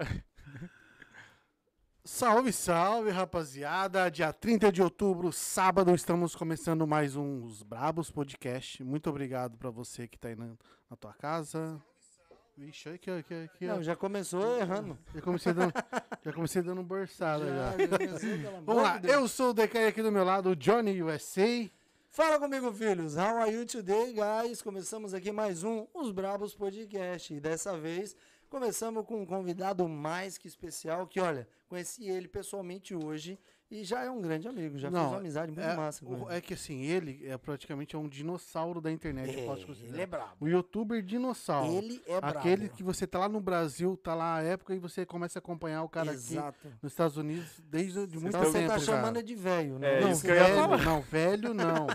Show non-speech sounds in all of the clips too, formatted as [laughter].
[laughs] Salve, salve, rapaziada. Dia 30 de outubro, sábado, estamos começando mais um Os Brabos Podcast. Muito obrigado pra você que tá aí na, na tua casa. Vixe, aqui, aqui, aqui. ó. Não, já começou errando. Já comecei dando, já comecei dando bursada já. Já, já Vamos lá, de Deus. eu sou o DK aqui do meu lado, o Johnny USA. Fala comigo, filhos. How are you today, guys? Começamos aqui mais um Os Brabos Podcast. E dessa vez começamos com um convidado mais que especial, que olha, conheci ele pessoalmente hoje e já é um grande amigo, já fiz uma amizade muito é, massa com ele. é que assim, ele é praticamente um dinossauro da internet, eu posso considerar. ele é brabo. O youtuber dinossauro. Ele é brabo. Aquele que você tá lá no Brasil, tá lá a época e você começa a acompanhar o cara aqui Exato. nos Estados Unidos desde de muito Então você tempo. tá chamando de velho, né? É não, velho, não, velho [laughs] não.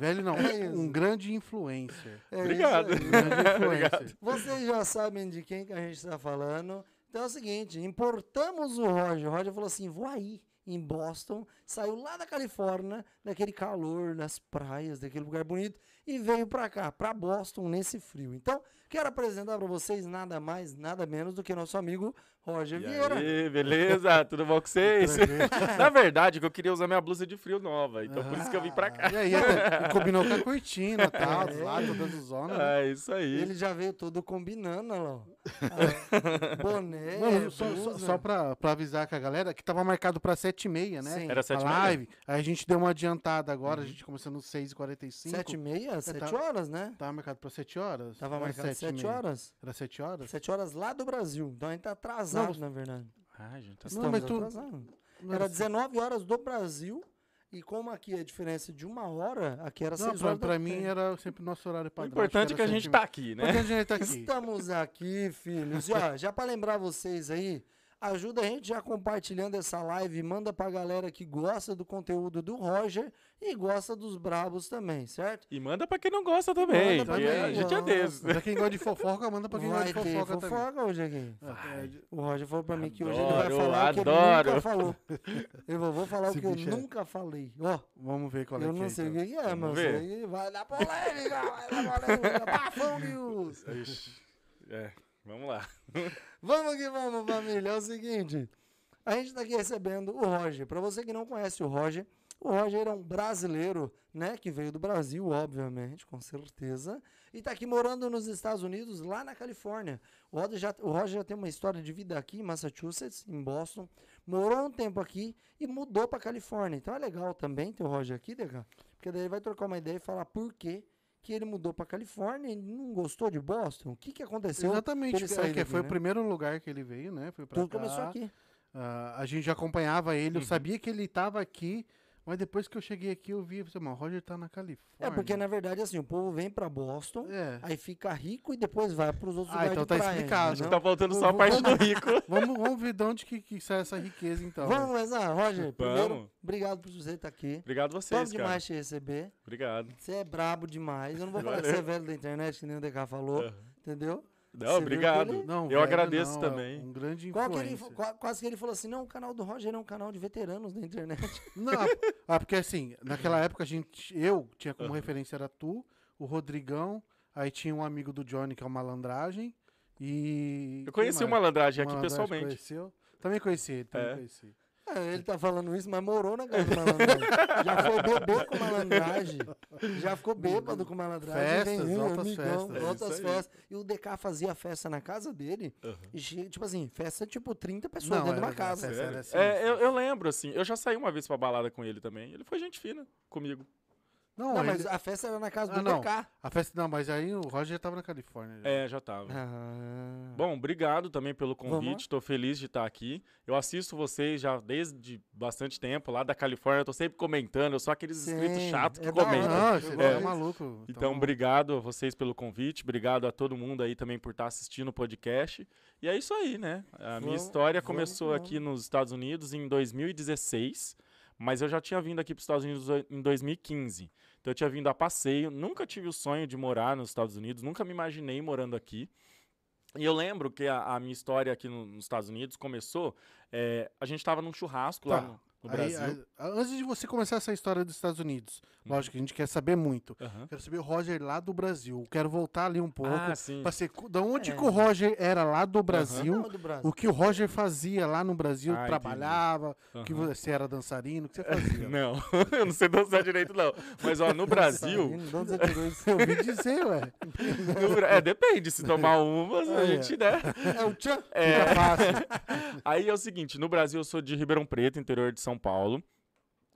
Velho não. É isso. um grande influencer. É Obrigado. isso aí. Um grande [laughs] influencer. Vocês já sabem de quem que a gente está falando. Então é o seguinte, importamos o Roger. O Roger falou assim, vou aí em Boston, saiu lá da Califórnia, daquele calor, nas praias, daquele lugar bonito, e veio pra cá, pra Boston, nesse frio. Então, quero apresentar pra vocês nada mais, nada menos do que nosso amigo Roger E Vieira. aí, beleza? [laughs] Tudo bom com vocês? [laughs] Na verdade, que eu queria usar minha blusa de frio nova, então por isso que eu vim pra cá. E aí, até- [laughs] combinou com a cortina e tal, É. lá, todas as zonas. né? É isso aí. Ele já veio todo combinando, lá. Ah, boné, Não, só, só, blusa. só pra, pra avisar com a galera que tava marcado pra 7h30, né? Sim. Era A sete live. Aí a gente deu uma adiantada agora, a gente começou no 6h45. Sete e meia? Sete tá- horas, né? Tava marcado pra 7 horas? Tava marcado sete e sete meia? horas. Era 7 horas? Sete horas lá do Brasil. Então a gente tá atrasado, Não, na verdade. Ah, gente, tá Não, Estamos mas tu- atrasados. Não, Era 19 horas do Brasil. E como aqui é a diferença de uma hora, aqui era Não, 6 pra, horas pra mim tarde. era sempre nosso horário O padrão. importante é que a gente era tá sete aqui, né? O importante é que a gente tá aqui. Estamos aqui, filhos. E ó, já pra lembrar vocês aí, ajuda a gente já compartilhando essa live, manda pra galera que gosta do conteúdo do Roger e gosta dos brabos também, certo? E manda pra quem não gosta também. Manda pra quem a gente é gosta. desses. Pra quem gosta de fofoca, manda pra quem Vai gosta de ter fofoca, também. fofoca hoje aqui. É, é, O Roger falou pra mim que hoje ele vai Adoro, falar o que ele adoro. nunca falou. Eu vou, vou falar Esse o que eu é- nunca falei. Ó, Vamos ver qual é eu que não é, sei o então. que é, mas Vamos ver. vai dar polêmica, vai dar polêmica. [laughs] Bafão News. É, vamos lá. [laughs] Vamos que vamos, família. É o seguinte, a gente tá aqui recebendo o Roger. Pra você que não conhece o Roger, o Roger é um brasileiro, né, que veio do Brasil, obviamente, com certeza, e tá aqui morando nos Estados Unidos, lá na Califórnia. O Roger já, o Roger já tem uma história de vida aqui em Massachusetts, em Boston, morou um tempo aqui e mudou pra Califórnia. Então é legal também ter o Roger aqui, Deca, porque daí ele vai trocar uma ideia e falar por quê que ele mudou pra Califórnia e não gostou de Boston. O que que aconteceu? Exatamente, que- é que daqui, foi né? o primeiro lugar que ele veio, né? Foi Tudo cá. começou aqui. Ah, a gente já acompanhava ele, eu Uhum. sabia que ele tava aqui, mas depois que eu cheguei aqui, eu vi, mano, o Roger tá na Califórnia. É, porque na verdade, assim, o povo vem pra Boston, É. aí fica rico e depois vai pros outros Ah, lugares então de tá praia, explicado. entendeu? Tá faltando só a Vamos- parte do rico. [laughs] Vamos, vamos ver de onde que, que sai essa riqueza, então. Vamos começar, Roger. Primeiro, Vamos. obrigado por você estar aqui. Obrigado vocês, cara. demais te receber. Obrigado. Você é brabo demais. Eu não vou [laughs] falar que você é velho da internet, que nem o DK falou, entendeu? Não, obrigado. ele- Não, Eu velho, agradeço não, também. É um grande Qual que ele, influencer. qua- quase que ele falou assim, não, o canal do Roger é um canal de veteranos da internet. [laughs] Não, ah, porque assim, naquela época a gente, eu tinha como Aham. referência era tu, o Rodrigão, aí tinha um amigo do Johnny que é o Malandragem e... Eu conheci o? Malandragem aqui Malandragem pessoalmente. Conheceu? Também conheci também É. conheci. É, ele tá falando isso, mas morou na casa do malandragem. Já foi beber com malandragem. Já ficou bêbado com malandragem. Festas, vem, altas amigão, festas. É Altas festas. E o DK fazia festa na casa dele. Aham. E tipo assim, festa tipo 30 pessoas dentro de uma era- casa. essa era assim, É, eu, eu lembro, assim. Eu já saí uma vez pra balada com ele também. Ele foi gente fina comigo. Não, Não, ele- mas a festa era na casa Ah, do não. DK. a festa não, mas aí o Roger já tava na Califórnia. já. É, já tava. Ah. Bom, obrigado também pelo convite. Tô feliz de estar aqui. Eu assisto vocês já desde bastante tempo, lá da Califórnia. Eu tô sempre comentando. Eu sou aqueles Sim, inscritos chatos que é comentam. Não, você É. é maluco. Então, obrigado a vocês pelo convite, obrigado a todo mundo aí também por estar assistindo o podcast. E é isso aí, né? A minha Vamos- história vamos começou vamos. aqui nos Estados Unidos em 2016, mas eu já tinha vindo aqui para os Estados Unidos em 2015. Então eu tinha vindo a passeio, nunca tive o sonho de morar nos Estados Unidos, nunca me imaginei morando aqui. E eu lembro que a, a minha história aqui no- nos Estados Unidos começou. é, a gente estava num churrasco lá Tá. no, no Aí, Brasil. a- antes de você começar essa história dos Estados Unidos, lógico que a gente quer saber muito. Aham. Quero saber o Roger lá do Brasil. Quero voltar ali um pouco. Ah, sim. pra ser, da onde É. que o Roger era lá do Brasil? Não, do Brasil. O que o Roger fazia lá no Brasil, Ah, trabalhava, que você era dançarino, o que você fazia? [laughs] Não, [laughs] eu não sei dançar direito, não. Mas, ó, no Brasil. Tirou isso? Eu ouvi dizer, ué. [laughs] no é, depende. Se tomar umas, a Aí, gente, né? É o Tchan. É. Fácil. Aí é o seguinte: no Brasil eu sou de Ribeirão Preto, interior de São Paulo.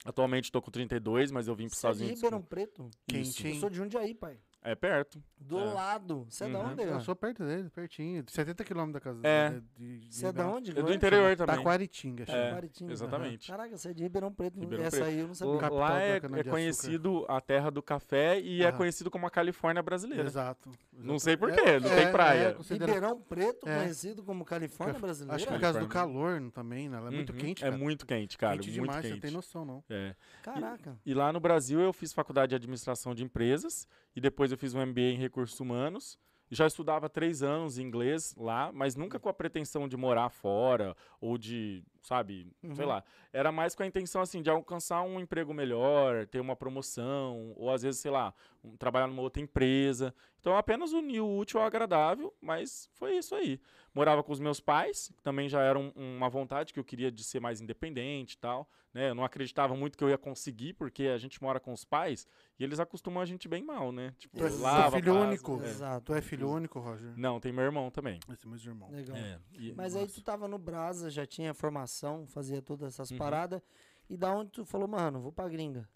Atualmente tô com 32, mas eu vim para os é Estados Unidos. Ribeirão Preto? Isso. Quente, Eu hein? sou de Jundiaí, pai. É perto. Do É. lado. Você é da Uhum. onde? Eu sou perto dele, pertinho. 70 quilômetros da casa É. dele. de- de Você é da Ribeirão. onde? É do interior também. Taquaritinga, chama. É, Maritinga. exatamente. Caraca, você é de Ribeirão Preto. Ribeirão Essa Preto. aí eu não sabia. Capital Lá da é, é conhecido a terra do café e é Aham. conhecido como a Califórnia brasileira. Exato. Não sei por É- quê, não tem praia. considera- Ribeirão Preto, É. conhecido como Califórnia brasileira. Acho que é por causa do calor também, né? Ela é muito Uhum, quente, É cara. muito quente, cara. quente muito demais, quente. você tem noção, não. É. Caraca. E lá no Brasil eu fiz faculdade de administração de empresas e depois eu fiz um MBA em recursos humanos. Já estudava três anos inglês lá, mas nunca com a pretensão de morar fora ou de, sabe, sei Uhum. lá. Era mais com a intenção, assim, de alcançar um emprego melhor, ter uma promoção, ou às vezes, sei lá, um- trabalhar numa outra empresa. Então apenas unir o útil ao agradável, mas foi isso aí. Morava com os meus pais, que também já era um- uma vontade que eu queria de ser mais independente e tal. Né? Eu não acreditava muito que eu ia conseguir, porque a gente mora com os pais e eles acostumam a gente bem mal, né? Tipo, Tu é- lava, tu é filho passa, único? é. Exato. Tu é filho único, Roger? Não, tem meu irmão também. Esse é meu irmão. Legal. É, e- Mas aí nossa. tu tava no Brasa, já tinha formação, fazia todas essas Uhum. paradas. E da onde tu falou, mano, vou pra gringa?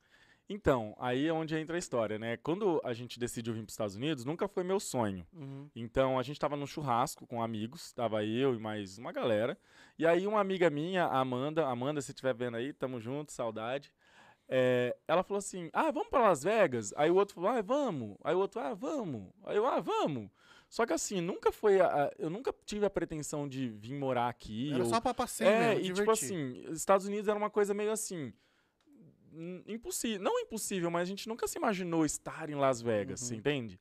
Então, aí é onde entra a história, né? Quando a gente decidiu vir para os Estados Unidos, nunca foi meu sonho. Uhum. Então, a gente tava num churrasco com amigos, tava eu e mais uma galera. E aí, uma amiga minha, a Amanda, Amanda, se estiver vendo aí, tamo junto, saudade. É, ela falou assim: Ah, vamos para Las Vegas? Aí o outro falou: Ah, vamos. Aí o outro, ah, vamos. Aí eu, ah, vamos. Só que assim, nunca foi. a- eu nunca tive a pretensão de vir morar aqui. Era ou- só pra passeio é, mesmo, e tipo divertir. assim, os Estados Unidos era uma coisa meio assim. Impossível. Não impossível, mas a gente nunca se imaginou estar em Las Vegas, Uhum. você entende?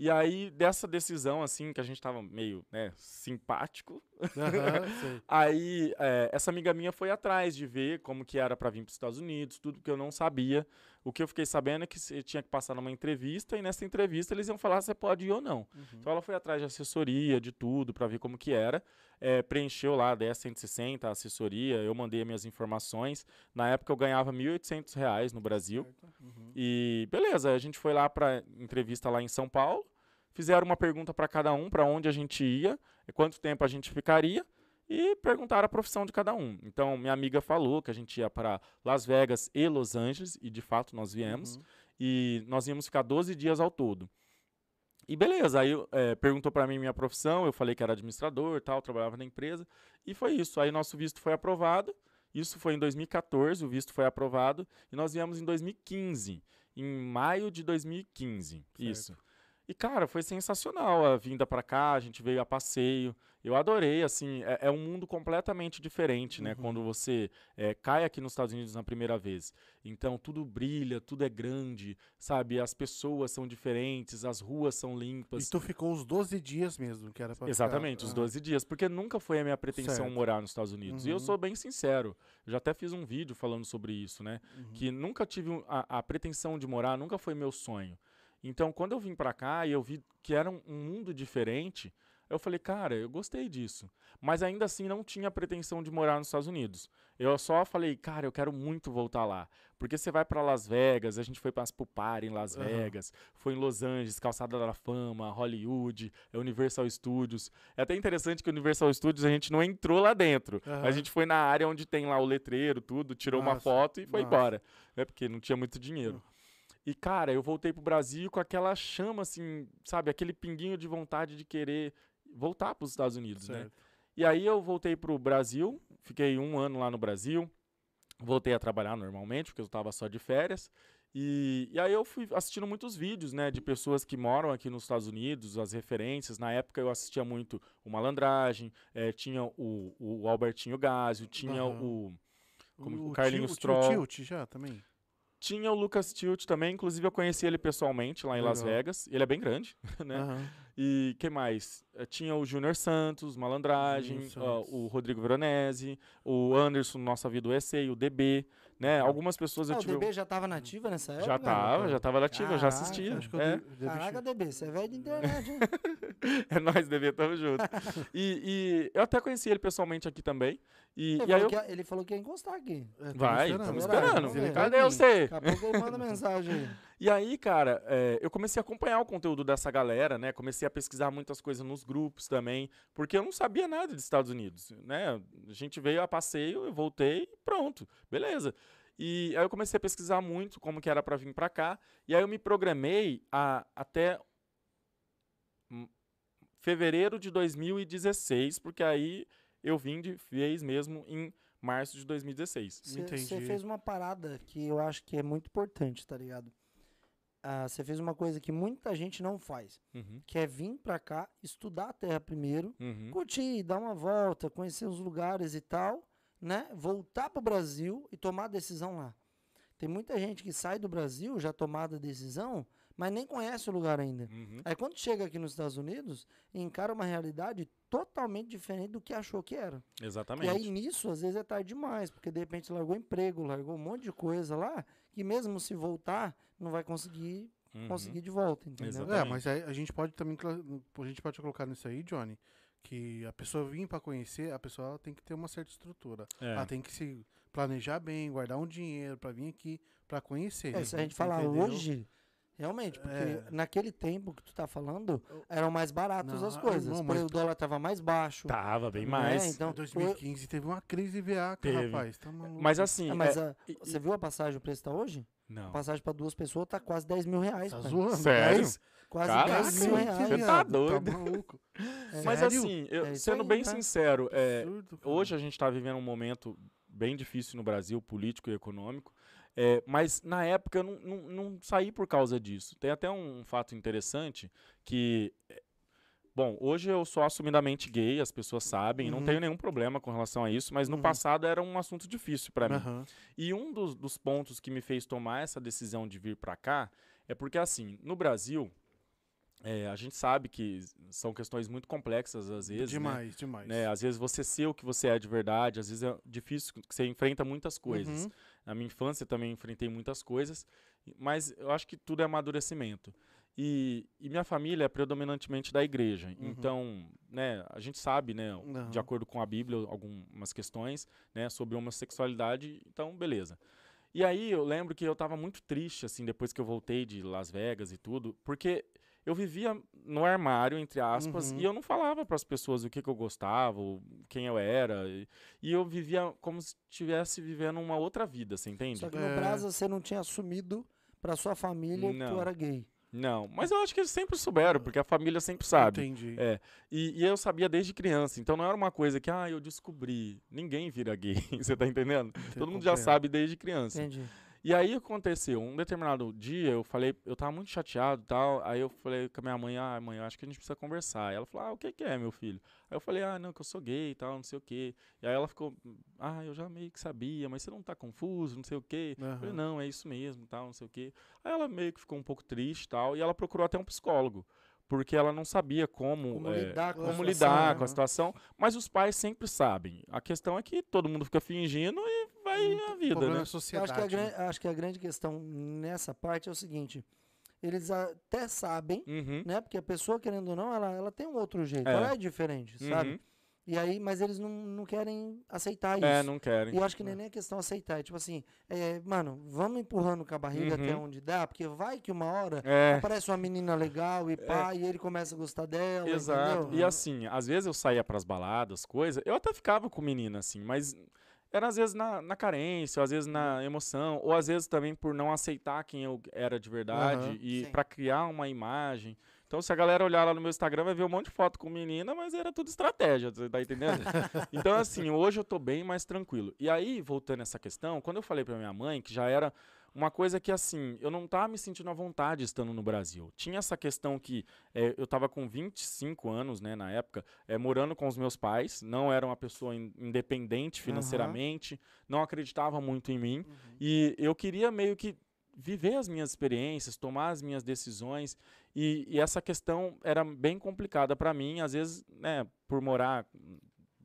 E aí, dessa decisão, assim, que a gente tava meio, né, simpático, [laughs] Sei. aí é, essa amiga minha foi atrás de ver como que era pra vir para os Estados Unidos, tudo que eu não sabia. O que eu fiquei sabendo é que você tinha que passar numa entrevista e nessa entrevista eles iam falar se você pode ir ou não. Uhum. Então ela foi atrás de assessoria, de tudo, pra ver como que era. É, preencheu lá a 10-160, a assessoria, eu mandei as minhas informações. Na época eu ganhava 1.800 reais no Brasil. Uhum. E beleza, a gente foi lá pra entrevista lá em São Paulo. Fizeram uma pergunta pra cada um, pra onde a gente ia, e quanto tempo a gente ficaria. E perguntaram a profissão de cada um. Então, minha amiga falou que a gente ia para Las Vegas e Los Angeles, e de fato nós viemos Uhum. e nós íamos ficar 12 dias ao todo. E beleza, aí é, perguntou pra mim minha profissão, eu falei que era administrador tal, trabalhava na empresa, e foi isso. Aí nosso visto foi aprovado, isso foi em 2014, o visto foi aprovado, e nós viemos em 2015, em maio de 2015, isso. E cara, foi sensacional a vinda pra cá, a gente veio a passeio, eu adorei, assim, é, é um mundo completamente diferente, né, Uhum. quando você é, cai aqui nos Estados Unidos na primeira vez. Então tudo brilha, tudo é grande, sabe? As pessoas são diferentes, as ruas são limpas. E tu ficou os 12 dias mesmo, que era pra Exatamente, ficar. os Ah. 12 dias, porque nunca foi a minha pretensão Certo. morar nos Estados Unidos. E eu Uhum. sou bem sincero, eu já até fiz um vídeo falando sobre isso, né? Uhum. Que nunca tive a, a pretensão de morar, nunca foi meu sonho. Então, quando eu vim pra cá e eu vi que era um, um mundo diferente, eu falei, cara, eu gostei disso. Mas ainda assim não tinha pretensão de morar nos Estados Unidos. Eu só falei, cara, eu quero muito voltar lá. Porque você vai pra Las Vegas, a gente foi para pro par em Las Aham. Vegas, foi em Los Angeles, Calçada da Fama, Hollywood, é Universal Studios. É até interessante que Universal Studios a gente não entrou lá dentro. Aham. A gente foi na área onde tem lá o letreiro, tudo, tirou uma Nossa, foto e foi nossa. embora. É porque não tinha muito dinheiro. E, cara, eu voltei pro Brasil com aquela chama, assim, sabe? Aquele pinguinho de vontade de querer voltar pros Estados Unidos, né? Certo. E aí eu voltei pro Brasil, fiquei um ano lá no Brasil, voltei a trabalhar normalmente, porque eu estava só de férias. E, e aí eu fui assistindo muitos vídeos, né, de pessoas que moram aqui nos Estados Unidos, as referências. Na época eu assistia muito o Malandragem, eh, tinha o, o Albertinho Gásio, tinha Aham. o, como- o tio- Carlinhos o tio Troll. Tilt já também. Tinha o Lucas Tilt também, inclusive eu conheci ele pessoalmente lá em Las Legal. Vegas. Ele é bem grande, [laughs] né? Aham. E que mais? Eh, Tinha o Júnior Santos, Malandragem, Santos. o Rodrigo Veronese, o Anderson, Nossa Vida USA, o DB, né? Algumas pessoas eu Ah, o tive. DB já tava nativa nessa época? Já tava, já tava nativo, eu já Caraca, assistia. Acho que eu é. Caraca, DB, você é velho de internet, hein? [laughs] [laughs] É nóis, DB, tamo junto. [laughs] E, e eu até conheci ele pessoalmente aqui também. E, Ele, e aí falou eu. que ia, ele falou que ia encostar aqui. É, tamo Vai, esperando. estamos esperando. ver. Cadê você? Daqui a pouco ele manda mensagem aí. E aí, cara, é, eu comecei a acompanhar o conteúdo dessa galera, né? Comecei a pesquisar muitas coisas nos grupos também, porque eu não sabia nada dos Estados Unidos, né? A gente veio a passeio, eu voltei e pronto, beleza. E aí eu comecei a pesquisar muito como que era pra vir pra cá, e aí eu me programei a, até fevereiro de 2016, porque aí eu vim de vez mesmo em março de 2016. Você Entendi. você fez uma parada que eu acho que é muito importante, tá ligado? Ah, Você fez uma coisa que muita gente não faz, Uhum, que é vir pra cá, estudar a terra primeiro, uhum, curtir, dar uma volta, conhecer os lugares e tal, né? Voltar pro Brasil e tomar a decisão lá. Tem muita gente que sai do Brasil já tomada a decisão, mas nem conhece o lugar ainda. uhum. Aí quando chega aqui nos Estados Unidos, encara uma realidade totalmente diferente do que achou que era. Exatamente. E aí nisso, às vezes é tarde demais, porque de repente largou emprego, largou um monte de coisa lá, que mesmo se voltar, não vai conseguir Uhum. conseguir de volta, entendeu? Exato. É, Exatamente. mas a gente pode também a gente pode colocar nisso aí, Johnny, que a pessoa vir pra conhecer, a pessoa ela tem que ter uma certa estrutura. É. Ela tem que se planejar bem, guardar um dinheiro pra vir aqui pra conhecer. É, se a gente falar entendeu? hoje, realmente, porque É. naquele tempo que tu tá falando, eram mais baratos Não, as coisas. não, porque mas- o dólar tava mais baixo. Tava bem né? mais. Então, Em o- 2015 teve uma crise VA, Teve. rapaz. Tá. Mas assim. Ah, mas é- a- e- você viu a passagem, o preço tá hoje? Não. A passagem pra duas pessoas tá quase 10 mil reais. Tá pai. zoando? Sério? 10? Quase Caraca, 10 mil você reais. tá viado, doido. maluco. [laughs] É. Mas Sério? assim, eu- É sendo aí, bem tá? sincero, é, Absurdo, hoje a gente está vivendo um momento bem difícil no Brasil, político e econômico. É, mas na época eu não, não, não saí por causa disso. Tem até um fato interessante que. é, Bom, hoje eu sou assumidamente gay, as pessoas sabem, não Uhum. tenho nenhum problema com relação a isso, mas no Uhum. passado era um assunto difícil para mim. Aham. E um dos, dos pontos que me fez tomar essa decisão de vir para cá é porque, assim, no Brasil, é, a gente sabe que são questões muito complexas às vezes. né? Demais, demais. Né? Às vezes você ser o que você é de verdade, às vezes é difícil, você enfrenta muitas coisas. Uhum. Na minha infância também enfrentei muitas coisas, mas eu acho que tudo é amadurecimento. E, e minha família é predominantemente da igreja. Uhum. Então, né, a gente sabe, né, de acordo com a Bíblia, algumas questões, né, sobre homossexualidade, então beleza. E aí eu lembro que eu tava muito triste, assim, depois que eu voltei de Las Vegas e tudo, porque eu vivia no armário, entre aspas, Uhum. e eu não falava para as pessoas o que, que eu gostava, quem eu era, e, e eu vivia como se estivesse vivendo uma outra vida, você entende? Só que no É. Brasa você não tinha assumido pra sua família que tu Não. era gay. Não, mas eu acho que eles sempre souberam, porque a família sempre sabe. Entendi. É, e, e eu sabia desde criança, então não era uma coisa que, ah, eu descobri. Ninguém vira gay, [laughs] você tá entendendo? Todo mundo já sabe desde criança. Entendi. E aí aconteceu, um determinado dia eu falei, eu tava muito chateado e tal, aí eu falei com a minha mãe, ah, mãe, eu acho que a gente precisa conversar. E ela falou, ah, o que que é, meu filho? Aí eu falei, ah, não, que eu sou gay e tal, não sei o quê. E aí ela ficou, ah, eu já meio que sabia, mas você não tá confuso, não sei o quê. Eu falei, não, é isso mesmo, tal, não sei o quê. Aí ela meio que ficou um pouco triste e tal, e ela procurou até um psicólogo, porque ela não sabia como, Como é, lidar com a como situação, lidar né? com a situação, mas os pais sempre sabem. A questão é que todo mundo fica fingindo e vai a O vida, problema né? é sociedade. acho que, a né? gran- acho que a grande questão nessa parte é o seguinte: eles até sabem, Uhum. né? Porque a pessoa, querendo ou não, ela, ela tem um outro jeito, É. ela é diferente, sabe? Uhum. E aí, mas eles não, não querem aceitar isso. É, não querem. E eu acho que nem nem é questão aceitar. É tipo assim, é, mano, vamos empurrando com a barriga até Uhum. onde dá, porque vai que uma hora É, aparece uma menina legal e pá, e ele começa a gostar dela. exato. entendeu? E assim, às vezes eu saía pras baladas, coisa, eu até ficava com menina, assim, mas era às vezes na, na carência, ou às vezes na emoção, ou às vezes também por não aceitar quem eu era de verdade Aham, e pra criar uma imagem. Então, se a galera olhar lá no meu Instagram, vai ver um monte de foto com menina, mas era tudo estratégia, você tá entendendo? [laughs] então, assim, hoje eu tô bem mais tranquilo. E aí, voltando a essa questão, quando eu falei pra minha mãe, que já era uma coisa que, assim, eu não tava me sentindo à vontade estando no Brasil. Tinha essa questão que eh, eu tava com 25 anos, né, na época, eh, morando com os meus pais, não era uma pessoa in- independente financeiramente, não acreditava muito em mim, Uhum. e eu queria meio que viver as minhas experiências, tomar as minhas decisões. E, e essa questão era bem complicada para mim, às vezes, né, por morar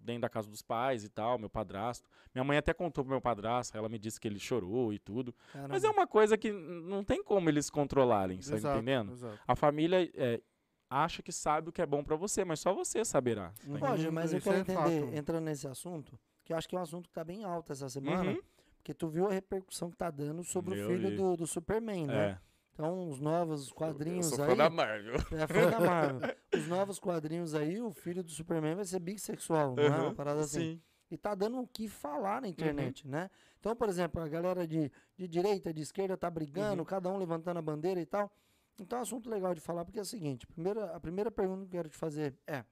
dentro da casa dos pais e tal, meu padrasto. Minha mãe até contou pro meu padrasto, ela me disse que ele chorou e tudo. Caramba. Mas é uma coisa que não tem como eles controlarem, você tá Exato, entendendo? exato. A família é, acha que sabe o que é bom para você, mas só você saberá. tá? Roger, mas eu Isso quero é entender, fato. entrando nesse assunto, que eu acho que é um assunto que tá bem alto essa semana, Uhum. porque tu viu a repercussão que tá dando sobre Eu o filho do, do Superman, né? É. Então, os novos quadrinhos eu sou aí. fã da Marvel. É fã da Marvel. [laughs] Os novos quadrinhos aí, o filho do Superman vai ser bissexual, não é? Uma parada assim. Sim. E tá dando o que falar na internet, Uhum. né? Então, por exemplo, a galera de, de direita, de esquerda tá brigando, Uhum. cada um levantando a bandeira e tal. Então é um assunto legal de falar, porque é o seguinte: primeira, a primeira pergunta que eu quero te fazer é.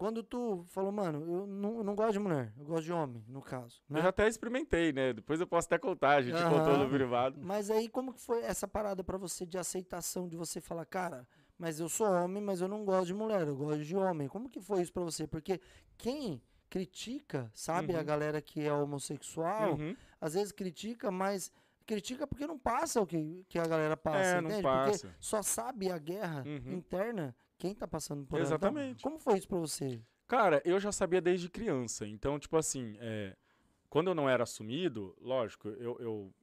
Quando tu falou, mano, eu não, eu não gosto de mulher, eu gosto de homem, no caso. Né? Eu já até experimentei, né? Depois eu posso até contar, a gente Aham. contou no privado. Mas aí, como que foi essa parada pra você de aceitação, de você falar, cara, mas eu sou homem, mas eu não gosto de mulher, eu gosto de homem. Como que foi isso pra você? Porque quem critica, sabe, a Uhum. galera que é homossexual, Uhum. às vezes critica, mas critica porque não passa o que, que a galera passa, É, entende? passa. Porque só sabe a guerra Uhum. interna quem tá passando por ela. Então, Exatamente. como foi isso pra você? Cara, eu já sabia desde criança. Então, tipo assim, é, quando eu não era assumido, lógico, eu, eu,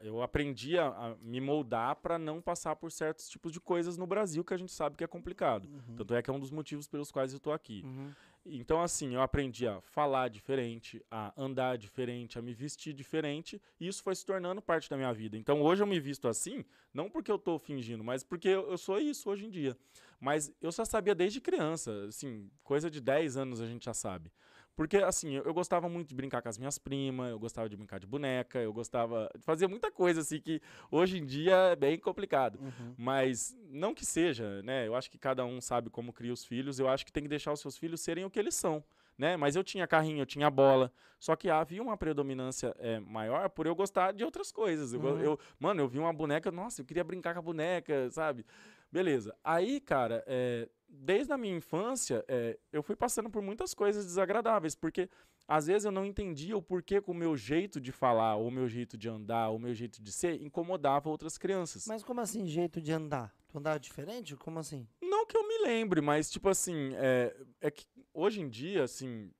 eu aprendi a, a me moldar pra não passar por certos tipos de coisas no Brasil que a gente sabe que é complicado. Tanto é que é um dos motivos pelos quais eu tô aqui. Uhum. Então, assim, eu aprendi a falar diferente, a andar diferente, a me vestir diferente, e isso foi se tornando parte da minha vida. Então, hoje eu me visto assim, não porque eu tô fingindo, mas porque eu, eu sou isso hoje em dia. Mas eu já sabia desde criança, assim, coisa de 10 anos a gente já sabe. Porque, assim, eu, eu gostava muito de brincar com as minhas primas, eu gostava de brincar de boneca, eu gostava de fazer muita coisa, assim, que hoje em dia é bem complicado. Uhum. Mas não que seja, né? Eu acho que cada um sabe como cria os filhos. Eu acho que tem que deixar os seus filhos serem o que eles são, né? Mas eu tinha carrinho, eu tinha bola. Só que havia uma predominância é, maior por eu gostar de outras coisas. Eu, Uhum. eu- mano, eu vi uma boneca, nossa, eu queria brincar com a boneca, sabe? Beleza. Aí, cara, é, desde a minha infância, é, eu fui passando por muitas coisas desagradáveis, porque às vezes eu não entendia o porquê que o meu jeito de falar, ou o meu jeito de andar, ou o meu jeito de ser incomodava outras crianças. Mas como assim, jeito de andar? Tu andava diferente? Como assim? Não que eu me lembre, mas tipo assim, é, é que hoje em dia, assim,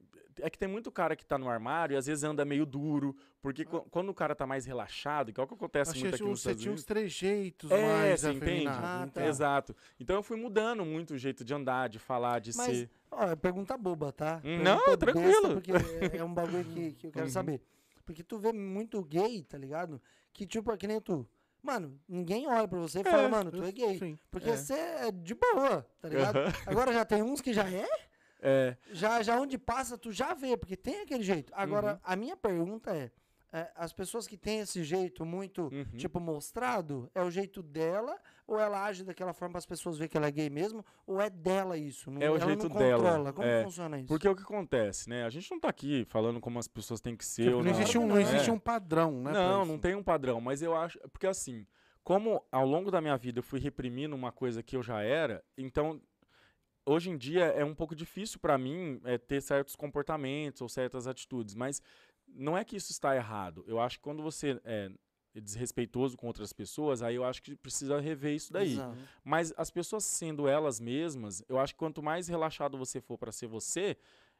é que tem muito cara que tá no armário e às vezes anda meio duro, porque qu- quando o cara tá mais relaxado, que é o que acontece Achei muito que aqui nos você Estados tinha uns trejeitos É, mais você entende? Ah, tá. entende? Exato. Então eu fui mudando muito o jeito de andar, de falar, de Mas, ser. ó, é pergunta boba, tá? Pergunta não, tranquilo. Porque é, é um bagulho que, que eu quero Uhum. saber. Porque tu vê muito gay, tá ligado? Que tipo, é que nem tu. Mano, ninguém olha pra você e fala, É, mano, tu é gay. Sim. Porque é. você é de boa, tá ligado? Aham. Agora já tem uns que já é, É, já, já onde passa, tu já vê, porque tem aquele jeito. Agora, Uhum. a minha pergunta é, é, as pessoas que têm esse jeito muito, Uhum. tipo, mostrado, é o jeito dela, ou ela age daquela forma para as pessoas verem que ela é gay mesmo, ou é dela isso? Não, É o ela jeito não dela, controla. Como é. funciona isso? porque o que acontece, né? A gente não tá aqui falando como as pessoas têm que ser Tipo, ou não não. existe, um, não que não. existe É. um padrão, né? Não, não tem um padrão, mas eu acho. Porque assim, como ao longo da minha vida eu fui reprimindo uma coisa que eu já era, então hoje em dia é um pouco difícil pra mim é, ter certos comportamentos ou certas atitudes, mas não é que isso está errado. Eu acho que quando você é desrespeitoso com outras pessoas, aí eu acho que precisa rever isso daí. Exato. Mas as pessoas sendo elas mesmas, eu acho que quanto mais relaxado você for pra ser você,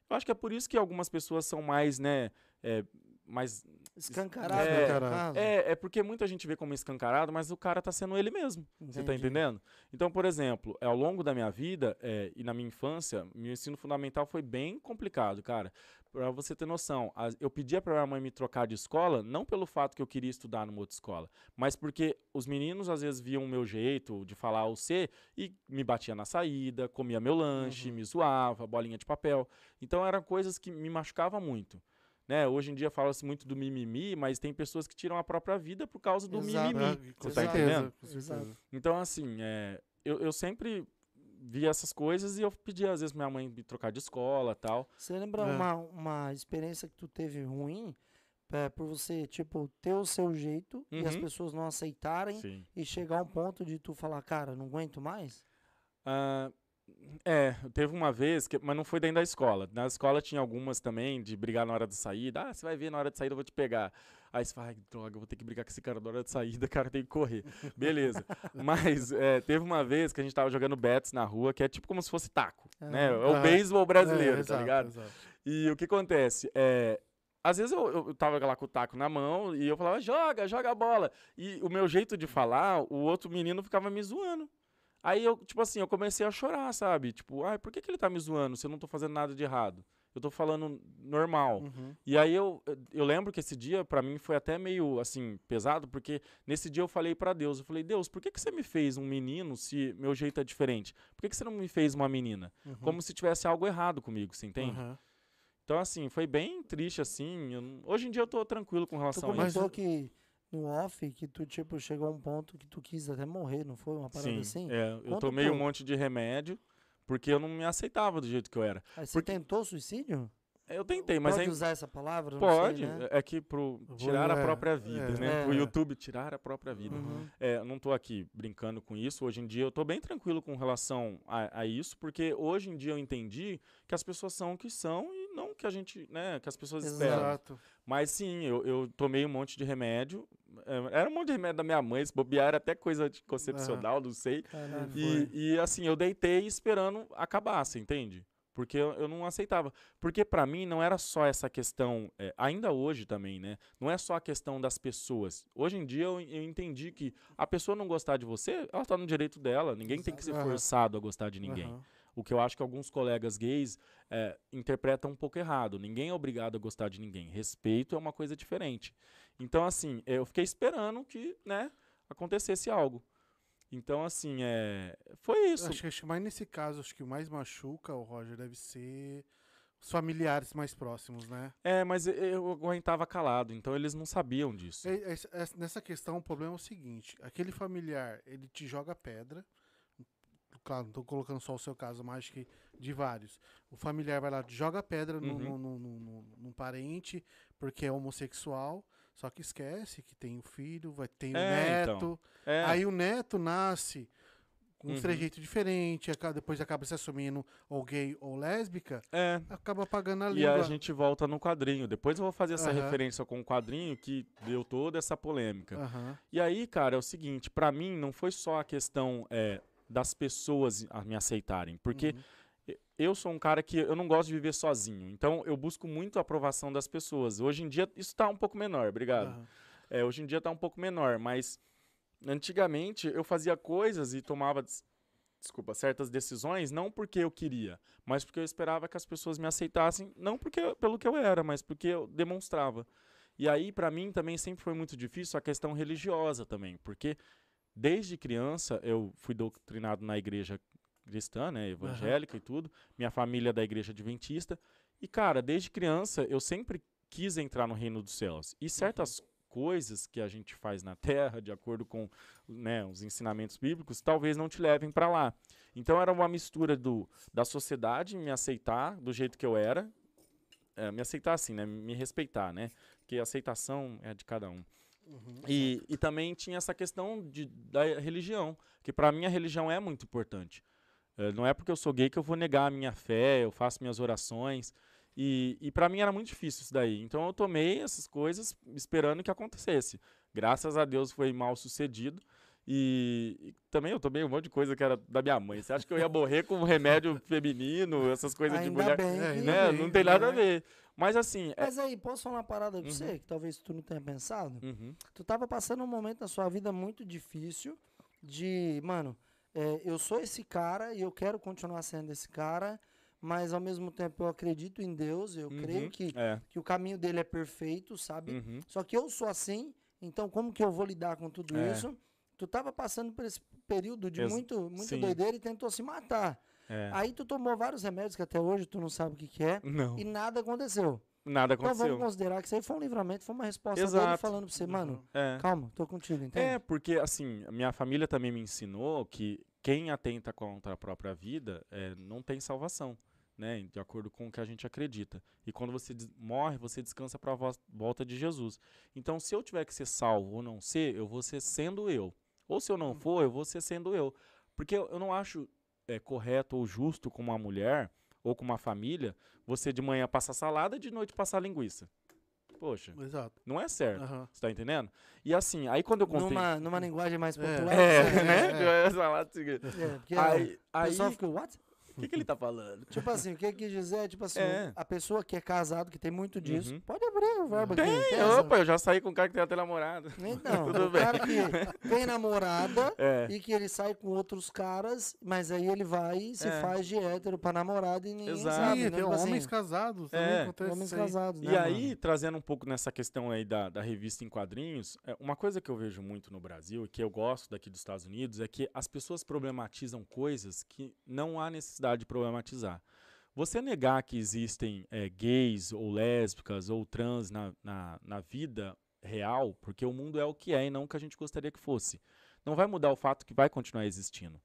eu acho que é por isso que algumas pessoas são mais, né, é, mais Escancarado, É, caso. é, é porque muita gente vê como escancarado, mas o cara tá sendo ele mesmo. Você tá Entendi. entendendo? Então, por exemplo, ao longo da minha vida é, e na minha infância, meu ensino fundamental foi bem complicado, cara. Pra você ter noção, eu pedia pra minha mãe me trocar de escola, não pelo fato que eu queria estudar numa outra escola, mas porque os meninos às vezes viam o meu jeito de falar o C e me batia na saída, comia meu lanche, me zoava, bolinha de papel. Então eram coisas que me machucavam muito. Né? Hoje em dia fala-se muito do mimimi, mas tem pessoas que tiram a própria vida por causa do Exato. mimimi. Ah, com Você tá certeza, entendendo? com certeza. Exato. Então, assim, é, eu, eu sempre via essas coisas e eu pedia, às vezes, minha mãe me trocar de escola tal. Você lembra É. uma, uma experiência que tu teve ruim é, por você, tipo, ter o seu jeito e as Uhum. pessoas não aceitarem Sim. e chegar a um ponto de tu falar, cara, não aguento mais? Ah, É, teve uma vez, que, mas não foi dentro da escola. Na escola tinha algumas também de brigar na hora de saída. Ah, você vai ver na hora de saída eu vou te pegar. Aí você fala, ai, droga, eu vou ter que brigar com esse cara na hora de saída, [laughs] cara tem que correr. Beleza. [laughs] Mas é, teve uma vez que a gente tava jogando bets na rua, que é tipo como se fosse taco, né? É o beisebol brasileiro, É, tá exato, ligado? exato. E o que acontece? É, às vezes eu, eu tava lá com o taco na mão e eu falava, joga, joga a bola. E o meu jeito de falar, o outro menino ficava me zoando. Aí eu, tipo assim, eu comecei a chorar, sabe? Tipo, ai, por que, que ele tá me zoando se eu não tô fazendo nada de errado? Eu tô falando normal. Uhum. E aí eu, eu lembro que esse dia pra mim foi até meio assim pesado, porque nesse dia eu falei pra Deus, eu falei: "Deus, por que que você me fez um menino se meu jeito é diferente? Por que que você não me fez uma menina? Uhum. Como se tivesse algo errado comigo, você entende? Aham. Então assim, foi bem triste assim. eu hoje em dia eu tô tranquilo com Tu relação a isso. comentou que no off que tu, tipo, chegou a um ponto que tu quis até morrer, não foi? Uma parada Sim, assim? é, eu Conta tomei um pouco. monte de remédio porque eu não me aceitava do jeito que eu era. Aí você porque- tentou suicídio? Eu tentei, mas Pode aí usar essa palavra? Não pode, sei, né? é que pro Vou- tirar a é, própria vida, é. né? O É. YouTube tirar a própria vida. Uhum. É, não tô aqui brincando com isso. Hoje em dia eu tô bem tranquilo com relação a, a isso, porque hoje em dia eu entendi que as pessoas são o que são e não que a gente, né, que as pessoas esperam. Exato. Mas sim, eu, eu tomei um monte de remédio. é, Era um monte de remédio da minha mãe, se bobear era até coisa anticoncepcional, não sei. Caralho. E, e, assim, eu deitei esperando acabar, você entende? Porque eu, eu não aceitava. Porque pra mim não era só essa questão, é, ainda hoje também, né? Não é só a questão das pessoas. Hoje em dia eu, eu entendi que a pessoa não gostar de você, ela tá no direito dela. Ninguém tem que ser forçado a gostar de ninguém. Aham. O que eu acho que alguns colegas gays é, interpretam um pouco errado. Ninguém é obrigado a gostar de ninguém. Respeito é uma coisa diferente. Então, assim, eu fiquei esperando que, né, acontecesse algo. Então, assim, é, foi isso. Acho, que- acho que mais nesse caso, acho que o mais machuca o Roger deve ser os familiares mais próximos, né? É, mas eu- eu aguentava calado, então eles não sabiam disso. É- é- é- nessa questão, o problema é o seguinte: aquele familiar, ele te joga pedra. Claro, não tô colocando só o seu caso, mas que de vários. O familiar vai lá, joga pedra no, Uhum. no, no, no- no- num parente porque é homossexual, só que esquece que tem o filho, vai ter o É, então. neto. É, Aí o neto nasce com um Uhum. trejeito diferente, depois acaba se assumindo ou gay ou lésbica, é. acaba pagando a E língua. a gente volta no quadrinho. Depois eu vou fazer essa Aham. referência com o quadrinho que deu toda essa polêmica. E aí, cara, é o seguinte, pra mim não foi só a questão é, das pessoas a me aceitarem, porque Uhum. eu sou um cara que eu não gosto de viver sozinho, então eu busco muito a aprovação das pessoas. Hoje em dia isso tá um pouco menor, obrigado. Aham. É, hoje em dia tá um pouco menor, mas antigamente eu fazia coisas e tomava, des- desculpa, certas decisões não porque eu queria, mas porque eu esperava que as pessoas me aceitassem, não porque pelo que eu era, mas porque eu demonstrava. E aí pra mim também sempre foi muito difícil a questão religiosa também, porque desde criança eu fui doutrinado na igreja cristã, né, evangélica e tudo, minha família é da igreja adventista, e cara, desde criança eu sempre quis entrar no reino dos céus. E certas coisas que a gente faz na terra, de acordo com né, os ensinamentos bíblicos, talvez não te levem para lá. Então era uma mistura do, da sociedade me aceitar do jeito que eu era, é, me aceitar assim, né, me respeitar, né, porque a aceitação é de cada um. Uhum. E, e também tinha essa questão de, da religião, que para mim a religião é muito importante. Eh, não é porque eu sou gay que eu vou negar a minha fé, eu faço minhas orações. E, e para mim era muito difícil isso daí. Então eu tomei essas coisas esperando que acontecesse. Graças a Deus foi mal sucedido. E, e também eu tomei um monte de coisa que era da minha mãe. Você acha que eu ia morrer com um remédio [laughs] feminino, essas coisas de Ainda mulher? bem É, né? bem, Não tem nada a né? ver. Mas assim. é- Mas aí, posso falar uma parada pra Uhum. você, que talvez tu não tenha pensado? Uhum. Tu tava passando um momento na sua vida muito difícil de, mano, é, eu sou esse cara e eu quero continuar sendo esse cara, mas ao mesmo tempo eu acredito em Deus, eu creio Uhum. que, É. que o caminho dele é perfeito, sabe? Uhum. Só que eu sou assim, então como que eu vou lidar com tudo É. isso? Tu tava passando por esse período de Ex- muito, muito sim. doideira e tentou se matar. É. Aí tu tomou vários remédios que até hoje tu não sabe o que, que é Não. e nada aconteceu. Nada Então aconteceu. vamos considerar que isso aí foi um livramento, foi uma resposta dele Exato. falando pra você, mano, É. calma, tô contigo, entende? É, porque assim, minha família também me ensinou que quem atenta contra a própria vida é, não tem salvação, né? De acordo com o que a gente acredita. E quando você morre, você descansa para a volta de Jesus. Então, se eu tiver que ser salvo ou não ser, eu vou ser sendo eu. Ou se eu não for, eu vou ser sendo eu. Porque eu, eu não acho é, correto ou justo com uma mulher ou com uma família você de manhã passar salada e de noite passar linguiça. Poxa, Exato. não é certo. Aham. Você tá entendendo? E assim, aí quando eu contei. Numa, numa linguagem mais É. popular. É, você- né? [laughs] Salada, assim, É, porque Aí, o aí, pessoal fica, what? O que, que ele tá falando? Tipo assim, o que ele quis dizer é, tipo assim, É. a pessoa que é casado, que tem muito disso, Uhum. pode abrir o verbo aqui. Tem, essa- opa, eu já saí com um cara que tem até namorada. [laughs] Então, Tudo o cara que [laughs] tem namorada É. e que ele sai com outros caras, mas aí ele vai e se É. faz de hétero pra namorada e ninguém Exato. sabe. Ih, né? tem Tipo assim, homens casados também É. acontece homens isso aí. casados, E né, aí, mano? trazendo um pouco nessa questão aí da, da revista em quadrinhos, é, uma coisa que eu vejo muito no Brasil e que eu gosto daqui dos Estados Unidos é que as pessoas problematizam coisas que não há necessidade de problematizar. Você negar que existem é, gays ou lésbicas ou trans na, na, na vida real, porque o mundo é o que é e não o que a gente gostaria que fosse, não vai mudar o fato que vai continuar existindo.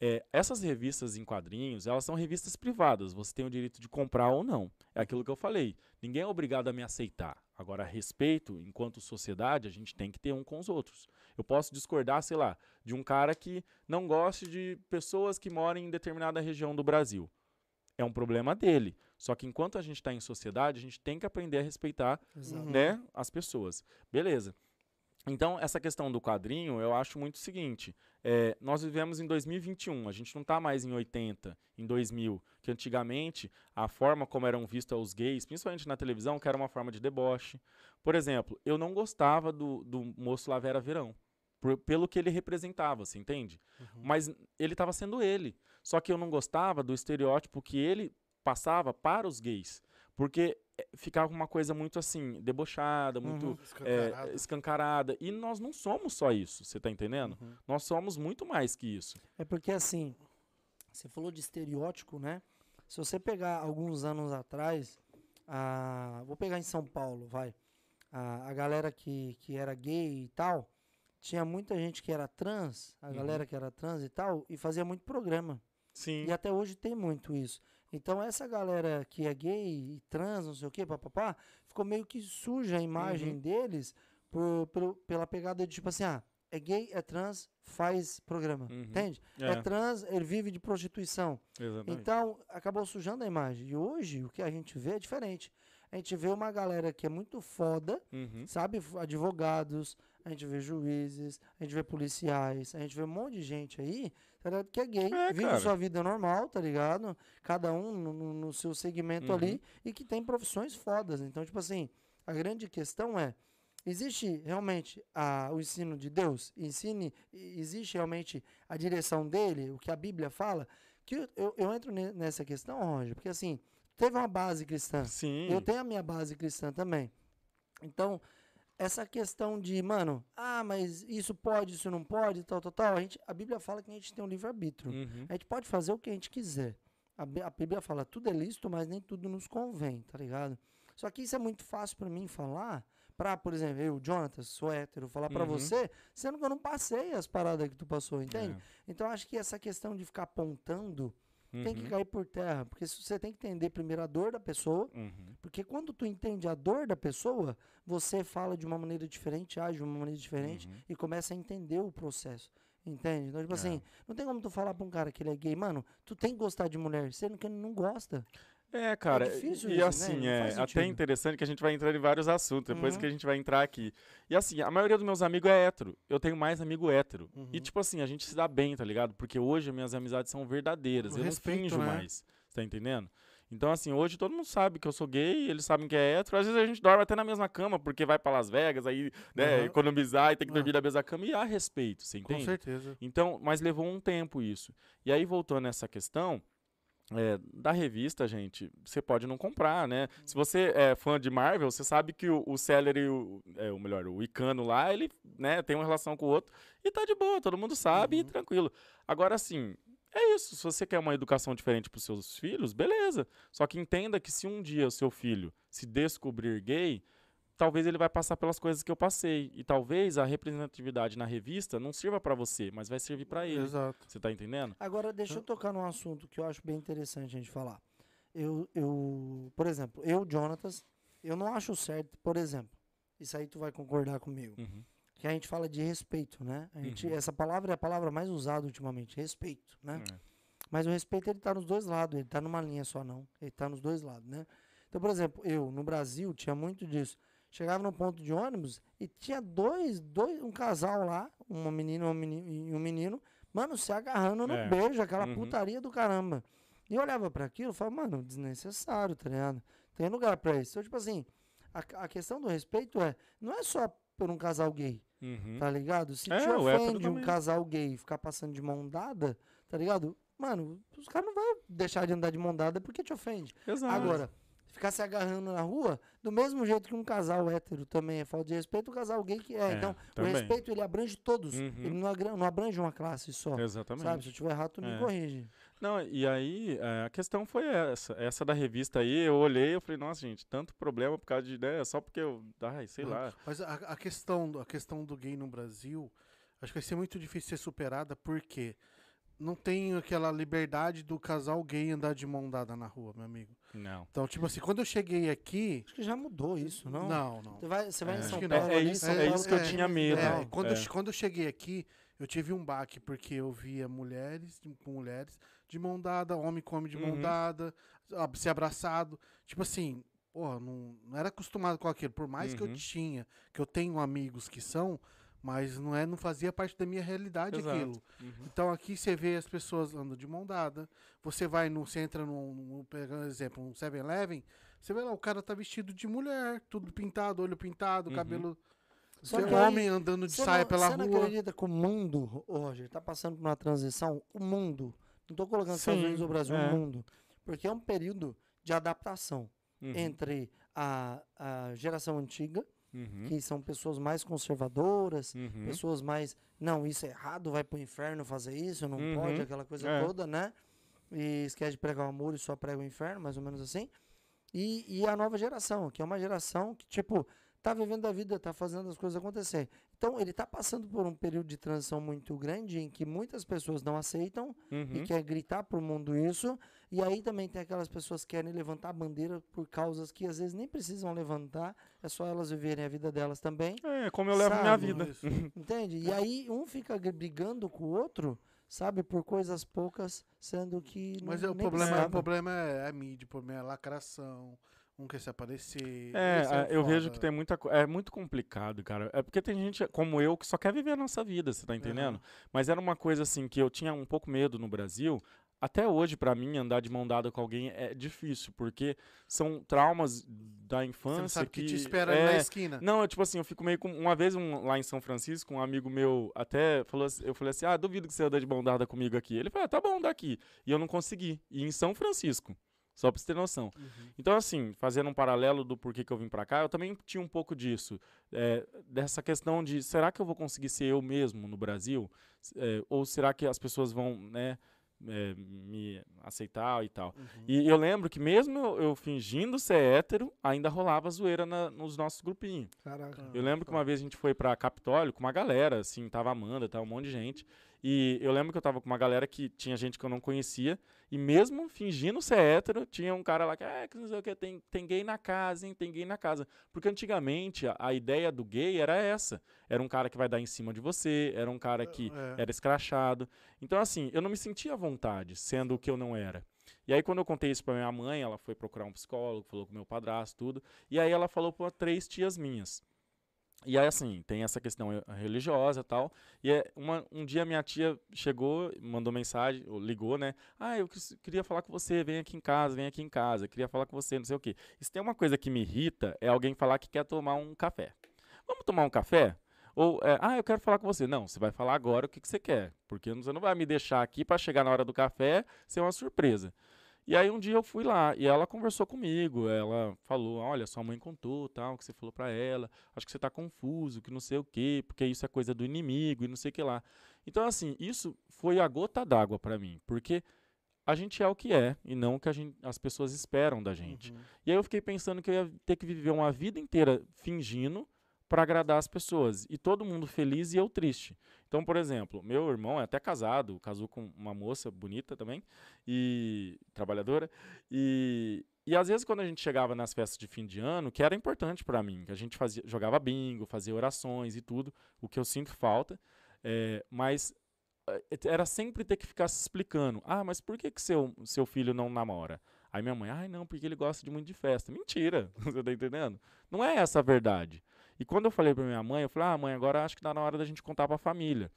É, essas revistas em quadrinhos, elas são revistas privadas. Você tem o direito de comprar ou não. É aquilo que eu falei. Ninguém é obrigado a me aceitar. Agora, respeito, enquanto sociedade, a gente tem que ter um com os outros. Eu posso discordar, sei lá, de um cara que não goste de pessoas que moram em determinada região do Brasil. É um problema dele. Só que enquanto a gente está em sociedade, a gente tem que aprender a respeitar Exato. né, as pessoas. Beleza. Então, essa questão do quadrinho, eu acho muito o seguinte: é, nós vivemos em 2021, a gente não está mais em 80, em 2000, que antigamente a forma como eram vistos os gays, principalmente na televisão, que era uma forma de deboche. Por exemplo, eu não gostava do, do moço Lavera Verão, por- pelo que ele representava, você entende? Mas ele estava sendo ele. Só que eu não gostava do estereótipo que ele passava para os gays. Porque ficava uma coisa muito assim, debochada, muito Uhum. é, Escancarado. escancarada. E nós não somos só isso, você tá entendendo? Uhum. Nós somos muito mais que isso. É porque assim, você falou de estereótipo, né? Se você pegar alguns anos atrás, a, vou pegar em São Paulo, vai. A, a galera que, que era gay e tal, tinha muita gente que era trans, a Uhum. galera que era trans e tal, e fazia muito programa. Sim. E até hoje tem muito isso. Então essa galera que é gay e trans, não sei o que, papapá, ficou meio que suja a imagem Uhum. deles por, pelo- pela pegada de tipo assim, ah, é gay, é trans, faz programa. Uhum. Entende? É, É. trans, ele vive de prostituição. exatamente. Então, acabou sujando a imagem. E hoje, o que a gente vê é diferente. A gente vê uma galera que é muito foda, Uhum. sabe? Advogados, a gente vê juízes, a gente vê policiais, a gente vê um monte de gente aí, tá ligado? Que é gay, É, vive cara. sua vida normal, tá ligado? Cada um no, no- seu segmento Uhum. ali e que tem profissões fodas. Então, tipo assim, a grande questão é. Existe realmente a, o ensino de Deus? Ensine, existe realmente a direção dele, o que a Bíblia fala? Que eu, eu, eu entro ne- nessa questão, Roger, porque assim, teve uma base cristã. Sim. Eu tenho a minha base cristã também. Então, essa questão de, mano, ah, mas isso pode, isso não pode, tal, tal, tal. A, gente, a Bíblia fala que a gente tem um livre-arbítrio. Uhum. A gente pode fazer o que a gente quiser. A, a Bíblia fala, tudo é lícito, mas nem tudo nos convém, tá ligado? Só que isso é muito fácil pra mim falar, pra, por exemplo, eu, Jonathan, sou hétero, falar pra Uhum. você, sendo que eu não passei as paradas que tu passou, entende? É. Então, acho que essa questão de ficar apontando tem que Uhum. cair por terra, porque se você tem que entender primeiro a dor da pessoa, Uhum. porque quando tu entende a dor da pessoa, você fala de uma maneira diferente, age de uma maneira diferente Uhum. e começa a entender o processo. Entende? Então, tipo É. assim, não tem como tu falar pra um cara que ele é gay, mano, tu tem que gostar de mulher, sendo que ele não gosta. É, cara, difícil e isso, né? assim, Não é até interessante que a gente vai entrar em vários assuntos, depois Uhum. que a gente vai entrar aqui. E assim, a maioria dos meus amigos é hétero. Eu tenho mais amigo hétero. E Uhum. tipo assim, a gente se dá bem, tá ligado? Porque hoje as minhas amizades são verdadeiras. O eu respeito, não finjo né? mais. Tá entendendo? Então, assim, hoje todo mundo sabe que eu sou gay, eles sabem que é hétero. Às vezes a gente dorme até na mesma cama, porque vai pra Las Vegas, aí, né, Aham. economizar e tem que dormir na mesma cama. E há respeito, você Com entende? certeza. Então, mas levou um tempo isso. E aí, voltando nessa questão é, da revista, gente, você pode não comprar, né? Se você é fã de Marvel, você sabe que o, o Celery, o, é, o melhor, o Icano lá, ele né, tem uma relação com o outro e tá de boa, todo mundo sabe e Uhum. tranquilo. Agora, assim, é isso. Se você quer uma educação diferente pros seus filhos, beleza. Só que entenda que se um dia o seu filho se descobrir gay, talvez ele vai passar pelas coisas que eu passei. E talvez a representatividade na revista não sirva pra você, mas vai servir pra ele. Exato. Você tá entendendo? Agora, deixa eu tocar num assunto que eu acho bem interessante a gente falar. Eu, eu por exemplo, eu, Jonatas, eu não acho certo, por exemplo, isso aí tu vai concordar comigo, Uhum. que a gente fala de respeito, né? A gente, Uhum. Essa palavra é a palavra mais usada ultimamente, respeito, né? É. Mas o respeito ele tá nos dois lados, ele tá numa linha só não, ele tá nos dois lados, né? Então, por exemplo, eu no Brasil tinha muito disso. Chegava no ponto de ônibus e tinha dois, dois um casal lá, uma menina e um menino, e um menino mano, se agarrando no É. beijo, aquela Uhum. putaria do caramba. E eu olhava pra aquilo e falava, mano, desnecessário, tá ligado? Tem lugar pra isso. Então, tipo assim, a, a questão do respeito é, não é só por um casal gay, Uhum. tá ligado? Se É, te ofende um casal gay ficar passando de mão dada, tá ligado? Mano, os caras não vão deixar de andar de mão dada porque te ofende. Exato. Agora, ficar se agarrando na rua, do mesmo jeito que um casal hétero também é falta de respeito, o casal gay que é. É, então, também. o respeito ele abrange todos. Uhum. Ele não, abrange uma classe só. Exatamente. Sabe? Se eu tiver errado, tu me É. corrige. Não, e aí é, a questão foi essa. Essa da revista aí, eu olhei e falei, nossa, gente, tanto problema por causa de ideia, só porque eu. Ai, sei lá. Mas a, a questão, do- a questão do gay no Brasil, acho que vai ser muito difícil ser superada porque não tem aquela liberdade do casal gay andar de mão dada na rua, meu amigo. Não. Então, tipo assim, quando eu cheguei aqui. Acho que já mudou isso, não? Não, não. Você vai, você vai É. em São Paulo. É, é isso, é isso que eu tinha medo. É, É. quando, Eu, É. quando eu cheguei aqui, eu tive um baque, porque eu via mulheres de- com mulheres de mão dada, homem com homem de mão Uhum. dada, ab- se abraçado. Tipo assim, porra, não, não era acostumado com aquilo. Por mais que eu Uhum. tinha, que eu tenho amigos que são, mas não, é, não fazia parte da minha realidade Exato. aquilo. Uhum. Então aqui você vê as pessoas andando de mão dada. Você vai no. Você entra num. num pegando exemplo, um 7-Eleven. Você vê lá, o cara tá vestido de mulher, tudo pintado, olho pintado, Uhum. cabelo. Só Você que é aí, homem andando de Você saia não, pela você rua. acredita que o mundo, Roger, tá passando por uma transição? O mundo. Não tô colocando os Estados Sim, Unidos ou Brasil, é. o mundo. Porque é um período de adaptação Uhum. entre a, a geração antiga, Uhum. que são pessoas mais conservadoras, Uhum. pessoas mais, não, isso é errado, vai pro inferno fazer isso, não Uhum. pode, aquela coisa É. toda, né? E esquece de pregar o amor e só prega o inferno, mais ou menos assim. E, e a nova geração, que é uma geração que, tipo, tá vivendo a vida, tá fazendo as coisas acontecer. Então, ele tá passando por um período de transição muito grande em que muitas pessoas não aceitam e Uhum. quer gritar pro mundo isso. E aí também tem aquelas pessoas que querem levantar a bandeira por causas que às vezes nem precisam levantar, é só elas viverem a vida delas também. É, como eu levo minha Sabe, vida. Isso. [laughs] Entende? E aí um fica brigando com o outro, sabe, por coisas poucas, sendo que Mas não, é, o, nem problema, o problema é a mídia, o problema é a lacração. Um quer se aparecer. É, esse a- eu vejo que tem muita coisa. É muito complicado, cara. É porque tem gente como eu que só quer viver a nossa vida, você tá entendendo? Aham. Mas era uma coisa assim que eu tinha um pouco medo no Brasil. Até hoje, pra mim, andar de mão dada com alguém é difícil, porque são traumas da Você infância não sabe o que, te que espera é, na esquina. Não, eu, tipo assim, eu fico meio com. Uma vez um- lá em São Francisco, um amigo meu até falou assim, eu falei assim: ah, duvido que você anda de mão dada comigo aqui. Ele falou, ah, tá bom, daqui. E eu não consegui. E em São Francisco. Só pra você ter noção. Uhum. Então, assim, fazendo um paralelo do porquê que eu vim pra cá, eu também tinha um pouco disso. é, dessa questão de será que eu vou conseguir ser eu mesmo no Brasil? É, ou será que as pessoas vão, né, é, me aceitar e tal? Uhum. E eu lembro que mesmo eu, eu fingindo ser hétero, ainda rolava zoeira na- nos nossos grupinhos. Caraca. Eu lembro que uma vez a gente foi pra Capitólio com uma galera, assim, tava Amanda, tava um monte de gente. E eu lembro que eu tava com uma galera que tinha gente que eu não conhecia. E mesmo fingindo ser hétero, tinha um cara lá que, ah, que não sei o que, tem, tem gay na casa, hein, tem gay na casa. Porque antigamente a, a ideia do gay era essa. Era um cara que vai dar em cima de você, era um cara que É. era escrachado. Então, assim, eu não me sentia à vontade, sendo o que eu não era. E aí, quando eu contei isso pra minha mãe, ela foi procurar um psicólogo, falou com meu padrasto, tudo. E aí ela falou pra três tias minhas. E aí, assim, tem essa questão eh, religiosa e tal. E é uma, um dia minha tia chegou, mandou mensagem, ou ligou, né? Ah, eu queria falar com você, vem aqui em casa, vem aqui em casa, queria falar com você, não sei o quê. E se tem uma coisa que me irrita, é alguém falar que quer tomar um café. Vamos tomar um café? Ou, é, ah, eu quero falar com você. Não, você vai falar agora o que, que você quer. Porque você não vai me deixar aqui para chegar na hora do café ser uma surpresa. E aí um dia eu fui lá e ela conversou comigo, ela falou, olha, sua mãe contou, tal, que você falou pra ela, acho que você tá confuso, que não sei o quê, porque isso é coisa do inimigo e não sei o que lá. Então assim, isso foi a gota d'água pra mim, porque a gente é o que é e não o que a gente- as pessoas esperam da gente. Uhum. E aí eu fiquei pensando que eu ia ter que viver uma vida inteira fingindo para agradar as pessoas. E todo mundo feliz e eu triste. Então, por exemplo, meu irmão é até casado, casou com uma moça bonita também, e trabalhadora. E, e às vezes quando a gente chegava nas festas de fim de ano, que era importante para mim, que a gente fazia, jogava bingo, fazia orações e tudo, o que eu sinto falta. é, mas eh, era sempre ter que ficar se explicando. Ah, mas por que, que seu, seu filho não namora? Aí minha mãe, ai não, porque ele gosta de muito de festa. Mentira, [laughs] você tá entendendo? Não é essa a verdade. E quando eu falei pra minha mãe, eu falei, ah, mãe, agora acho que tá na hora da gente contar pra família.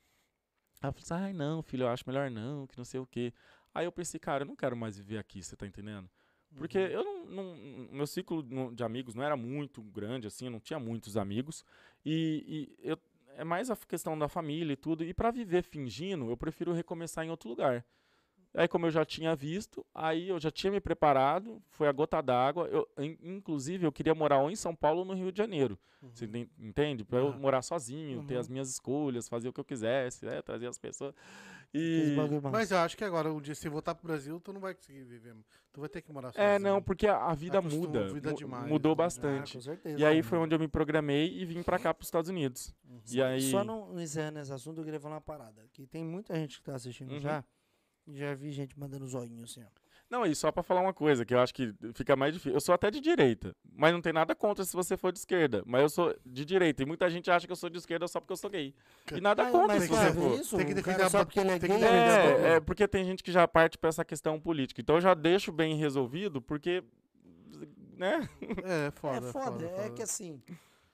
Ela falou assim, ai não, filho, eu acho melhor não, que não sei o quê. Aí eu pensei, cara, eu não quero mais viver aqui, você tá entendendo? Porque Uhum. eu não, não- Meu ciclo de amigos não era muito grande, assim, eu não tinha muitos amigos. E, e eu, é mais a questão da família e tudo. E pra viver fingindo, eu prefiro recomeçar em outro lugar. Aí, como eu já tinha visto, aí eu já tinha me preparado, foi a gota d'água. Eu, in- inclusive, eu queria morar ou em São Paulo ou no Rio de Janeiro. Você enten- entende? Pra eu Ah. morar sozinho, ter Uhum. as minhas escolhas, fazer o que eu quisesse, né? trazer as pessoas. E. Mas eu acho que agora, um dia, se voltar pro Brasil, tu não vai conseguir viver. Tu vai ter que morar sozinho. É, não, porque a, a vida Acostuma, muda. vida demais, mudou né? Ah, bastante. com certeza. E aí mano. foi onde eu me programei e vim pra cá, pros Estados Unidos. Uhum. E aí. Só não encerrando esse assunto, eu queria falar uma parada. Que tem muita gente que tá assistindo Uhum. já. Já vi gente mandando zoinho assim, ó. Não, e só pra falar uma coisa, que eu acho que fica mais difícil. Eu sou até de direita, mas não tem nada contra se você for de esquerda. Mas eu sou de direita. E muita gente acha que eu sou de esquerda só porque eu sou gay. E nada Mas- contra mas se você for. isso, tem que defender só porque ele é tem gay, a é É, é, porque tem gente que já parte pra essa questão política. Então eu já deixo bem resolvido, porque. Né? É, foda. é foda, é que assim,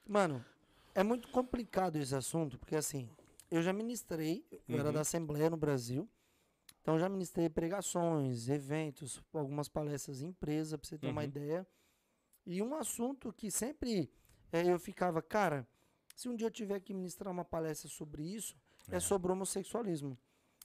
mano, é muito complicado esse assunto, porque assim, eu já ministrei, eu era Uhum. da Assembleia no Brasil, então já ministrei pregações, eventos, algumas palestras em empresa, pra você ter uma Uhum. ideia. E um assunto que sempre eh, eu ficava, cara, se um dia eu tiver que ministrar uma palestra sobre isso, é, É. sobre homossexualismo.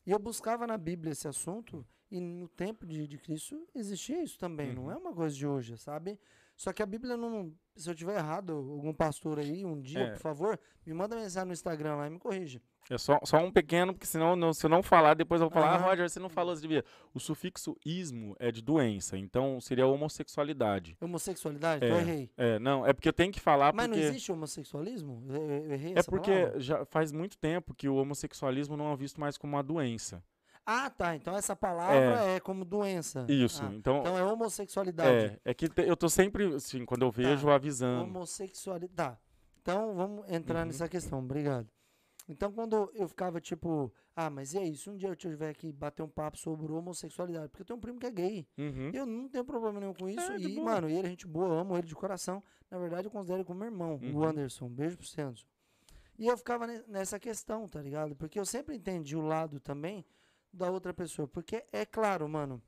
E eu buscava na Bíblia esse assunto, e no tempo de, de Cristo existia isso também, não Uhum. é uma coisa de hoje, sabe? Só que a Bíblia não. Se eu tiver errado, algum pastor aí, um dia, É. por favor, me manda mensagem no Instagram lá e me corrige. É só, só um pequeno, porque senão não- se eu não falar, depois eu vou falar, ah, Aham. Roger, você não falou, você devia. O sufixo ismo é de doença, então seria homossexualidade. Homossexualidade? É. Eu errei. É, não, é porque eu tenho que falar Mas porque. não existe homossexualismo? Eu, errei É porque palavra? já faz muito tempo que o homossexualismo não é visto mais como uma doença. Ah, tá. Então essa palavra é, como doença. Isso. Ah, então, então é homossexualidade. é, é que te- eu tô sempre, assim, quando eu vejo, avisando. Homossexualidade. Tá. Então vamos entrar Uhum. nessa questão. Obrigado. Então quando eu ficava tipo, ah, mas e aí, se um dia eu tiver que bater um papo sobre homossexualidade, porque eu tenho um primo que é gay. Uhum. Eu não tenho problema nenhum com isso. É, e, boa. mano, ele é gente boa, amo ele de coração. Na verdade, eu considero ele como meu irmão, o Uhum. Anderson. Um beijo pro Senso. E eu ficava ne- nessa questão, tá ligado? Porque eu sempre entendi o lado também da outra pessoa. Porque é claro, mano,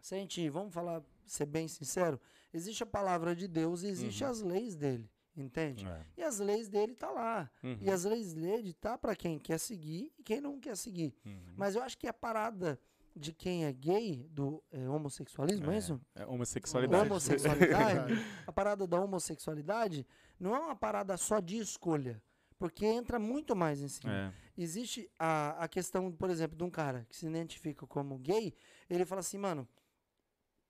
se a gente, vamos falar, ser bem sincero, existe a palavra de Deus e existe Uhum. as leis dele, entende? É. E as leis dele tá lá. Uhum. E as leis dele tá para quem quer seguir e quem não quer seguir. Uhum. Mas eu acho que a parada de quem é gay, do é, homossexualismo, é, isso? É homossexualidade. Homossexualidade, [laughs] a parada da homossexualidade não é uma parada só de escolha, porque entra muito mais em cima. É. Existe a, a questão, por exemplo, de um cara que se identifica como gay, ele fala assim, mano,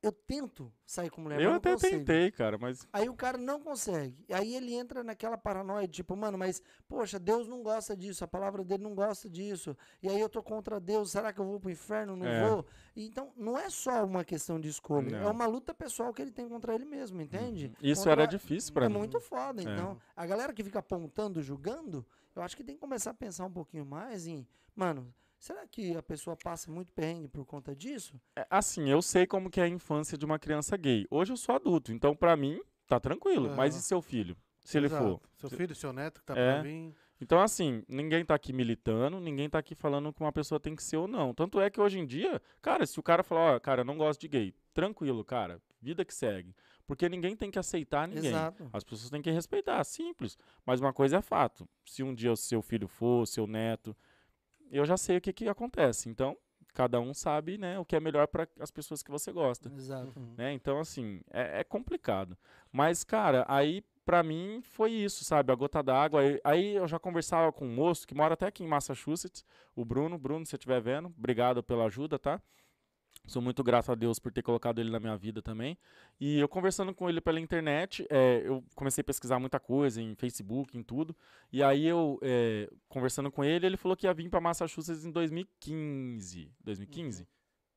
eu tento sair com mulher, Eu até consigo. tentei, cara, mas. Aí o cara não consegue. Aí ele entra naquela paranoia, tipo, mano, mas, poxa, Deus não gosta disso, a palavra dele não gosta disso. E aí eu tô contra Deus, será que eu vou pro inferno? Não É. vou. Então, não é só uma questão de escolha, é Não. uma luta pessoal que ele tem contra ele mesmo, entende? Isso Contra- era difícil pra É mim. muito foda, É. então. A galera que fica apontando, julgando, eu acho que tem que começar a pensar um pouquinho mais em, mano, será que a pessoa passa muito perrengue por conta disso? É, Assim, eu sei como que é a infância de uma criança gay. Hoje eu sou adulto, então pra mim tá tranquilo. Mas e seu filho? Se ele for? Exato. Seu filho, seu neto que tá É. pra vir. Então, assim, ninguém tá aqui militando, ninguém tá aqui falando que uma pessoa tem que ser ou não. Tanto é que hoje em dia, cara, se o cara falar, ó, cara, eu não gosto de gay, tranquilo, cara, vida que segue. Porque ninguém tem que aceitar ninguém. Exato. As pessoas têm que respeitar, simples. Mas uma coisa é fato. Se um dia o seu filho for, seu neto, eu já sei o que, que acontece. Então, cada um sabe, né, o que é melhor para as pessoas que você gosta. Exato. Uhum. Né? Então, assim, é, é complicado. Mas, cara, aí pra mim foi isso, sabe? A gota d'água. Aí, aí eu já conversava com um moço que mora até aqui em Massachusetts, o Bruno. Bruno, se você estiver vendo, obrigado pela ajuda, tá? Sou muito grato a Deus por ter colocado ele na minha vida também. E eu conversando com ele pela internet, é, eu comecei a pesquisar muita coisa em Facebook, em tudo. E aí eu, é, conversando com ele, ele falou que ia vir para Massachusetts em 2015. 2015?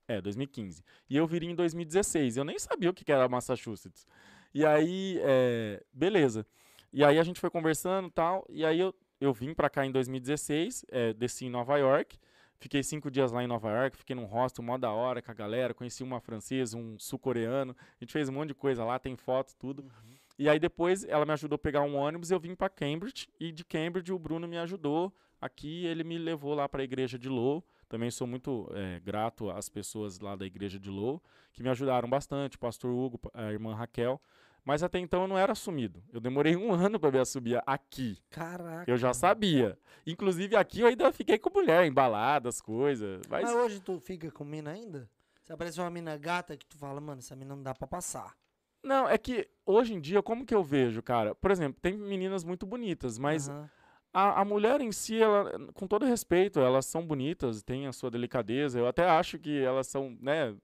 É, 2015. E eu viria em 2016. Eu nem sabia o que era Massachusetts. E aí, é, beleza. E aí a gente foi conversando e tal. E aí eu, eu vim pra cá em 2016, é, desci em Nova York. Fiquei cinco dias lá em Nova York, fiquei num hostel mó da hora com a galera, conheci uma francesa, um sul-coreano, a gente fez um monte de coisa lá, tem foto, tudo. E aí depois ela me ajudou a pegar um ônibus, eu vim para Cambridge, e de Cambridge o Bruno me ajudou aqui, ele me levou lá para a igreja de Low, também sou muito é, grato às pessoas lá da igreja de Low, que me ajudaram bastante, o pastor Hugo, a irmã Raquel, mas até então eu não era assumido. Eu demorei um [laughs] ano para me assumir aqui. Caraca. Eu já sabia. Inclusive aqui eu ainda fiquei com mulher, embalada, as coisas. Mas, Mas hoje tu fica com mina ainda? Se aparece uma mina gata que tu fala, mano, essa mina não dá pra passar. não, é que hoje em dia, como que eu vejo, cara? Por exemplo, tem meninas muito bonitas, mas Aham. a, a mulher em si, ela, com todo respeito, elas são bonitas, têm a sua delicadeza. Eu até acho que elas são, né,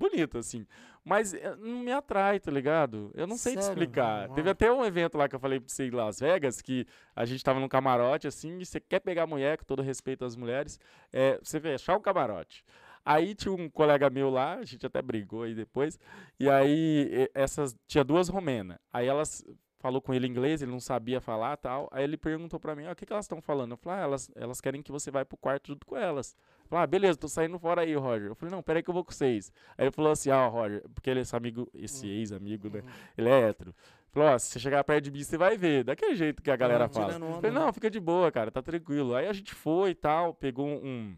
bonitas, assim. Mas eh, não me atrai, tá ligado? Eu não sei te Sério? explicar. Uau. Teve até um evento lá que eu falei pra você em Las Vegas, que a gente tava num camarote, assim, e você quer pegar a mulher, com todo respeito às mulheres, é, você fechar o camarote. Aí tinha um colega meu lá, a gente até brigou aí depois, e aí essas, tinha duas romenas. Aí elas falou com ele em inglês, ele não sabia falar tal. Aí ele perguntou pra mim, ah, o que, que elas estão falando? Eu falei, ah, elas, elas querem que você vá pro quarto junto com elas. Eu falei, ah, beleza, tô saindo fora aí, Roger. Eu falei, não, peraí que eu vou com vocês. Aí ele falou assim, ah, Roger, porque ele é esse amigo, esse ex-amigo, né? Ele é hétero. Falou, ó, se você chegar perto de mim, você vai ver. Daquele jeito que a galera fala. tirando onda, Falei, não, fica de boa, cara, tá tranquilo. Aí a gente foi e tal, pegou um,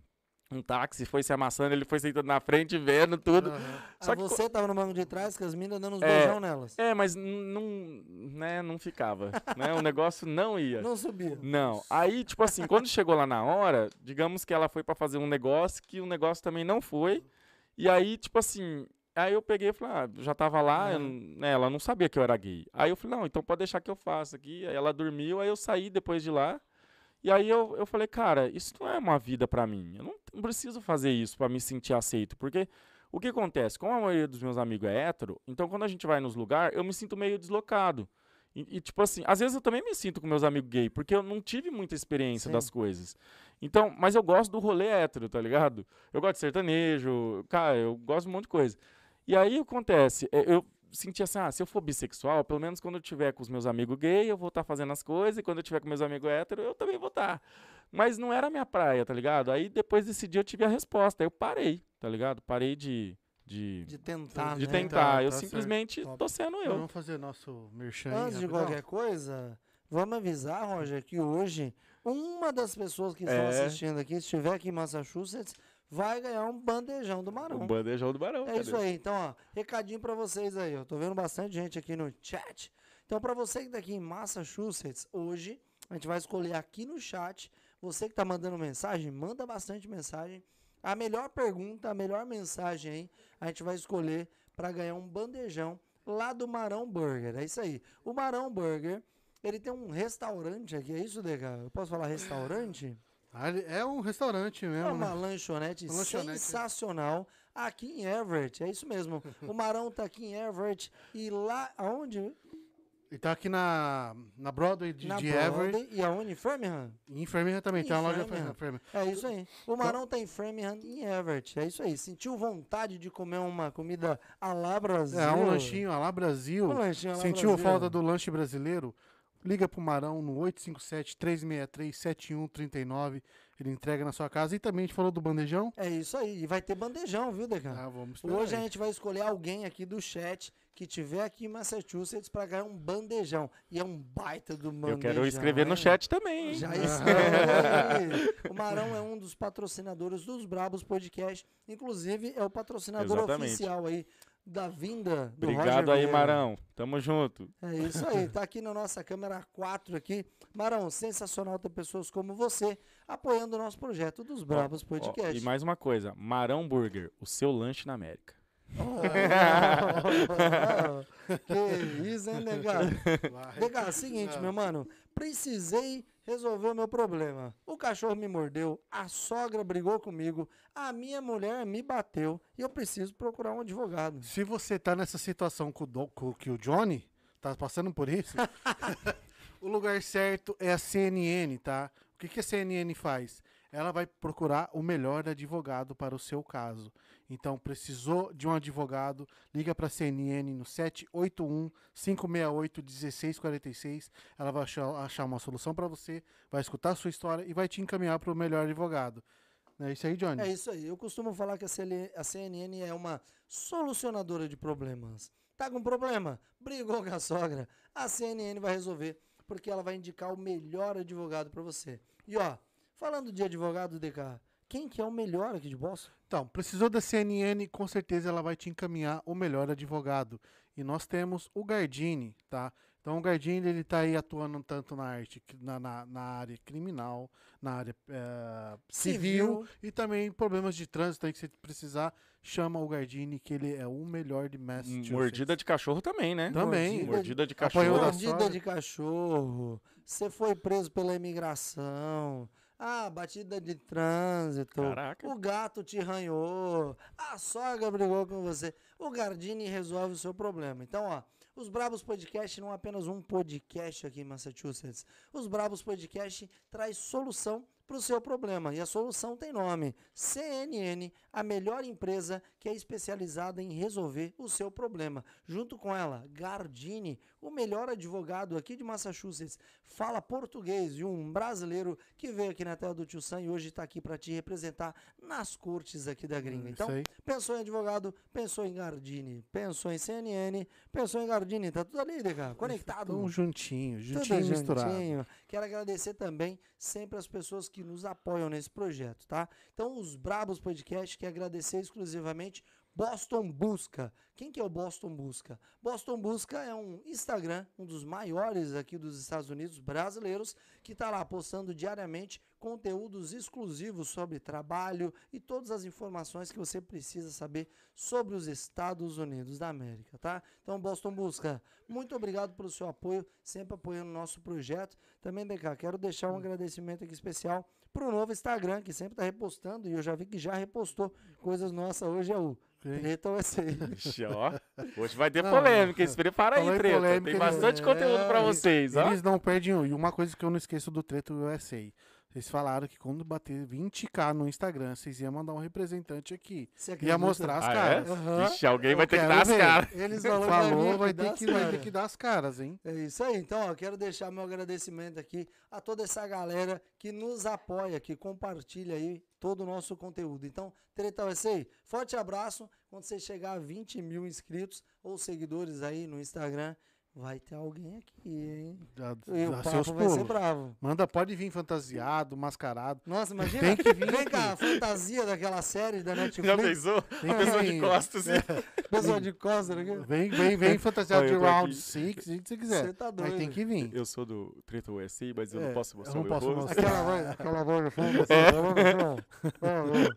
um táxi, foi se amassando, ele foi sentando na frente, vendo tudo. Aham. Só ah, que você tava no banco de trás com as minas dando uns É. beijão nelas. É, mas não, né, não ficava, né? O negócio não ia. Não subia. Não. Aí, tipo assim, quando chegou lá na hora, digamos que ela foi pra fazer um negócio que o negócio também não foi. E aí, tipo assim, aí eu peguei e falei, ah, já tava lá, eu não- né, ela não sabia que eu era gay. Aí eu falei, não, então pode deixar que eu faça aqui. Aí ela dormiu, aí eu saí depois de lá. E aí eu, eu falei, cara, isso não é uma vida pra mim. Eu não, preciso fazer isso pra me sentir aceito. Porque o que acontece? Como a maioria dos meus amigos é hétero, então quando a gente vai nos lugares, eu me sinto meio deslocado. E, e, tipo assim, às vezes eu também me sinto com meus amigos gay, porque eu não tive muita experiência Sim. das coisas. Então, mas eu gosto do rolê hétero, tá ligado? Eu gosto de sertanejo, cara, eu gosto de um monte de coisa. E aí acontece, é, eu senti assim, ah, se eu for bissexual, pelo menos quando eu tiver com os meus amigos gay, eu vou estar fazendo as coisas, e quando eu tiver com meus amigos hétero, eu também vou estar. Mas não era a minha praia, tá ligado? Aí depois desse dia eu tive a resposta, aí eu parei, tá ligado? Parei de, de, De tentar, de né? tentar. Tá, eu tá certo. simplesmente Top. tô sendo eu. Vamos fazer nosso merchan Antes de qualquer coisa, vamos avisar, Roger, que hoje uma das pessoas que estão É. assistindo aqui, se estiver aqui em Massachusetts, vai ganhar um bandejão do Marão. O bandejão do barão. É isso aí. Então, ó, recadinho pra vocês aí. Eu tô vendo bastante gente aqui no chat. Então, pra você que tá aqui em Massachusetts, hoje a gente vai escolher aqui no chat. Você que tá mandando mensagem, manda bastante mensagem. A melhor pergunta, a melhor mensagem aí, a gente vai escolher pra ganhar um bandejão lá do Marão Burger. É isso aí. O Marão Burger, ele tem um restaurante aqui, é isso, Dega? Eu posso falar restaurante? É um restaurante É mesmo, uma né? lanchonete, Uma lanchonete. sensacional aqui em Everett. É isso mesmo. O Marão tá aqui em Everett. E lá, aonde? E tá aqui na, na Broadway de, Na de Broadway. Everett. E aonde? Em Framingham. Em Framingham também, Em tem uma loja em Framingham. É isso aí. O Marão tá em Framingham em Everett. É isso aí. Sentiu vontade de comer uma comida à la Brasil? É, um lanchinho lá Brasil. Um lanchinho à la Sentiu Brasil. falta do lanche brasileiro? Liga pro Marão no 857-363-7139. Ele entrega na sua casa. E também a gente falou do bandejão. É isso aí. E vai ter bandejão, viu, Decan? Ah, vamos Hoje a aí. gente vai escolher alguém aqui do chat que tiver aqui em Massachusetts pra ganhar um bandejão. E é um baita do bandejão. Eu quero escrever no hein? chat também, hein? Já escreve. o Marão é um dos patrocinadores dos Brabos Podcast. Inclusive, é o patrocinador Exatamente. oficial aí da vinda do Obrigado Roger aí, Vieira. Marão. Tamo junto. É isso aí. Tá aqui na nossa câmera 4 aqui. Marão, sensacional ter pessoas como você apoiando o nosso projeto dos Brabos Ó, Podcast. e mais uma coisa, Marão Burger, o seu lanche na América. Oh, [laughs] que isso, hein, negado? Vai. Legal, seguinte, meu mano. Precisei resolver o meu problema. O cachorro me mordeu, a sogra brigou comigo, a minha mulher me bateu e eu preciso procurar um advogado. Se você tá nessa situação com o, Do- com- que o Johnny tá passando por isso, [laughs] o lugar certo é a CNN, tá? O que, que a CNN faz? Ela vai procurar o melhor advogado para o seu caso. Então, precisou de um advogado, liga para a CNN no 781-568-1646. Ela vai achar, uma solução para você, vai escutar a sua história e vai te encaminhar para o melhor advogado. É isso aí, Johnny. É isso aí. Eu costumo falar que a CNN é uma solucionadora de problemas. Tá com problema? Brigou com a sogra? A CNN vai resolver, porque ela vai indicar o melhor advogado para você. E ó, falando de advogado, DK, quem que é o melhor aqui de Boston? Então, precisou da CNN, com certeza ela vai te encaminhar o melhor advogado. E nós temos o Gardini, tá? Então o Gardini ele tá aí atuando tanto na arte, na, na, na área criminal, na área eh, civil, e também problemas de trânsito aí que você precisar, chama o Gardini, que ele é o melhor de Massachusetts. Mordida de cachorro também, né? Também. Mordida Mordida de cachorro. da Mordida de cachorro. Você foi preso pela imigração. Ah, batida de trânsito. Caraca. O gato te arranhou. A sogra brigou com você. O Gardini resolve o seu problema. Então, ó, os Brabos Podcast não é apenas um podcast aqui em Massachusetts. Os Brabos Podcast traz solução para o seu problema. E a solução tem nome: CNN, a melhor empresa que é especializada em resolver o seu problema. Junto com ela, Gardini, o melhor advogado aqui de Massachusetts, fala português e um brasileiro que veio aqui na tela do Tio Sam e hoje está aqui para te representar nas cortes aqui da gringa. Então, Isso aí. pensou em advogado, pensou em Gardini, pensou em CNN, pensou em Gardini. Tá tudo ali, DK, conectado. Tão juntinho, Tudo juntinho misturado. juntinho. Quero agradecer também sempre as pessoas que nos apoiam nesse projeto, tá? Então, os Brabos Podcast, quer agradecer exclusivamente Boston Busca. Quem que é o Boston Busca? Boston Busca é um Instagram, um dos maiores aqui dos Estados Unidos brasileiros, que está lá postando diariamente conteúdos exclusivos sobre trabalho e todas as informações que você precisa saber sobre os Estados Unidos da América, tá? Então, Boston Busca, muito obrigado pelo seu apoio, sempre apoiando o nosso projeto. Também, DK, quero deixar um agradecimento aqui especial para o novo Instagram, que sempre está repostando, e eu já vi que já repostou coisas nossas. Hoje é o Treta USA. Ixi, ó. Hoje vai ter Não, polêmica, se prepara aí, falou treta. polêmica, Tem bastante É, conteúdo pra eles- vocês, ó. Eles não perdem um. E uma coisa que eu não esqueço do Treto USA. Vocês falaram que quando bater 20k no Instagram, vocês iam mandar um representante aqui. Ia mostrar as Ah, é? caras. Aham. Ixi, alguém vai Eu ter que dar as ver. caras. Eles Falou, que vai ter, dar que, as vai ter que dar as caras, hein? É isso aí. Então, ó, quero deixar meu agradecimento aqui a toda essa galera que nos apoia, que compartilha aí todo o nosso conteúdo. Então, Treta USA, forte abraço. Quando você chegar a 20 mil inscritos ou seguidores aí no Instagram, vai ter alguém aqui, hein? Dá, E o papo vai ser bravo. Manda, pode vir fantasiado, mascarado. Nossa, imagina. Tem que vir [laughs] Vem cá, a fantasia daquela série da Já Netflix. pensou? Tem A que pessoa de costas, assim. Pessoa de costa, né? Vem, vem, vem fantasiado de eu round aqui. 6, se você quiser. Você tá Mas doido. tem que vir. Eu sou do Treta USA, mas eu É, não posso eu mostrar não o meu posso rosto. mostrar. Aquela voz, aquela voz no fundo. [laughs] assim, aquela voz no fundo.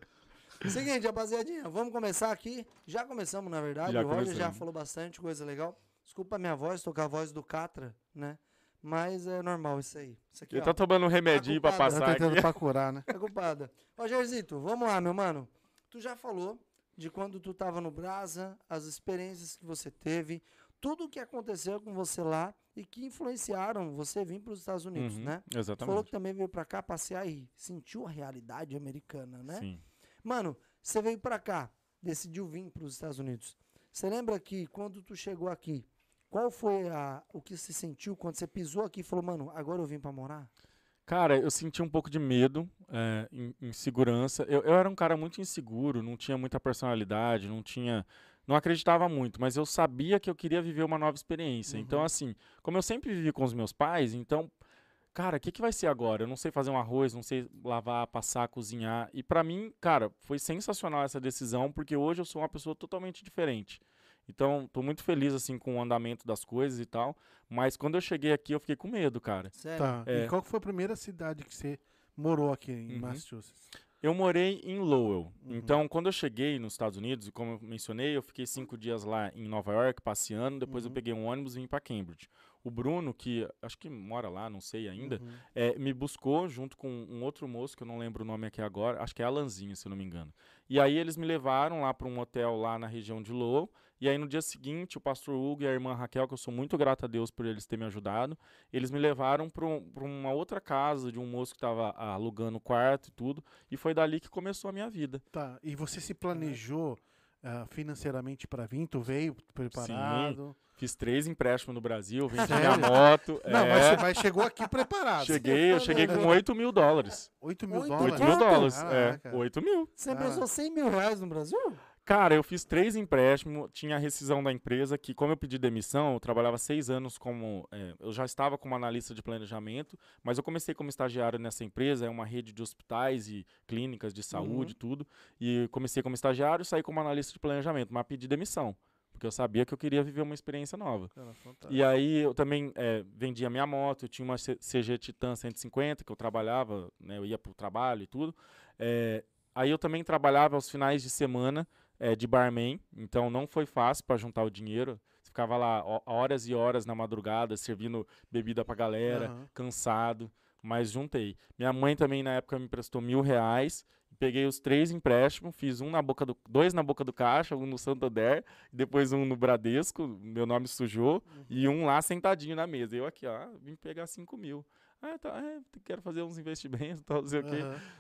Seguinte, rapaziadinha, vamos começar aqui. Já começamos, na verdade. Já o Roger já falou bastante coisa legal. Desculpa a minha voz, tô com a voz do Catra, né? Mas é normal isso aí. Isso aqui, Ele ó, tá tomando um remedinho pra culpado. Tá passar tentando aqui. pra curar, né? [laughs] tá culpada. Rogerzito, vamos lá, meu mano. Tu já falou de quando tu tava no Brasa, as experiências que você teve, tudo o que aconteceu com você lá e que influenciaram você vir para os Estados Unidos, Uhum, né? Tu falou Exatamente. que também veio pra cá passear e sentiu a realidade americana, né? Sim. Mano, você veio pra cá, decidiu vir pros Estados Unidos. Você lembra que quando tu chegou aqui, qual foi a, o que você sentiu quando você pisou aqui e falou, mano, agora eu vim pra morar? Cara, eu senti um pouco de medo, é, in- insegurança. Eu, eu era um cara muito inseguro, não tinha muita personalidade, não tinha. Não acreditava muito, mas eu sabia que eu queria viver uma nova experiência. Então, Uhum. assim, como eu sempre vivi com os meus pais, então, cara, o que, que vai ser agora? Eu não sei fazer um arroz, não sei lavar, passar, cozinhar. E pra mim, cara, foi sensacional essa decisão, porque hoje eu sou uma pessoa totalmente diferente. Então, tô muito feliz, assim, com o andamento das coisas e tal. Mas quando eu cheguei aqui, eu fiquei com medo, cara. Sério? Tá. É. E qual foi a primeira cidade que você morou aqui em Uhum. Massachusetts? Eu morei em Lowell. Uhum. Então, quando eu cheguei nos Estados Unidos, e como eu mencionei, eu fiquei cinco dias lá em Nova York passeando. Depois eu Uhum. peguei um ônibus e vim para Cambridge. O Bruno, que acho que mora lá, não sei ainda, Uhum. é, me buscou junto com um outro moço, que eu não lembro o nome aqui agora, acho que é Alanzinho, se eu não me engano. E aí eles me levaram lá para um hotel lá na região de Lowell. E aí no dia seguinte, o pastor Hugo e a irmã Raquel, que eu sou muito grato a Deus por eles terem me ajudado, eles me levaram para uma outra casa de um moço que estava alugando quarto e tudo. E foi dali que começou a minha vida. Tá. E você se planejou ah, financeiramente pra vir? Tu veio preparado? Fiz três empréstimos no Brasil, vendi Sério? minha moto. Não, é, mas você mas chegou aqui preparado. Cheguei, eu cheguei com 8 mil dólares. 8 mil Oito 8 8 mil dólares, Caraca. é. 8 mil. Você Ah. emprestou 100 mil reais no Brasil? Cara, eu fiz três empréstimos, tinha a rescisão da empresa, que como eu pedi demissão, eu trabalhava seis anos como. é, eu já estava como analista de planejamento, mas eu comecei como estagiário nessa empresa, é uma rede de hospitais e clínicas de saúde, tudo. E comecei como estagiário e saí como analista de planejamento, mas pedi demissão. Porque eu sabia que eu queria viver uma experiência nova. Cara. E aí eu também é, vendia minha moto, eu tinha uma CG Titan 150 que eu trabalhava, né, eu ia pro trabalho e tudo. É, aí eu também trabalhava aos finais de semana é, de barman, então não foi fácil para juntar o dinheiro. Ficava lá ho- horas e horas na madrugada servindo bebida pra galera, Aham. cansado, mas juntei. Minha mãe também na época me emprestou mil reais. Peguei os três empréstimos, fiz um na boca do, dois na boca do caixa, um no Santander, depois um no Bradesco, meu nome sujou, e um lá sentadinho na mesa. Eu aqui, ó, vim pegar cinco mil. Ah, tá, é, quero fazer uns investimentos, [laughs] tal, não sei o quê,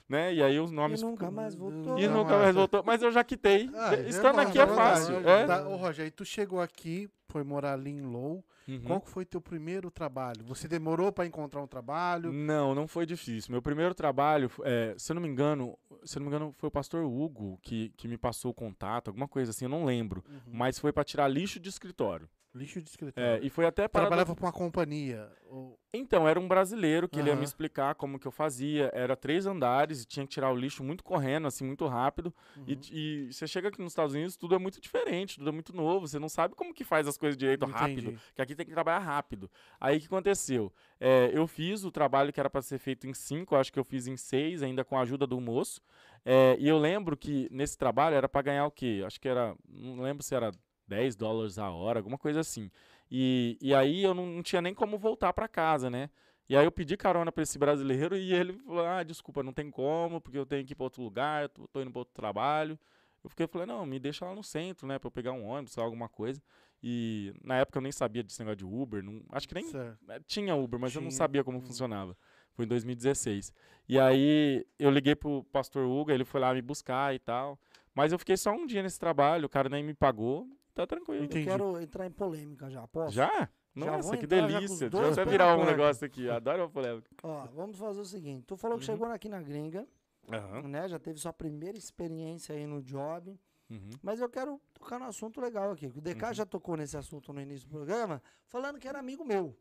né? E aí os nomes... E nunca mais voltou. E nunca mas- mais voltou, mas eu já quitei. Ah, é Estando aqui é verdade. fácil. É? Tá, ô, Roger, aí tu chegou aqui, foi morar ali em Low. Uhum. Qual que foi teu primeiro trabalho? Você demorou pra encontrar um trabalho? Não, não foi difícil. Meu primeiro trabalho, é, se eu não me engano, se eu não me engano, foi o pastor Hugo que, que me passou o contato, alguma coisa assim, eu não lembro. Uhum. Mas foi para tirar lixo de escritório. Lixo de É, escritório. e foi até para Trabalhava pra uma companhia. ou- Então, era um brasileiro que ele ia me explicar como que eu fazia. Era três andares e tinha que tirar o lixo muito correndo, assim, muito rápido. E, Uhum. e você chega aqui nos Estados Unidos, tudo é muito diferente, tudo é muito novo. Você não sabe como que faz as coisas direito rápido. Entendi. Que aqui tem que trabalhar rápido. Aí o que aconteceu? É, eu fiz o trabalho que era para ser feito em cinco, acho que eu fiz em seis, ainda com a ajuda do moço. É, e eu lembro que nesse trabalho era para ganhar o quê? Acho que era. Não lembro se era 10 dólares a hora, alguma coisa assim. E, e aí eu não, não tinha nem como voltar para casa, né? E aí eu pedi carona para esse brasileiro e ele falou: Ah, desculpa, não tem como, porque eu tenho que ir para outro lugar, tô, tô indo para outro trabalho. Eu fiquei, falei, não, me deixa lá no centro, né, pra eu pegar um ônibus, sei lá, alguma coisa. E na época eu nem sabia desse negócio de Uber, não, acho que nem Certo. é, tinha Uber, mas eu não Tinha, sabia como hum. funcionava. Foi em 2016. E aí eu liguei pro pastor Hugo, ele foi lá me buscar e tal. Mas eu fiquei só um dia nesse trabalho, o cara nem me pagou, tá tranquilo. Entendi. Eu quero entrar em polêmica já, posso? Já? Nossa, que já os delícia. Deixa eu pés virar um negócio aqui. Adoro uma polêmica. Ó, vamos fazer o seguinte. Tu falou que Uhum. chegou aqui na gringa, Aham. né? Já teve sua primeira experiência aí no job. Uhum. Mas eu quero tocar no assunto legal aqui. O DK Uhum. já tocou nesse assunto no início do programa, falando que era amigo meu.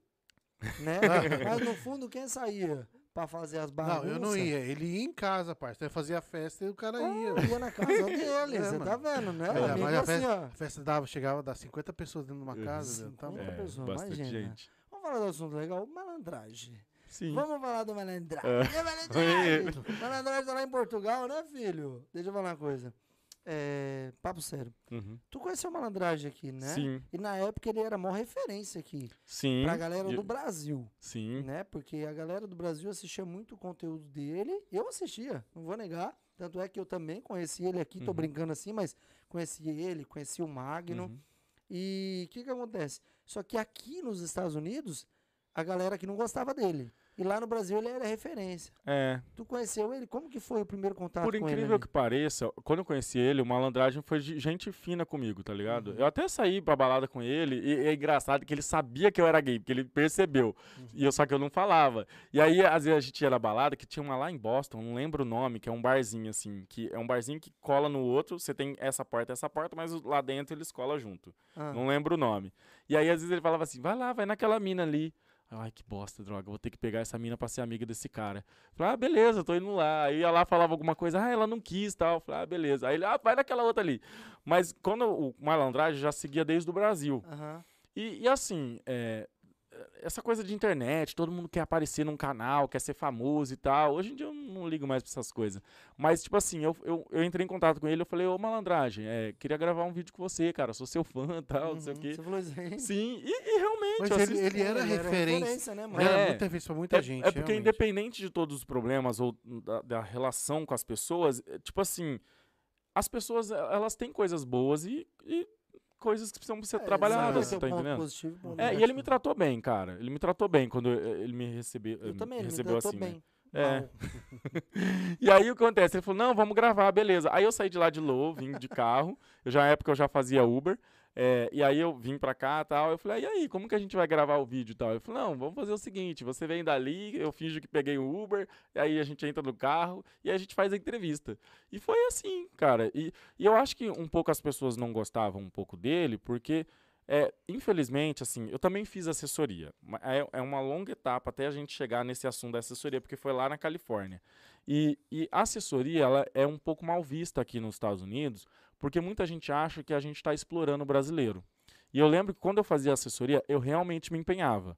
Né? [laughs] Mas no fundo, quem saía pra fazer as bagunças? Não, eu não ia. Ele ia em casa, parceiro. Fazia festa e o cara ia. Ah, ia na casa [laughs] dele, É, você mano. tá vendo, né? É, mas a assim, festa, ó. a festa dava, chegava a dar 50 pessoas dentro de uma Uhum. casa. Tá bom. Outra É, pessoa, bastante imagina. gente. Vamos falar do assunto legal, malandragem. Sim. Vamos falar do malandragem. É malandragem. [laughs] malandragem tá lá em Portugal, né, filho? Deixa eu falar uma coisa. É, papo sério. Uhum. Tu conheceu o malandragem aqui, né? Sim. E na época ele era a maior referência aqui. Sim. Pra galera do Brasil, Sim. né? Porque a galera do Brasil assistia muito o conteúdo dele. Eu assistia, não vou negar. Tanto é que eu também conheci ele aqui, tô Uhum. brincando assim, mas conheci ele, conheci o Magno. Uhum. E o que que acontece? Só que aqui nos Estados Unidos, a galera que não gostava dele. E lá no Brasil ele era referência. É, Tu conheceu ele? Como que foi o primeiro contato Por com ele? incrível ali? que pareça, quando eu conheci ele, o malandragem foi de gente fina comigo, tá ligado? Uhum. Eu até saí pra balada com ele, e, é engraçado que ele sabia que eu era gay, porque ele percebeu. Uhum. E eu só que eu não falava. E aí, às vezes, a gente ia na balada, que tinha uma lá em Boston, não lembro o nome, que é um barzinho, assim, que é um barzinho que cola no outro, você tem essa porta, essa porta, mas lá dentro eles colam junto. Ah, Não lembro o nome. E aí, às vezes, ele falava assim: vai lá, vai naquela mina ali. Ai, que bosta, droga, vou ter que pegar essa mina pra ser amiga desse cara. Falei, ah, beleza, tô indo lá. Aí ia lá, falava alguma coisa, ah, ela não quis tal. Falei, ah, beleza. Aí ele, ah, vai naquela outra ali. Mas quando o malandragem já seguia desde o Brasil. aham. E, e assim, é, essa coisa de internet, todo mundo quer aparecer num canal, quer ser famoso e tal. Hoje em dia eu não ligo mais pra essas coisas. Mas, tipo assim, eu, eu, eu entrei em contato com ele, eu falei, ô malandragem, é, queria gravar um vídeo com você, cara, sou seu fã e [laughs] tal, não sei o Uhum, quê. Você falou aí? Sim, e, e realmente, Mas ele, assisto- ele era referência. né, mano? Ele era É. muita referência pra muita é, gente. é porque realmente. independente de todos os problemas ou da, da relação com as pessoas, é, tipo assim, as pessoas, elas têm coisas boas e, e coisas que precisam ser É, trabalhadas, ter tá entendendo? positivo e ponto É, e ele me tratou bem, cara. Ele me tratou bem quando ele me recebeu, Eu também, ele me recebeu tratou assim, né? bem. É. Mal. [laughs] E aí o que acontece? Ele falou, não, vamos gravar, beleza. Aí eu saí de lá de Lô, vim de carro. Eu já na época eu já fazia Uber. É, e aí eu vim pra cá tal. Eu falei, e aí, como que a gente vai gravar o vídeo tal? Ele falou, não, vamos fazer o seguinte: você vem dali, eu finjo que peguei o Uber, e aí a gente entra no carro e a gente faz a entrevista. E foi assim, cara. E, e eu acho que um pouco as pessoas não gostavam um pouco dele, porque. É, infelizmente, assim, eu também fiz assessoria. É, é uma longa etapa até a gente chegar nesse assunto da assessoria, porque foi lá na Califórnia. E, e assessoria ela é um pouco mal vista aqui nos Estados Unidos, porque muita gente acha que a gente está explorando o brasileiro. E eu lembro que quando eu fazia assessoria, eu realmente me empenhava.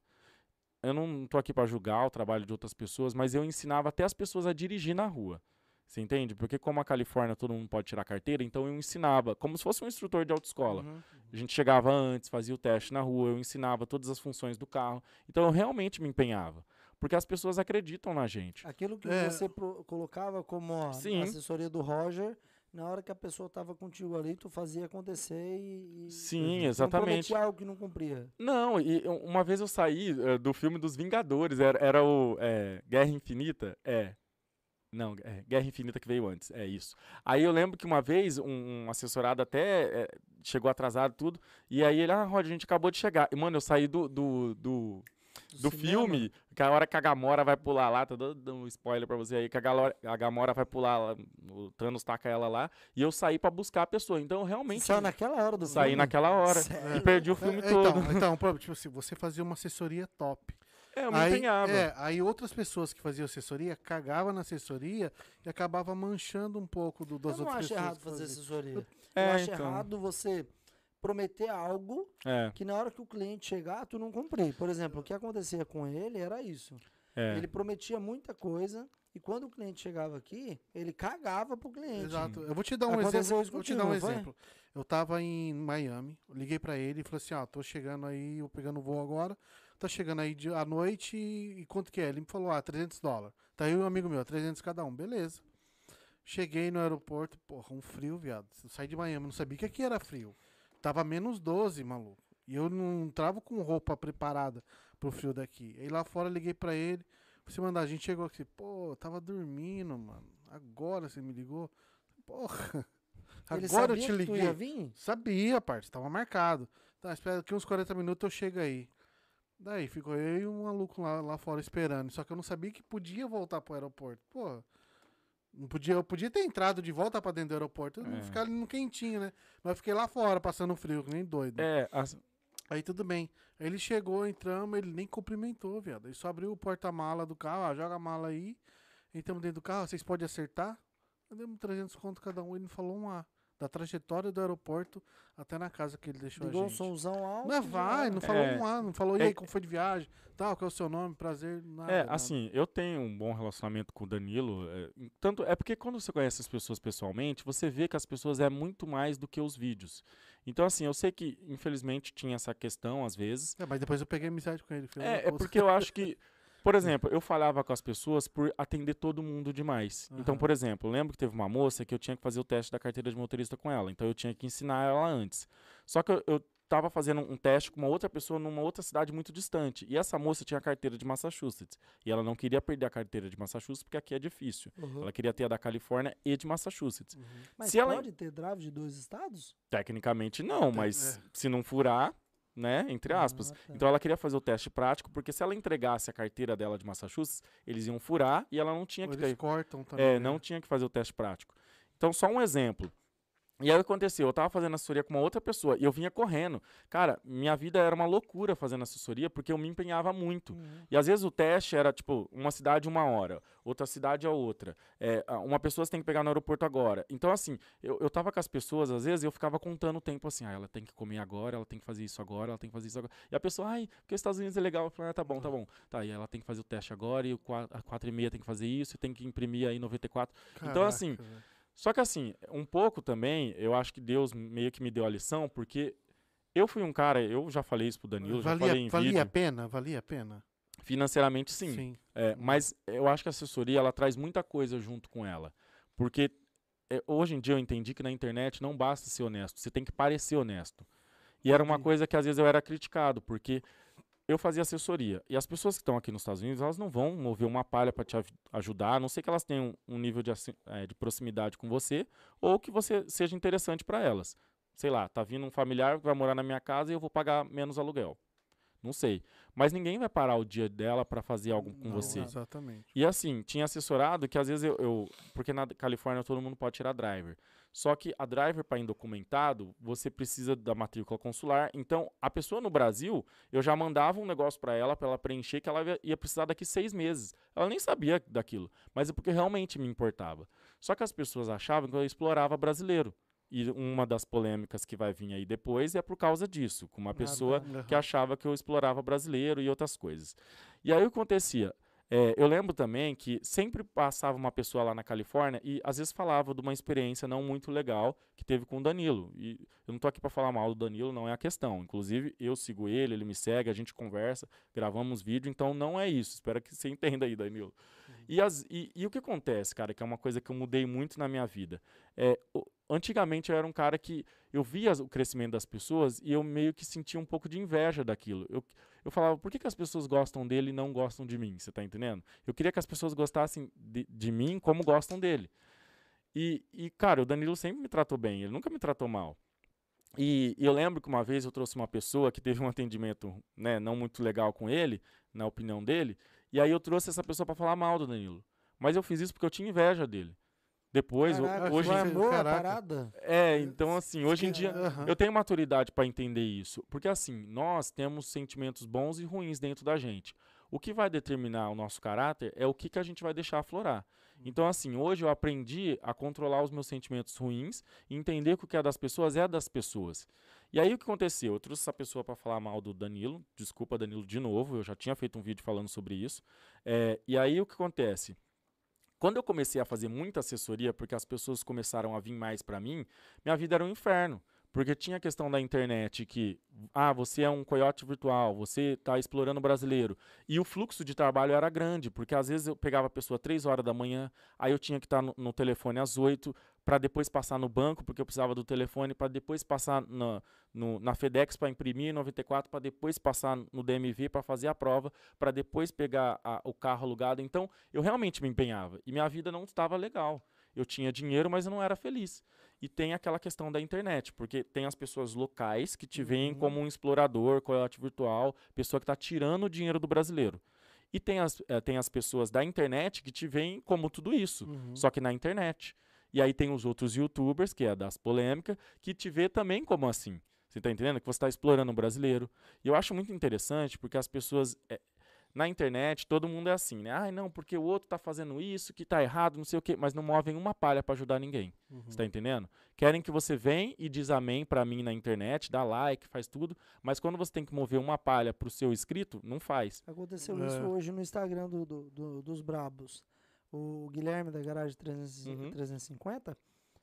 Eu não estou aqui para julgar o trabalho de outras pessoas, mas eu ensinava até as pessoas a dirigir na rua. Você entende? Porque como a Califórnia todo mundo pode tirar carteira, então eu ensinava, como se fosse um instrutor de autoescola. Uhum. A gente chegava antes, fazia o teste na rua, eu ensinava todas as funções do carro. Então eu realmente me empenhava. Porque as pessoas acreditam na gente. Aquilo que É. você colocava como a Sim. assessoria do Roger, na hora que a pessoa tava contigo ali, tu fazia acontecer e. e Sim, não exatamente. prometia algo que não cumpria. Não, e uma vez eu saí eh, do filme dos Vingadores, era, era o eh, Guerra Infinita? É. Não, é, Guerra Infinita que veio antes, é isso. Aí eu lembro que uma vez um, um assessorado até eh, chegou atrasado tudo, e aí ele, ah, Rod, a gente acabou de chegar. E, mano, eu saí do, do, do, do filme, que a hora que a Gamora vai pular lá, tô dando um spoiler pra você aí, que a, Galora, a Gamora vai pular lá, o Thanos taca ela lá, e eu saí pra buscar a pessoa. Então eu realmente Saiu naquela hora do saí filme? naquela hora. Sério? E perdi o filme é, todo. Então, então tipo assim, você fazia uma assessoria top. É, eu me aí, empenhava. é, aí outras pessoas que faziam assessoria cagavam na assessoria e acabava manchando um pouco do, das Eu não outras acho pessoas. errado fazer assessoria. É, eu acho então. errado você prometer algo É, que na hora que o cliente chegar, tu não cumprir. Por exemplo, o que acontecia com ele era isso. é. Ele prometia muita coisa e quando o cliente chegava aqui, ele cagava pro cliente. Exato. Eu vou te dar um Aconteceu exemplo. isso Vou te contigo, dar um foi? exemplo. Eu tava em Miami, liguei pra ele e falei assim: ó, tô chegando aí, eu pegando o voo agora. Tá chegando aí de, à noite e, e quanto que é? Ele me falou: ah, 300 dólares. Tá aí um amigo meu, 300 cada um. Beleza. Cheguei no aeroporto, porra, um frio, viado. Eu saí de Miami, não sabia que aqui era frio. Tava menos 12, maluco. E eu não travo com roupa preparada pro frio daqui. Aí lá fora liguei pra ele. Você mandar, a gente chegou aqui. Pô, tava dormindo, mano. Agora você me ligou. Porra. [laughs] Ele Agora eu te liguei. Sabia, parte, tava marcado. Tá, espera que uns 40 minutos eu chego aí. Daí ficou eu e um maluco lá, lá fora esperando. Só que eu não sabia que podia voltar pro aeroporto. Pô, podia, eu podia ter entrado de volta pra dentro do aeroporto. É. ficar ali no quentinho, né? Mas eu fiquei lá fora passando frio, que nem doido. É, as- Aí tudo bem. Aí ele chegou, entramos, ele nem cumprimentou, viado. Ele só abriu o porta-mala do carro, ó, joga a mala aí. Entramos dentro do carro, vocês podem acertar? Eu demos 300 conto cada um, ele não falou um A. Da trajetória do aeroporto até na casa que ele deixou Ligou a um gente. somzão alto. Não vai, não falou É. um A, não falou, e É- aí, como foi de viagem? Tal, qual é o seu nome, prazer, nada. é, nada. assim, eu tenho um bom relacionamento com o Danilo. é, tanto é porque quando você conhece as pessoas pessoalmente, você vê que as pessoas é muito mais do que os vídeos. Então, assim, eu sei que, infelizmente, tinha essa questão às vezes. É, mas depois eu peguei amizade com ele. É, é porque eu acho que, [laughs] por exemplo, eu falava com as pessoas por atender todo mundo demais. Então, Aham. por exemplo, eu lembro que teve uma moça que eu tinha que fazer o teste da carteira de motorista com ela. Então, eu tinha que ensinar ela antes. Só que eu, eu tava fazendo um teste com uma outra pessoa numa outra cidade muito distante. E essa moça tinha a carteira de Massachusetts. E ela não queria perder a carteira de Massachusetts porque aqui é difícil. Uhum. Ela queria ter a da Califórnia e de Massachusetts. Uhum. Mas se ela- pode ter drive de dois estados? Tecnicamente não, mas é. se não furar, né, entre aspas. Ah, tá. Então ela queria fazer o teste prático, porque se ela entregasse a carteira dela de Massachusetts, eles iam furar e ela não tinha Ou que eles ter, cortam também. é, né? não tinha que fazer o teste prático. Então só um exemplo. E aí aconteceu? Eu tava fazendo assessoria com uma outra pessoa e eu vinha correndo. Cara, minha vida era uma loucura fazendo assessoria porque eu me empenhava muito. Uhum. E às vezes o teste era tipo uma cidade uma hora, outra cidade a outra. É, uma pessoa você tem que pegar no aeroporto agora. Então, assim, eu, eu tava com as pessoas, às vezes, eu ficava contando o tempo assim, ah, ela tem que comer agora, ela tem que fazer isso agora, ela tem que fazer isso agora. E a pessoa, ai, porque os Estados Unidos é legal. Eu falei, ah, tá bom, tá bom. Tá, e ela tem que fazer o teste agora, e o qua- a 4 e meia tem que fazer isso, e tem que imprimir aí 94. Então, Caraca, assim, velho. Só que assim, um pouco também, eu acho que Deus meio que me deu a lição, porque eu fui um cara, eu já falei isso pro Danilo, já falei valia, em valia a vídeo, pena? Valia a pena? financeiramente sim. É, mas eu acho que a assessoria ela traz muita coisa junto com ela. Porque é, hoje em dia eu entendi que na internet não basta ser honesto, você tem que parecer honesto. E era uma coisa que às vezes eu era criticado, porque eu fazia assessoria. E as pessoas que estão aqui nos Estados Unidos, elas não vão mover uma palha para te aj- ajudar, a não sei que elas tenham um nível de, eh, de proximidade com você ou que você seja interessante para elas. Sei lá, tá vindo um familiar que vai morar na minha casa e eu vou pagar menos aluguel. Não sei. Mas ninguém vai parar o dia dela para fazer algo com Não, você. Exatamente. E assim, tinha assessorado que às vezes eu, eu- Porque na Califórnia todo mundo pode tirar driver. Só que a driver para indocumentado, você precisa da matrícula consular. Então, a pessoa no Brasil, eu já mandava um negócio para ela, para ela preencher, que ela ia- precisar daqui seis meses. Ela nem sabia daquilo, mas é porque realmente me importava. Só que as pessoas achavam que eu explorava brasileiro. E uma das polêmicas que vai vir aí depois é por causa disso, com uma pessoa que achava que eu explorava brasileiro e outras coisas. E aí o que acontecia? É, eu lembro também que sempre passava uma pessoa lá na Califórnia e às vezes falava de uma experiência não muito legal que teve com o Danilo. E eu não tô aqui para falar mal do Danilo, não é a questão. Inclusive, eu sigo ele, ele me segue, a gente conversa, gravamos vídeo, então não é isso. Espero que você [laughs] entenda aí, Danilo. E, as- e- e o que acontece, cara, que é uma coisa que eu mudei muito na minha vida. É, antigamente eu era um cara que eu via o crescimento das pessoas e eu meio que sentia um pouco de inveja daquilo. Eu, eu falava, por que, que as pessoas gostam dele e não gostam de mim? Você tá entendendo? Eu queria que as pessoas gostassem de, de mim como gostam dele. E, e, cara, o Danilo sempre me tratou bem, ele nunca me tratou mal. E, e eu lembro que uma vez eu trouxe uma pessoa que teve um atendimento né, não muito legal com ele, na opinião dele, e aí eu trouxe essa pessoa para falar mal do Danilo. Mas eu fiz isso porque eu tinha inveja dele. Depois, Caraca, hoje. amor a parada? É, então assim, hoje em dia. Aham. Eu tenho maturidade para entender isso. Porque assim, nós temos sentimentos bons e ruins dentro da gente. O que vai determinar o nosso caráter é o que, que a gente vai deixar aflorar. Então, assim, hoje eu aprendi a controlar os meus sentimentos ruins e entender que o que é das pessoas é das pessoas. E aí o que aconteceu? Eu trouxe essa pessoa para falar mal do Danilo. Desculpa, Danilo, de novo. Eu já tinha feito um vídeo falando sobre isso. É, e aí o que acontece? Quando eu comecei a fazer muita assessoria, porque as pessoas começaram a vir mais para mim, minha vida era um inferno. Porque tinha a questão da internet que, ah, você é um coiote virtual, você está explorando o brasileiro. E o fluxo de trabalho era grande, porque às vezes eu pegava a pessoa três horas da manhã, aí eu tinha que estar no, no telefone às oito, para depois passar no banco, porque eu precisava do telefone, para depois passar na, no- na FedEx para imprimir 94, para depois passar no DMV para fazer a prova, para depois pegar a- o carro alugado. Então, eu realmente me empenhava. E minha vida não estava legal. Eu tinha dinheiro, mas eu não era feliz. E tem aquela questão da internet, porque tem as pessoas locais que te veem Uhum. como um explorador, coiote virtual, pessoa que está tirando o dinheiro do brasileiro. E tem as, eh, tem as pessoas da internet que te veem como tudo isso, Uhum. só que na internet. E aí tem os outros youtubers, que é das polêmicas, que te vê também como assim. Você tá entendendo? Que você está explorando o brasileiro. E eu acho muito interessante porque as pessoas. eh, na internet, todo mundo é assim, né? Ai, não, porque o outro tá fazendo isso, que tá errado, não sei o quê, mas não movem uma palha para ajudar ninguém. Uhum. Você tá entendendo? Querem que você venha e diz amém pra mim na internet, dá like, faz tudo, mas quando você tem que mover uma palha pro seu inscrito, não faz. Aconteceu É. isso hoje no Instagram do, do- do- dos Brabos. O Guilherme da Garagem 300 Uhum. 350,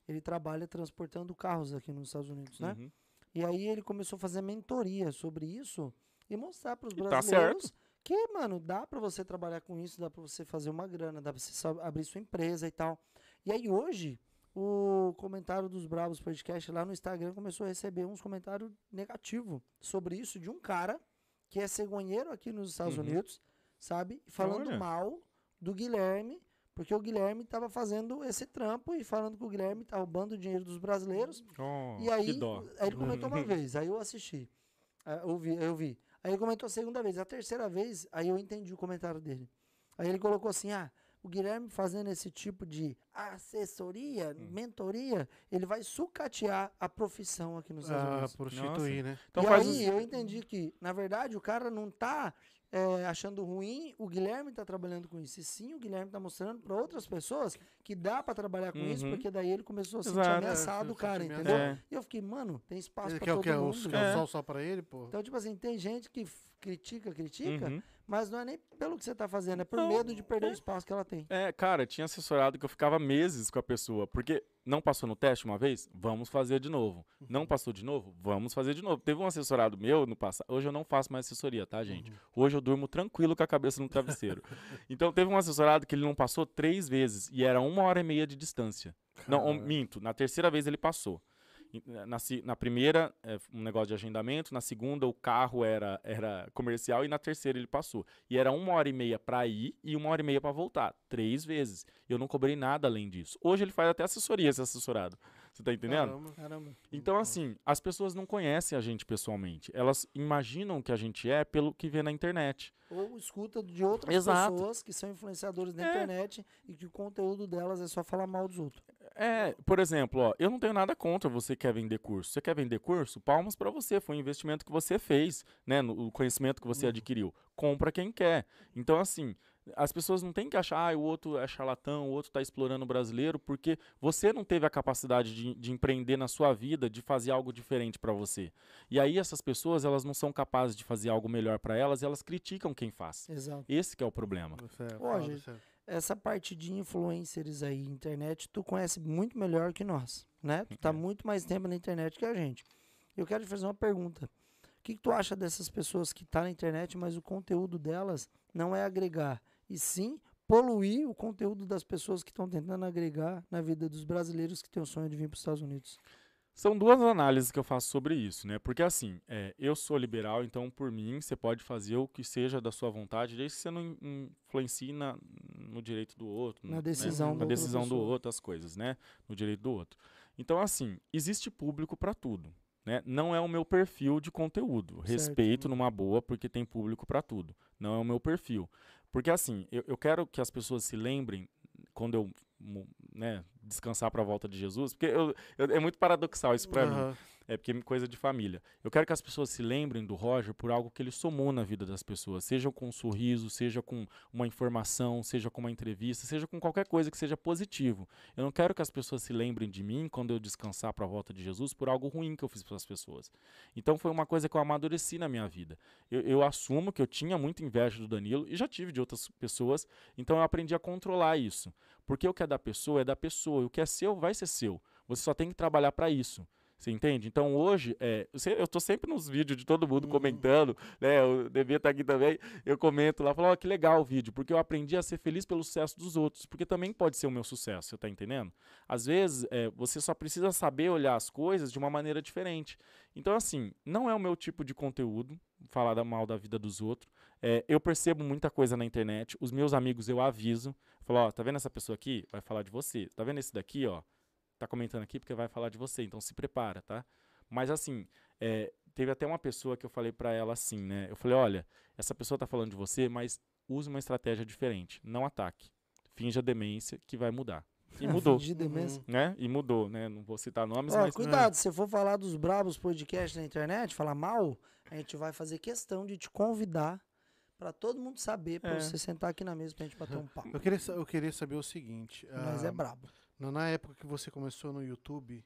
ele trabalha transportando carros aqui nos Estados Unidos, né? Uhum. E aí ele começou a fazer mentoria sobre isso e mostrar para os tá brasileiros que, mano, dá para você trabalhar com isso, dá para você fazer uma grana, dá para você abrir sua empresa e tal. E aí hoje o comentário dos Bravos Podcast lá no Instagram começou a receber uns comentários negativos sobre isso de um cara que é cegonheiro aqui nos Estados Uhum. Unidos, sabe? Falando Olha. mal do Guilherme, porque o Guilherme estava fazendo esse trampo e falando que o Guilherme tá roubando o dinheiro dos brasileiros Oh, e aí, aí ele comentou uma [laughs] vez, aí eu assisti. Aí eu vi, eu vi. Aí ele comentou a segunda vez. A terceira vez, aí eu entendi o comentário dele. Aí ele colocou assim: ah, o Guilherme fazendo esse tipo de assessoria, Hum. mentoria, ele vai sucatear a profissão aqui nos Estados Ah, Unidos. prostituir, né? Então e aí os- eu entendi que, na verdade, o cara não tá é, achando ruim, o Guilherme tá trabalhando com isso. E sim, o Guilherme tá mostrando para outras pessoas que dá para trabalhar com isso, Uhum. porque daí ele começou a se sentir ameaçado, É, o cara, entendeu? É. E eu fiquei, mano, tem espaço quer o todo que? mundo. É. o sol só pra ele, pô? Então, tipo assim, tem gente que critica, critica, Uhum. Mas não é nem pelo que você tá fazendo, é por Não, medo de perder o espaço que ela tem. É, cara, tinha assessorado que eu ficava meses com a pessoa, porque não passou no teste uma vez? Vamos fazer de novo. Uhum. Não passou de novo? Vamos fazer de novo. Teve um assessorado meu no passado. Hoje eu não faço mais assessoria, tá, gente? Hoje eu durmo tranquilo com a cabeça no travesseiro. [laughs] então teve um assessorado que ele não passou três vezes e era uma hora e meia de distância. Não, Caralho. minto. Na terceira vez ele passou. Na, na primeira, é, um negócio de agendamento, na segunda, o carro era, era comercial e na terceira ele passou. E era uma hora e meia para ir e uma hora e meia para voltar. Três vezes. Eu não cobrei nada além disso. Hoje ele faz até assessoria, esse assessorado. Você tá entendendo? Caramba. Caramba. Então, assim, as pessoas não conhecem a gente pessoalmente. Elas imaginam que a gente é pelo que vê na internet. Ou escuta de outras Exato. pessoas que são influenciadores na É. internet e que o conteúdo delas é só falar mal dos outros. É, por exemplo, ó, eu não tenho nada contra você que quer vender curso. Você quer vender curso? Palmas pra você, foi um investimento que você fez, né, no o conhecimento que você adquiriu. Compra quem quer. Então, assim, as pessoas não têm que achar, ah, o outro é charlatão, o outro tá explorando o brasileiro, porque você não teve a capacidade de, de empreender na sua vida, de fazer algo diferente pra você. E aí essas pessoas, elas não são capazes de fazer algo melhor pra elas, e elas criticam quem faz. Exato. Esse que é o problema. Sério. Essa parte de influencers aí, internet, tu conhece muito melhor que nós, né? Tu tá É. muito mais tempo na internet que a gente. Eu quero te fazer uma pergunta. O que, que tu acha dessas pessoas que tá na internet, mas o conteúdo delas não é agregar, e sim poluir o conteúdo das pessoas que estão tentando agregar na vida dos brasileiros que têm o sonho de vir para os Estados Unidos? São duas análises que eu faço sobre isso, né? Porque assim, é, eu sou liberal, então por mim você pode fazer o que seja da sua vontade, desde que você não in- influencie na, no direito do outro, Na né? decisão na da outra decisão do pessoa. outro, as coisas, né? No direito do outro. Então assim, existe público para tudo, né? Não é o meu perfil de conteúdo. Certo. Respeito numa boa, porque tem público para tudo. Não é o meu perfil. Porque assim, eu, eu quero que as pessoas se lembrem quando eu né, descansar para a volta de Jesus, porque eu- eu- é muito paradoxal isso para mim. Aham. É porque é coisa de família. Eu quero que as pessoas se lembrem do Roger por algo que ele somou na vida das pessoas, seja com um sorriso, seja com uma informação, seja com uma entrevista, seja com qualquer coisa que seja positivo. Eu não quero que as pessoas se lembrem de mim quando eu descansar para a volta de Jesus por algo ruim que eu fiz para as pessoas. Então foi uma coisa que eu amadureci na minha vida. Eu, eu assumo que eu tinha muita inveja do Danilo e já tive de outras pessoas, então eu aprendi a controlar isso. Porque o que é da pessoa é da pessoa, o que é seu vai ser seu. Você só tem que trabalhar para isso. Você entende? Então hoje, é, eu eu tô sempre nos vídeos de todo mundo Uhum. comentando, né? O devia estar aqui também. Eu comento lá, falo, ó, que legal o vídeo, porque eu aprendi a ser feliz pelo sucesso dos outros, porque também pode ser o meu sucesso, você tá entendendo? Às vezes, é, você só precisa saber olhar as coisas de uma maneira diferente. Então, assim, não é o meu tipo de conteúdo falar mal da vida dos outros. É, eu percebo muita coisa na internet. Os meus amigos eu aviso. Falo, ó, tá vendo essa pessoa aqui? Vai falar de você. Tá vendo esse daqui, ó? Tá comentando aqui porque vai falar de você. Então se prepara, tá? Mas assim, é, teve até uma pessoa que eu falei pra ela assim, né? Eu falei, olha, essa pessoa tá falando de você, mas use uma estratégia diferente. Não ataque. Finja demência que vai mudar. E [laughs] mudou. De demência. Né? E mudou, né? Não vou citar nomes, Ó, mas cuidado, se for falar dos brabos podcasts na internet, falar mal, a gente vai fazer questão de te convidar pra todo mundo saber, pra É. você sentar aqui na mesa pra gente bater um papo. Eu queria, eu queria saber o seguinte. Mas ah, é brabo. na- época que você começou no YouTube,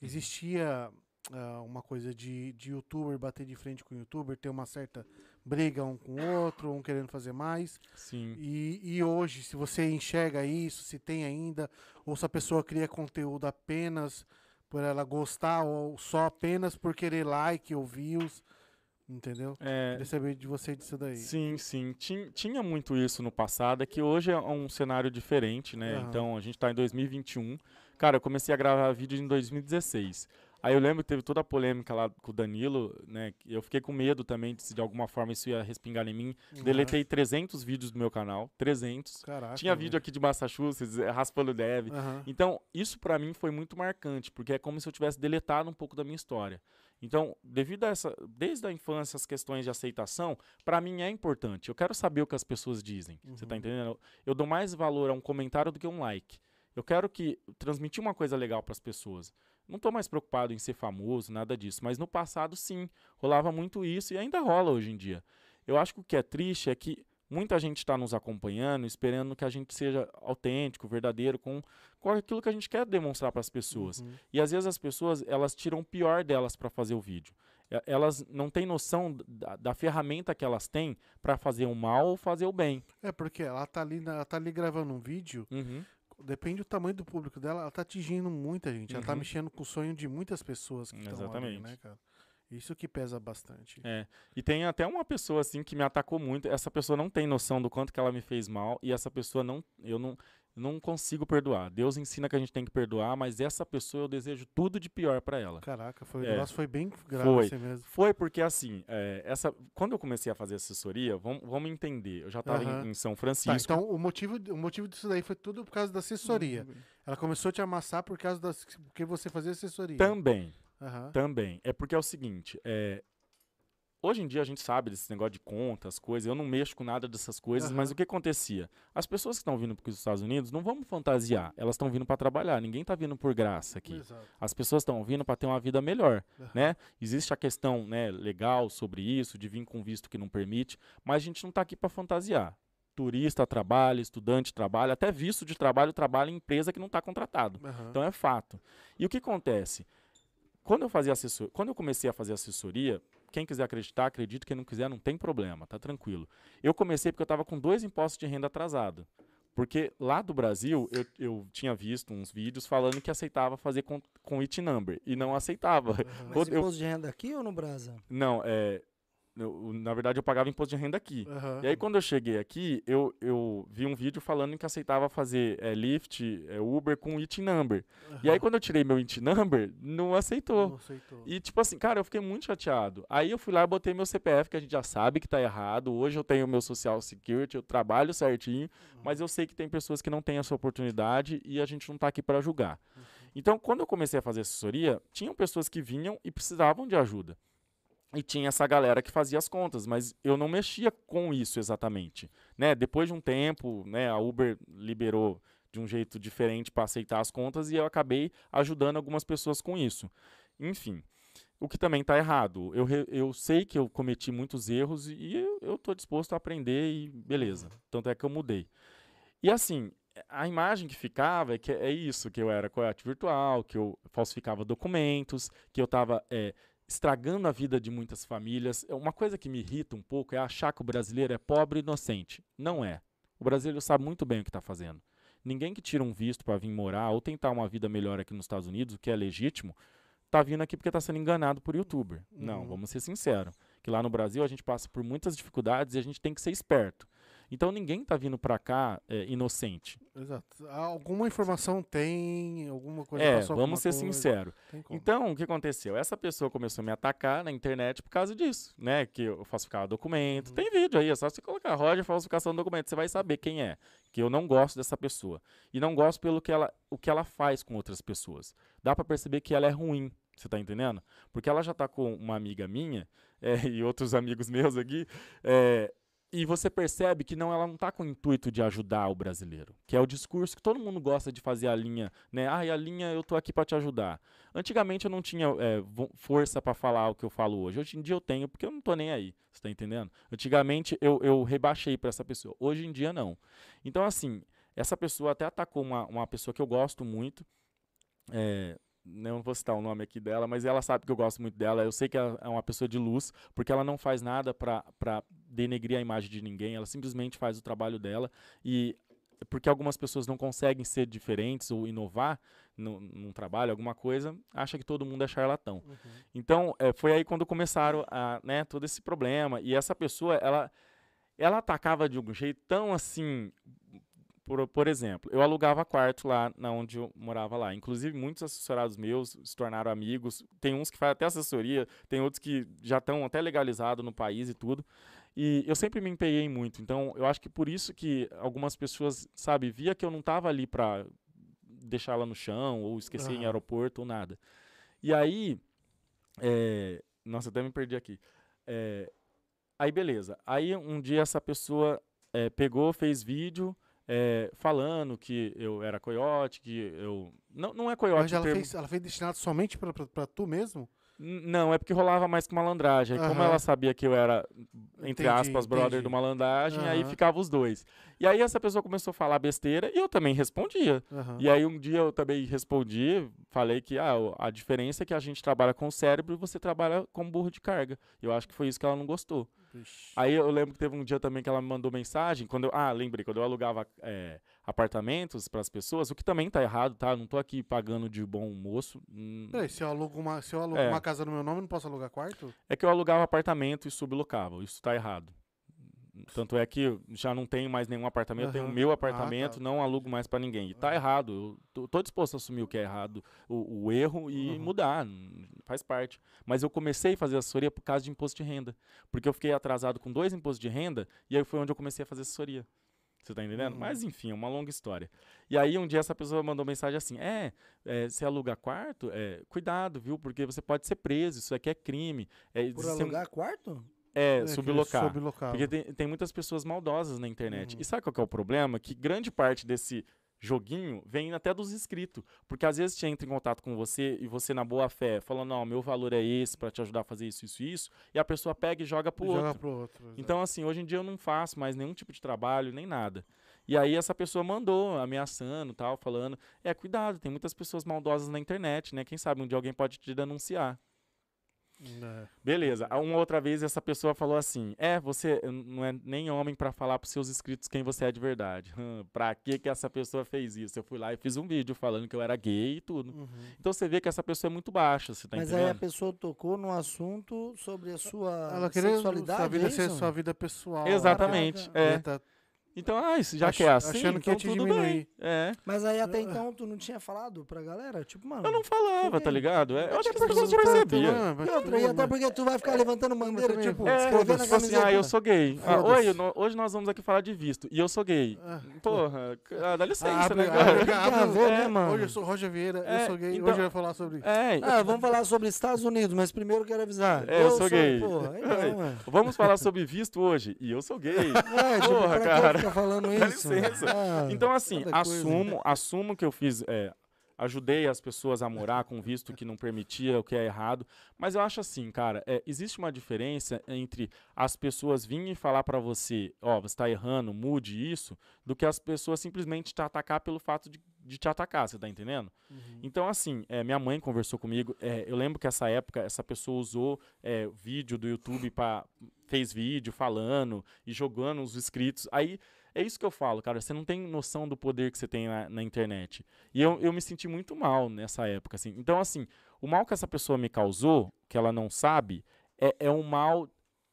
existia ah, uma coisa de, de youtuber bater de frente com youtuber, ter uma certa briga um com o outro, um querendo fazer mais. sim. E, e hoje, se você enxerga isso, se tem ainda, ou se a pessoa cria conteúdo apenas por ela gostar, ou só apenas por querer like ou views, entendeu? É, Queria saber de você disso daí. Sim, sim. Tin- Tinha muito isso no passado, é que hoje é um cenário diferente, né? Aham. Então a gente tá em 2021. Cara, eu comecei a gravar vídeo em 2016. Aí eu lembro que teve toda a polêmica lá com o Danilo, né? Eu fiquei com medo também de se de alguma forma isso ia respingar em mim. Aham. Deletei 300 vídeos do meu canal, 300. Caraca. Tinha vídeo aqui de Massachusetts, eh, raspando neve. Aham. Então, isso pra mim foi muito marcante, porque é como se eu tivesse deletado um pouco da minha história. Então, devido a essa, desde a infância, as questões de aceitação, pra mim é importante. Eu quero saber o que as pessoas dizem. Você tá Uhum. entendendo? Eu, dou mais valor a um comentário do que um like. Eu quero que transmitir uma coisa legal pras pessoas. Não tô mais preocupado em ser famoso, nada disso, mas no passado sim, rolava muito isso e ainda rola hoje em dia. Eu acho que o que é triste é que muita gente está nos acompanhando, esperando que a gente seja autêntico, verdadeiro, com, com aquilo que a gente quer demonstrar para as pessoas. Uhum. E às vezes as pessoas, elas tiram o pior delas para fazer o vídeo. Elas não têm noção da, da ferramenta que elas têm para fazer o mal ou fazer o bem. É porque ela tá ali, ela tá ali gravando um vídeo, Uhum. depende do tamanho do público dela, ela tá atingindo muita gente, ela tá Uhum. mexendo com o sonho de muitas pessoas que estão ali, Exatamente. né, cara? Isso que pesa bastante. É. E tem até uma pessoa assim que me atacou muito. Essa pessoa não tem noção do quanto que ela me fez mal e essa pessoa não, eu não, não consigo perdoar. Deus ensina que a gente tem que perdoar, mas essa pessoa eu desejo tudo de pior para ela. Caraca, foi, É. foi bem grave Foi. assim mesmo. Foi porque assim, é, essa, quando eu comecei a fazer assessoria, vamos, vamos entender. Eu já estava Aham. em, em São Tá, Francisco. então o motivo, o motivo disso daí foi tudo por causa da assessoria. Uhum. Ela começou a te amassar por causa das porque você fazia assessoria. Também, Aham. também. É porque é o seguinte, é, hoje em dia a gente sabe desse negócio de contas, coisas. Eu não mexo com nada dessas coisas, mas Aham. o que acontecia? As pessoas que estão vindo para os Estados Unidos não vamos fantasiar. Elas estão vindo para trabalhar. Ninguém está vindo por graça aqui. Exato. As pessoas estão vindo para ter uma vida melhor, Aham. né? Existe a questão, né, legal sobre isso, de vir com visto que não permite, mas a gente não está aqui para fantasiar. Turista trabalha, estudante trabalha, até visto de trabalho trabalha em empresa que não está contratado. Aham. Então é fato. E o que acontece? Quando eu fazia assessor... quando eu comecei a fazer assessoria, quem quiser acreditar, acredito, quem não quiser, não tem problema, tá tranquilo. Eu comecei porque eu estava com dois impostos de renda atrasado. Porque lá do Brasil, eu, eu tinha visto uns vídeos falando que aceitava fazer com, com IT number e não aceitava. Aham. Mas eu- imposto de renda aqui ou no Brasa? Não, é. Eu- na verdade, eu pagava imposto de renda aqui. Aham. E aí, quando eu cheguei aqui, eu, eu vi um vídeo falando que aceitava fazer é, Lyft, é, Uber com IT number. E aí, quando eu tirei meu IT number, não aceitou. Não aceitou. E, tipo assim, cara, eu fiquei muito chateado. Aí eu fui lá e botei meu CPF, que a gente já sabe que tá errado. Hoje eu tenho meu Social Security, eu trabalho certinho, mas eu sei que tem pessoas que não têm essa oportunidade e a gente não tá aqui para julgar. Então, quando eu comecei a fazer assessoria, tinham pessoas que vinham e precisavam de ajuda. E tinha essa galera que fazia as contas, mas eu não mexia com isso exatamente. Né? Depois de um tempo, né, a Uber liberou de um jeito diferente para aceitar as contas e eu acabei ajudando algumas pessoas com isso. Enfim, o que também está errado. Eu, eu sei que eu cometi muitos erros e eu estou disposto a aprender e beleza. Tanto é que eu mudei. E assim, a imagem que ficava é que é isso, que eu era coiote virtual, que eu falsificava documentos, que eu estava estragando a vida de muitas famílias. É Uma coisa que me irrita um pouco é achar que o brasileiro é pobre e inocente. Não é. O brasileiro sabe muito bem o que está fazendo. Ninguém que tira um visto para vir morar ou tentar uma vida melhor aqui nos Estados Unidos, o que é legítimo, tá vindo aqui porque tá sendo enganado por youtuber. Não, Uhum. vamos ser sinceros. Que lá no Brasil a gente passa por muitas dificuldades e a gente tem que ser esperto. Então ninguém tá vindo para cá é, inocente. Exato. Alguma informação tem, alguma coisa é, vamos ser sinceros. Então, o que aconteceu? Essa pessoa começou a me atacar na internet por causa disso, né? Que eu falsificava documento. Uhum. Tem vídeo aí, é só você colocar Roger falsificação de documento, você vai saber quem é. Que eu não gosto dessa pessoa. E não gosto pelo que ela, o que ela faz com outras pessoas. Dá pra perceber que ela é ruim, você tá entendendo? Porque ela já tá com uma amiga minha [laughs] é, e outros amigos meus aqui, é, e você percebe que não, ela não tá com o intuito de ajudar o brasileiro, que é o discurso que todo mundo gosta de fazer a linha, né? Ah, a linha eu tô aqui para te ajudar. Antigamente eu não tinha é, força para falar o que eu falo hoje. Hoje em dia eu tenho, porque eu não tô nem aí. Você tá entendendo? Antigamente eu, eu rebaixei para essa pessoa. Hoje em dia não. Então, assim, essa pessoa até atacou uma, uma pessoa que eu gosto muito. É, não vou citar o nome aqui dela, mas ela sabe que eu gosto muito dela. Eu sei que ela é uma pessoa de luz, porque ela não faz nada para denegrir a imagem de ninguém. Ela simplesmente faz o trabalho dela. E porque algumas pessoas não conseguem ser diferentes ou inovar no, num trabalho, alguma coisa, acha que todo mundo é charlatão. Uhum. Então, é, foi aí quando começaram a, né, todo esse problema. E essa pessoa, ela, ela atacava de um jeito tão assim. Por, por exemplo, eu alugava quarto lá na onde eu morava lá. Inclusive, muitos assessorados meus se tornaram amigos. Tem uns que fazem até assessoria, tem outros que já estão até legalizados no país e tudo. E eu sempre me empenhei muito. Então, eu acho que por isso que algumas pessoas, sabe, via que eu não estava ali para deixar ela no chão ou esquecer em Aham. aeroporto ou nada. E aí, é, nossa, até me perdi aqui. É, aí, beleza. Aí, um dia, essa pessoa é, pegou, fez vídeo é, falando que eu era coiote, que eu... Não, não é coiote Mas ela termo- fez, ela fez destinado somente pra tu mesmo? Não, é porque rolava mais com malandragem. Aí, Como ela sabia que eu era, entre Entendi, aspas, brother entendi. do malandragem, aí Aham. ficava os dois. E aí essa pessoa começou a falar besteira e eu também respondia. Aham. E aí um dia eu também respondi, falei que ah, a diferença é que a gente trabalha com o cérebro e você trabalha com burro de carga. Eu acho que foi isso que ela não gostou. Vixe. Aí eu lembro que teve um dia também que ela me mandou mensagem, quando eu, ah, lembrei, quando eu alugava é, apartamentos para as pessoas, o que também tá errado, tá? Não tô aqui pagando de bom moço. hum, Peraí, se eu alugo, uma, se eu alugo É. uma casa no meu nome, não posso alugar quarto? É que eu alugava apartamento e sublocava. Isso tá errado. Tanto é que já não tenho mais nenhum apartamento, eu tenho o meu Ah, apartamento, tá. não alugo mais pra ninguém. E tá errado. Eu tô, tô disposto a assumir o que é errado, o, o erro e Uhum. mudar. Faz parte. Mas eu comecei a fazer assessoria por causa de imposto de renda. Porque eu fiquei atrasado com dois impostos de renda e aí foi onde eu comecei a fazer assessoria. Você tá entendendo? Uhum. Mas enfim, é uma longa história. E aí um dia essa pessoa mandou mensagem assim: É, é você aluga quarto? É, cuidado, viu? Porque você pode ser preso, isso aqui é crime. É, Por alugar quarto? É, É, que sublocar. Sublocar. Porque tem, tem muitas pessoas maldosas na internet. Uhum. E sabe qual que é o problema? Que grande parte desse joguinho vem até dos inscritos. Porque às vezes te entra em contato com você e você, na boa fé, falando, não, meu valor é esse pra te ajudar a fazer isso, isso e isso. E a pessoa pega e joga pro Joga outro. pro outro. Então, assim, hoje em dia eu não faço mais nenhum tipo de trabalho, nem nada. E aí essa pessoa mandou, ameaçando tal, falando, é, cuidado, tem muitas pessoas maldosas na internet, né? Quem sabe um dia alguém pode te denunciar. É. Beleza. Uma outra vez essa pessoa falou assim: É, você não é nem homem pra falar pros seus inscritos quem você é de verdade. Hum, pra que que essa pessoa fez isso? Eu fui lá e fiz um vídeo falando que eu era gay e tudo. Uhum. Então você vê que essa pessoa é muito baixa, você tá Mas aí a entendendo? pessoa tocou no assunto sobre a sua Ela queria sexualidade, sua vida é sua vida pessoal. Exatamente. Caraca. É. Tá- Então, ah, isso já Ach- que é assim, achando que então ia te tudo diminuir. bem. É. Mas aí até então tu não tinha falado pra galera? Tipo, mano... Eu não falava, tá ligado? É, eu acho que as Tipo, pessoas tipo, percebiam. E outra, e até porque tu vai ficar levantando bandeira, tipo. É, escrevendo na tipo assim, ah, eu sou gay. Ah, oi, hoje nós vamos aqui falar de visto. E eu sou gay. Ah, Porra, ah, dá licença, abre- né, cara? Né, é, mano? Hoje eu sou Roger Vieira, eu É, sou gay. então- Hoje eu vou falar sobre isso. É, Ah, vamos falar sobre Estados Unidos, mas primeiro eu quero avisar. É, eu sou gay. Então, [laughs] é. Vamos falar sobre visto hoje. E eu sou gay. É, tipo, Porra, cara. Ficar falando [laughs] Dá isso? licença. Ah, Então, assim, cada coisa. assumo, assumo que eu fiz. é, ajudei as pessoas a morar com visto que não permitia, o que é errado. Mas eu acho assim, cara, é, existe uma diferença entre as pessoas virem e falar pra você, ó, você tá errando, mude isso, do que as pessoas simplesmente te atacar pelo fato de, de te atacar, você tá entendendo? Uhum. Então, assim, é, minha mãe conversou comigo. é, eu lembro que essa época, essa pessoa usou é, vídeo do YouTube para fez vídeo falando e jogando os inscritos. Aí é isso que eu falo, cara. Você não tem noção do poder que você tem na, na internet. E eu, eu me senti muito mal nessa época, assim. Então, assim, o mal que essa pessoa me causou, que ela não sabe, é, é um mal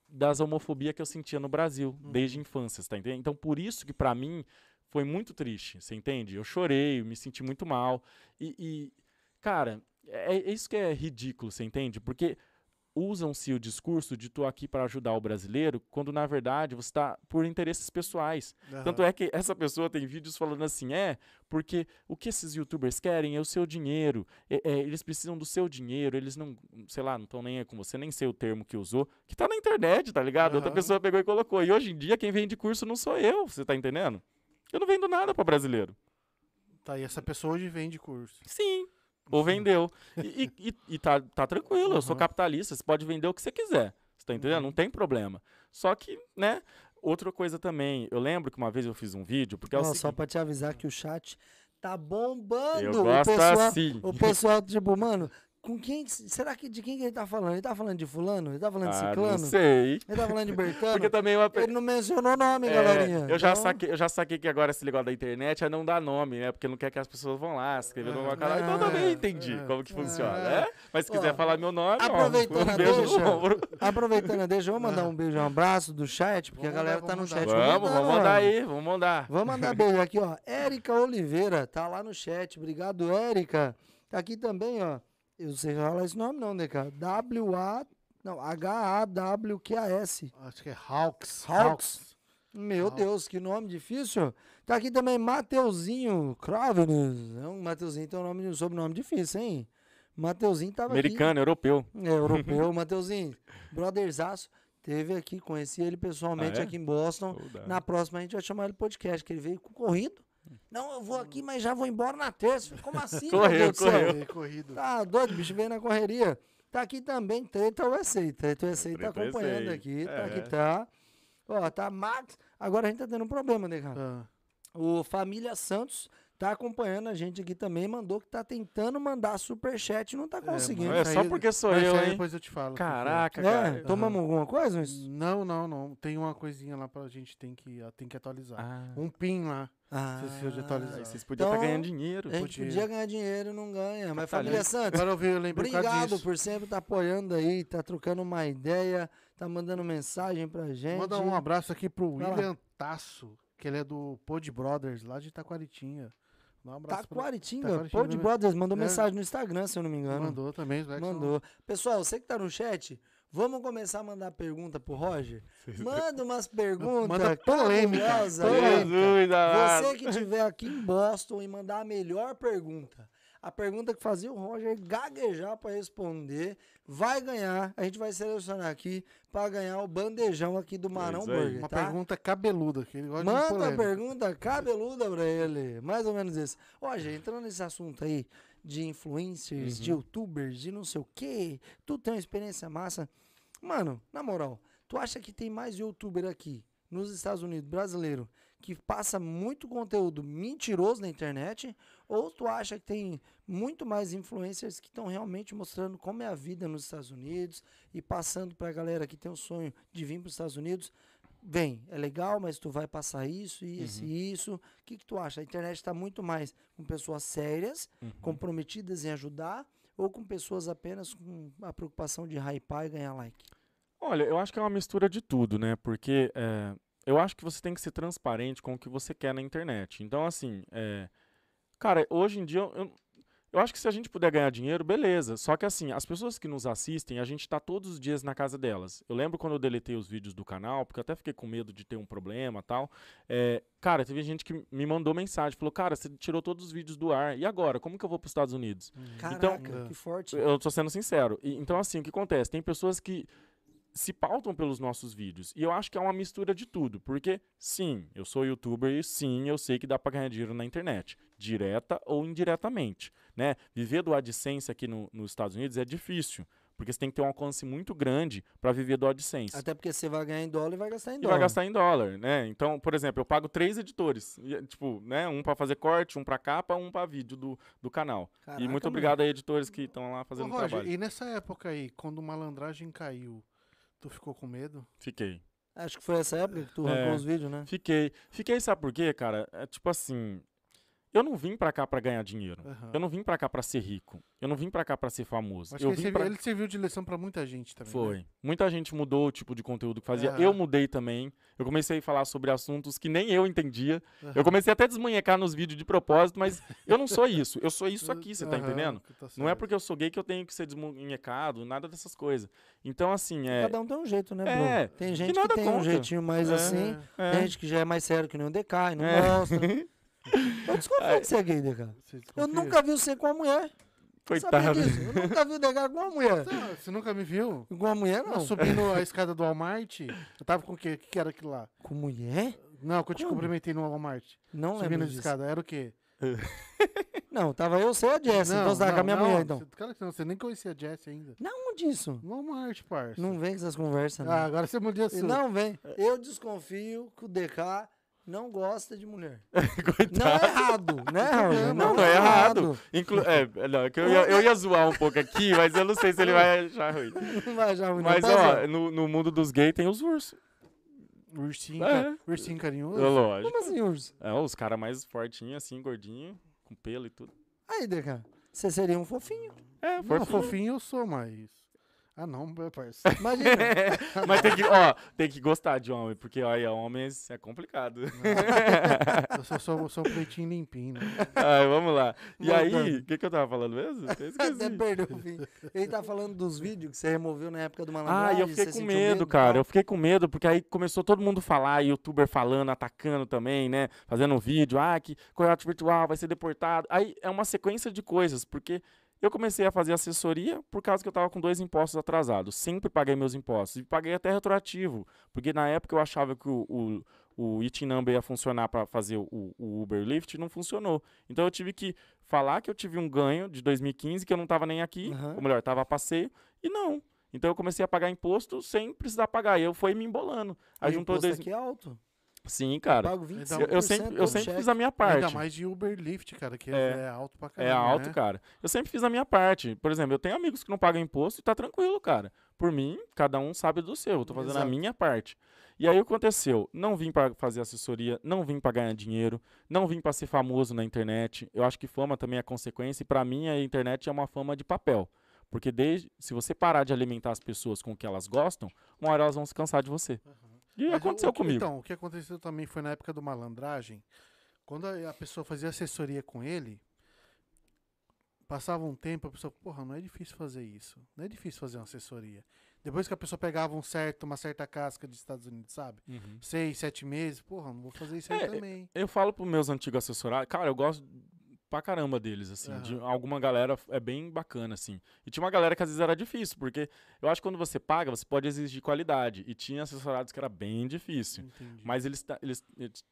das homofobia que eu sentia no Brasil desde a infância, você tá entendendo? Então, por isso que pra mim foi muito triste, você entende? Eu chorei, eu me senti muito mal. E, e, cara, é, é isso que é ridículo, você entende? Porque usam-se o discurso de tô aqui para ajudar o brasileiro, quando na verdade você está por interesses pessoais. Tanto é que essa pessoa tem vídeos falando assim, é, porque o que esses youtubers querem é o seu dinheiro, é- é, eles precisam do seu dinheiro, eles não, sei lá, não estão nem com você, nem sei o termo que usou, que tá na internet, tá ligado? Outra Aham. pessoa pegou e colocou. E hoje em dia quem vende curso não sou eu, você tá entendendo? Eu não vendo nada para brasileiro. Tá, e essa pessoa hoje vende curso. Sim. Ou vendeu. E, e- e- e tá, tá tranquilo, eu sou Uhum. capitalista, você pode vender o que você quiser. Você tá entendendo? Uhum. Não tem problema. Só que, né? Outra coisa também, eu lembro que uma vez eu fiz um vídeo, porque é o Ó, só pra te avisar que o chat tá bombando. eu o gosto pessoal, assim. O pessoal, tipo, mano, com quem. Será que de quem que ele tá falando? Ele tá falando de fulano? Ele tá falando de Ah, não ciclano? sei. Ele tá falando de Bertano? Porque também eu, Ele não mencionou nome, é, galerinha. eu, já Então, saquei, eu já saquei que agora esse negócio da internet é não dar nome, né? Porque não quer que as pessoas vão lá escrever no meu canal. Então eu também é, entendi é. como que funciona, É. né? Mas se quiser Ó, falar meu nome, ó, aproveitando a um beijo deixa, no ombro. Aproveitando, deixa eu mandar Ah. um beijo, um abraço do chat, porque Vamos a galera mandar, tá no chat. Vamos, vamos mandar aí, vamos mandar. Vamos mandar [laughs] beijo aqui, ó. Érica Oliveira, tá lá no chat. Obrigado, Érica. Tá aqui também, ó. Eu não sei falar esse nome não, né, cara? W-A... Não, H-A-W-Q-A-S. Acho que é Hawks. Hawks. Meu Hawks. Deus, que nome difícil. Tá aqui também Mateuzinho Cravenes. É um Mateuzinho tem um nome, um sobrenome difícil, hein? Mateuzinho tava Americano, europeu. aqui. É, europeu. [laughs] Mateuzinho, brotherzaço. Teve aqui, conheci ele pessoalmente Ah, é? aqui em Boston. Dá. Na próxima a gente vai chamar ele podcast, que ele veio corrido. Não, eu vou aqui, mas já vou embora na terça. Como assim? meu Correu, Deus do céu? correu. É, corrido. Tá doido, bicho, veio na correria. Tá aqui também Treta USA. Treta USA tá Treta acompanhando aqui. Tá é. aqui, tá. Ó, tá Max. Agora a gente tá tendo um problema, né, cara? Ah, O Família Santos tá acompanhando a gente aqui também. Mandou que tá tentando mandar superchat e não tá conseguindo. É Mas só porque sou mas eu, aí hein? depois eu te falo. é. Caraca, É, cara. tomamos alguma coisa? Mas- Não, não, não. Tem uma coisinha lá pra gente tem que, tem que atualizar. Ah, Um pin lá. Ah, de atualizar. vocês podiam estar Então, ganhando dinheiro. a gente podia. podia ganhar dinheiro e não ganha. Mas Capitalista. Família Santos, Agora eu, vi, eu Obrigado por sempre estar apoiando aí, tá trocando uma ideia. tá mandando mensagem pra gente. Manda um abraço aqui pro Vai lá. William Tasso, que ele é do Pod Brothers, lá de Taquaritinha. Um abraço pra- Taquaritinga, Taquaritinga? Brothers, mandou É. mensagem no Instagram, se eu não me engano. Mandou também. são- Mandou. Pessoal, você que tá no chat, vamos começar a mandar pergunta pro Roger? Manda umas perguntas. Manda polêmica, polêmica. Você que estiver aqui em Boston e mandar a melhor pergunta, a pergunta que fazia o Roger gaguejar para responder, vai ganhar. A gente vai selecionar aqui para ganhar o bandejão aqui do Marão aí. Burger, Uma tá? pergunta cabeluda, que ele gosta de Manda a polêmica. pergunta cabeluda pra ele. Mais ou menos isso. Roger, entrando nesse assunto aí de influencers, de youtubers, de não sei o quê, tu tem uma experiência massa. Mano, na moral, tu acha que tem mais youtuber aqui nos Estados Unidos, brasileiro, que passa muito conteúdo mentiroso na internet? Ou tu acha que tem muito mais influencers que estão realmente mostrando como é a vida nos Estados Unidos e passando pra galera que tem o sonho de vir para os Estados Unidos? Vem, é legal, mas tu vai passar isso, isso e isso. O que, que tu acha? A internet está muito mais com pessoas sérias, comprometidas em ajudar, ou com pessoas apenas com a preocupação de hypar e ganhar like? Olha, eu acho que é uma mistura de tudo, né? Porque é, eu acho que você tem que ser transparente com o que você quer na internet. Então, assim, é, cara, hoje em dia eu, eu, acho que se a gente puder ganhar dinheiro, beleza. Só que, assim, as pessoas que nos assistem, a gente tá todos os dias na casa delas. Eu lembro quando eu deletei os vídeos do canal, porque eu até fiquei com medo de ter um problema tal. É, cara, teve gente que me mandou mensagem, falou, cara, você tirou todos os vídeos do ar. E agora? Como que eu vou para os Estados Unidos? Caraca, Então- que forte. Eu tô sendo sincero. E- então, assim, o que acontece? Tem pessoas que se pautam pelos nossos vídeos. E eu acho que é uma mistura de tudo. Porque, sim, eu sou youtuber e sim, eu sei que dá pra ganhar dinheiro na internet. Direta ou indiretamente. Né? Viver do AdSense aqui no- nos Estados Unidos é difícil. Porque você tem que ter um alcance muito grande para viver do AdSense. Até porque você vai ganhar em dólar e vai gastar em E dólar. vai gastar em dólar, né? Então, por exemplo, eu pago três editores. E, Tipo, né? Um para fazer corte, um para capa, um para vídeo do, do canal. e Caraca, muito mano. obrigado a editores que estão lá Ô, fazendo Roger, trabalho. e nessa época aí, quando malandragem caiu, tu ficou com medo? Fiquei. Acho que foi essa época que tu É. arrancou os vídeos, né? Fiquei. Fiquei, sabe por quê, cara? É tipo assim. Eu não vim pra cá pra ganhar dinheiro. Aham. Eu não vim pra cá pra ser rico. Eu não vim pra cá pra ser famoso. Acho eu que ele vim serviu, pra... ele serviu de lição pra muita gente também. né? Foi. Muita gente mudou o tipo de conteúdo que fazia. Aham. Eu mudei também. Eu comecei a falar sobre assuntos que nem eu entendia. Aham. Eu comecei até a desmanhecar nos vídeos de propósito, mas eu não sou isso. Eu sou isso aqui, você tá entendendo? que tá Não é porque eu sou gay que eu tenho que ser desmanhecado, nada dessas coisas. Então, assim, é. Cada um tem um jeito, né, É, Bruno? Tem gente que, nada tem um contra. jeitinho mais É. assim, é. tem gente que já é mais sério que nem o DK e não É. [laughs] Eu desconfio que você é gay, DK. Você Eu nunca vi você com uma mulher. Coitado. Eu nunca vi o DK com uma mulher. Ah, Você nunca me viu? Com uma mulher, Não. não. Subindo a escada do Walmart, eu tava com o quê? O que, era aquilo lá? Com mulher? Não, que eu te Como? cumprimentei no Walmart. Não Subindo lembro a disso. escada, era o quê? [laughs] Não, tava eu, você e a Jess. então você tava com a minha não, mulher, então. Você, cara, que não, você nem conhecia a Jess ainda. Não disso. No Walmart, parça. Não vem com essas conversas, Ah, não. agora você mudou a sua. Não vem. Eu desconfio que o DK não gosta de mulher. [laughs] Não é errado, né, Roger? Não, não é errado. Inclu é, não, é que eu, ia, eu ia zoar um pouco aqui, mas eu não sei se ele vai achar ruim. Não vai já ruim, não. Mas, ó, no, no mundo dos gays tem os ursos. Ursinho, É. ursinho carinhoso. É lógico. Como assim, urso? É, os caras mais fortinhos, assim, gordinho, com pelo e tudo. Aí, DK, você seria um fofinho. É, Não, fofinho. fofinho eu sou, mas... Ah, não, meu parça. Imagina. [laughs] Mas tem que, ó, tem que gostar de homem, porque, olha, homens é complicado. eu sou, sou, sou um pretinho limpinho, né? Ai, vamos lá. E aí, Voltando. o que, que eu tava falando mesmo? [laughs] Até esqueci. perdeu o fim. Ele tá falando dos vídeos que você removeu na época do Ah, malandragem. e eu fiquei você com medo, cara. tal. Eu fiquei com medo, porque aí começou todo mundo falar, youtuber falando, atacando também, né? Fazendo um vídeo, ah, que coiote virtual vai ser deportado. Aí é uma sequência de coisas, porque eu comecei a fazer assessoria por causa que eu tava com dois impostos atrasados. Sempre paguei meus impostos. E paguei até retroativo. Porque na época eu achava que o, o, o IT Number ia funcionar para fazer o, o Uber Lyft não funcionou. Então eu tive que falar que eu tive um ganho de 2015, que eu não tava nem aqui, Aham. ou melhor, tava a passeio, e não. Então eu comecei a pagar imposto sem precisar pagar. E eu fui me embolando. Aí O juntou imposto dois. aqui é alto. Sim, cara. Pago Então, 25% Eu, eu sempre, eu sempre cheque. fiz a minha Ainda parte. mais de Uber Lyft, cara, que É. é, alto pra É caramba, alto, né? cara. Eu sempre fiz a minha parte. Por exemplo, eu tenho amigos que não pagam imposto e tá tranquilo, cara. Por mim, cada um sabe do seu. Eu tô fazendo a Exato. minha parte. E aí o que aconteceu? Não vim pra fazer assessoria, não vim pra ganhar dinheiro, não vim pra ser famoso na internet. Eu acho que fama também é consequência e pra mim a internet é uma fama de papel. Porque desde, se você parar de alimentar as pessoas com o que elas gostam, uma hora elas vão se cansar de você. E Mas aconteceu o comigo. Então, o que aconteceu também foi na época do malandragem. Quando a a pessoa fazia assessoria com ele, passava um tempo, a pessoa, porra, não é difícil fazer isso. Não é difícil fazer uma assessoria. Depois que a pessoa pegava um certo, uma certa casca dos Estados Unidos, sabe? Uhum. Seis, sete meses, porra, não vou fazer isso aí É, também. Eu falo pros meus antigos assessorados, cara, eu gosto pra caramba deles, assim. De alguma galera é bem bacana, assim. E tinha uma galera que às vezes era difícil, porque eu acho que quando você paga, você pode exigir qualidade. E tinha assessorados que era bem difícil. Entendi. Mas eles, eles,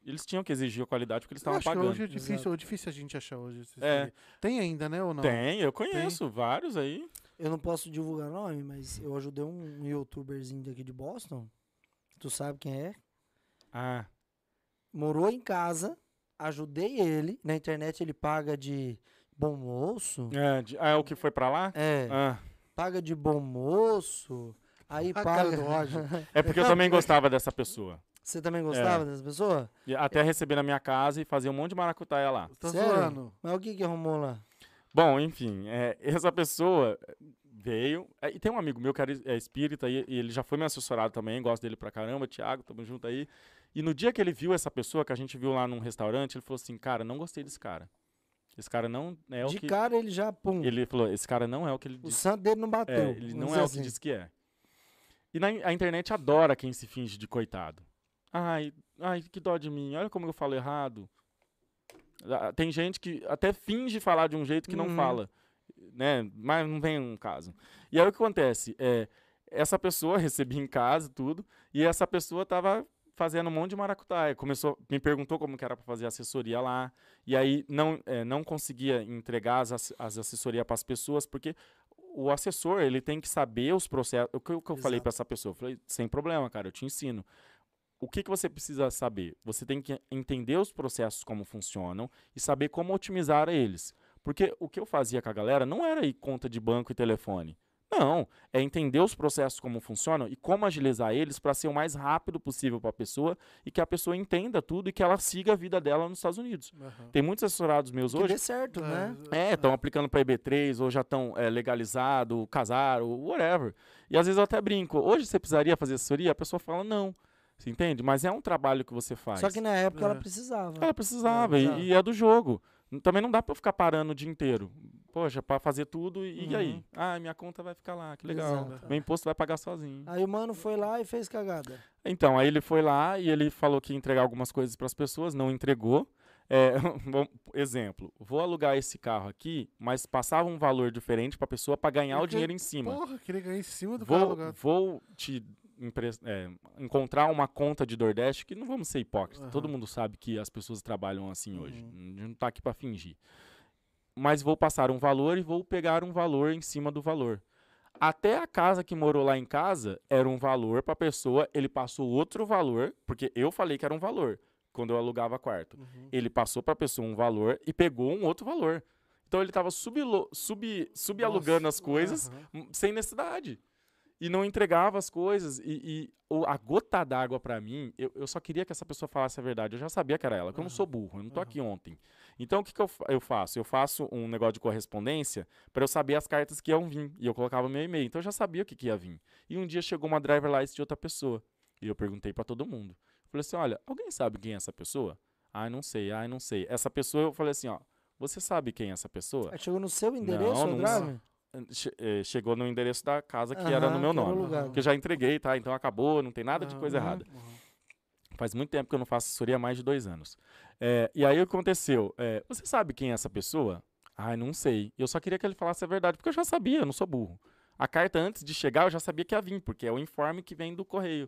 eles, tinam que exigir a qualidade porque eles estavam pagando. hoje é difícil, Exato. é difícil a gente achar hoje. É. Tem ainda, né, ou não? Tem, eu conheço vários aí. Eu não posso divulgar nome, mas eu ajudei um youtuberzinho daqui de Boston. Tu sabe quem é? Ah, Morou em casa, ajudei ele. Na internet ele paga de bom moço. é, de- ah, é o que foi pra lá? É, Ah, paga de bom moço. Aí A cara paga. é porque eu também gostava dessa pessoa. Você também gostava É. dessa pessoa? E até receber na minha casa e fazer um monte de maracutaia lá. Tô Sério? zoando. Mas o que que arrumou lá? Bom, enfim, é, essa pessoa veio. é, e tem um amigo meu que é espírita e, e ele já foi meu assessorado também, gosto dele pra caramba, Thiago, tamo junto aí. E no dia que ele viu essa pessoa, que a gente viu lá num restaurante, ele falou assim: Cara, não gostei desse cara. Esse cara não é o de que. cara ele já, pum. Ele falou: Esse cara não é o que ele O diz. santo dele não bateu. É, ele não é o assim. que diz que é. E na, a internet adora quem se finge de coitado. Ai, ai, que dó de mim, olha como eu falo errado. Tem gente que até finge falar de um jeito que não Uhum. fala, né? Mas não vem um caso. E aí o que acontece? É, essa pessoa [laughs] recebia em casa tudo, e essa pessoa tava fazendo um monte de maracutaia. Começou, me perguntou como que era para fazer assessoria lá, e aí não, é, não conseguia entregar as, as assessorias para as pessoas, porque o assessor, ele tem que saber os processos. O que, o que eu falei para essa pessoa? Eu falei, sem problema, cara, eu te ensino. O que, que você precisa saber? Você tem que entender os processos como funcionam e saber como otimizar eles. Porque o que eu fazia com a galera não era ir conta de banco e telefone. Não, é entender os processos como funcionam e como agilizar eles para ser o mais rápido possível para a pessoa e que a pessoa entenda tudo e que ela siga a vida dela nos Estados Unidos. Aham. Tem muitos assessorados meus Que hoje dê certo, né? é, estão aplicando para EB3, ou já estão é, legalizado, casaram, whatever. E às vezes eu até brinco. Hoje você precisaria fazer assessoria? A pessoa fala não. Você entende? Mas é um trabalho que você faz. Só que na época É. ela precisava. ela precisava, exato. e, e é do jogo. Também não dá para eu ficar parando o dia inteiro. Poxa, para fazer tudo, e, e Uhum. aí? Ah, minha conta vai ficar lá, que legal. Exato. Meu imposto vai pagar sozinho. Aí o mano foi lá e fez cagada. Então, aí ele foi lá e ele falou que ia entregar algumas coisas para as pessoas, não entregou. É, [laughs] vamos- exemplo, vou alugar esse carro aqui, mas passava um valor diferente para a pessoa para ganhar o Porque, dinheiro em cima. Porra, queria ganhar em cima do carro Vou, alugado. vou te é, encontrar uma conta de Nordeste que não vamos ser hipócritas. Aham. Todo mundo sabe que as pessoas trabalham assim hoje. Uhum. A gente não tá aqui para fingir. Mas vou passar um valor e vou pegar um valor em cima do valor. Até a casa que morou lá em casa era um valor para a pessoa, ele passou outro valor, porque eu falei que era um valor quando eu alugava quarto. Uhum. Ele passou para a pessoa um valor e pegou um outro valor. Então ele estava sublo- sub, subalugando as coisas aham. m- sem necessidade. E não entregava as coisas. E, e a gota d'água pra mim, eu, eu só queria que essa pessoa falasse a verdade. Eu já sabia que era ela, porque eu não sou burro, eu não tô Aham. aqui ontem. Então o que, que eu, eu faço? Eu faço um negócio de correspondência para eu saber as cartas que iam vir. E eu colocava meu e-mail. Então eu já sabia o que, que ia vir. E um dia chegou uma driver license de outra pessoa. E eu perguntei pra todo mundo. Falei assim: olha, alguém sabe quem é essa pessoa? Ai, não sei, ai, não sei. Essa pessoa, eu falei assim: ó, você sabe quem é essa pessoa? Chegou no seu endereço, Não, não? Eh, chegou no endereço da casa que era no meu nome. lugar. Que eu já entreguei, tá? Então acabou, não tem nada de coisa errada. Uhum. Faz muito tempo que eu não faço assessoria há mais de dois anos. É, e aí o que aconteceu? É, você sabe quem é essa pessoa? Ai, não sei. Eu só queria que ele falasse a verdade, porque eu já sabia, eu não sou burro. A carta, antes de chegar, eu já sabia que ia vir, porque é o informe que vem do correio.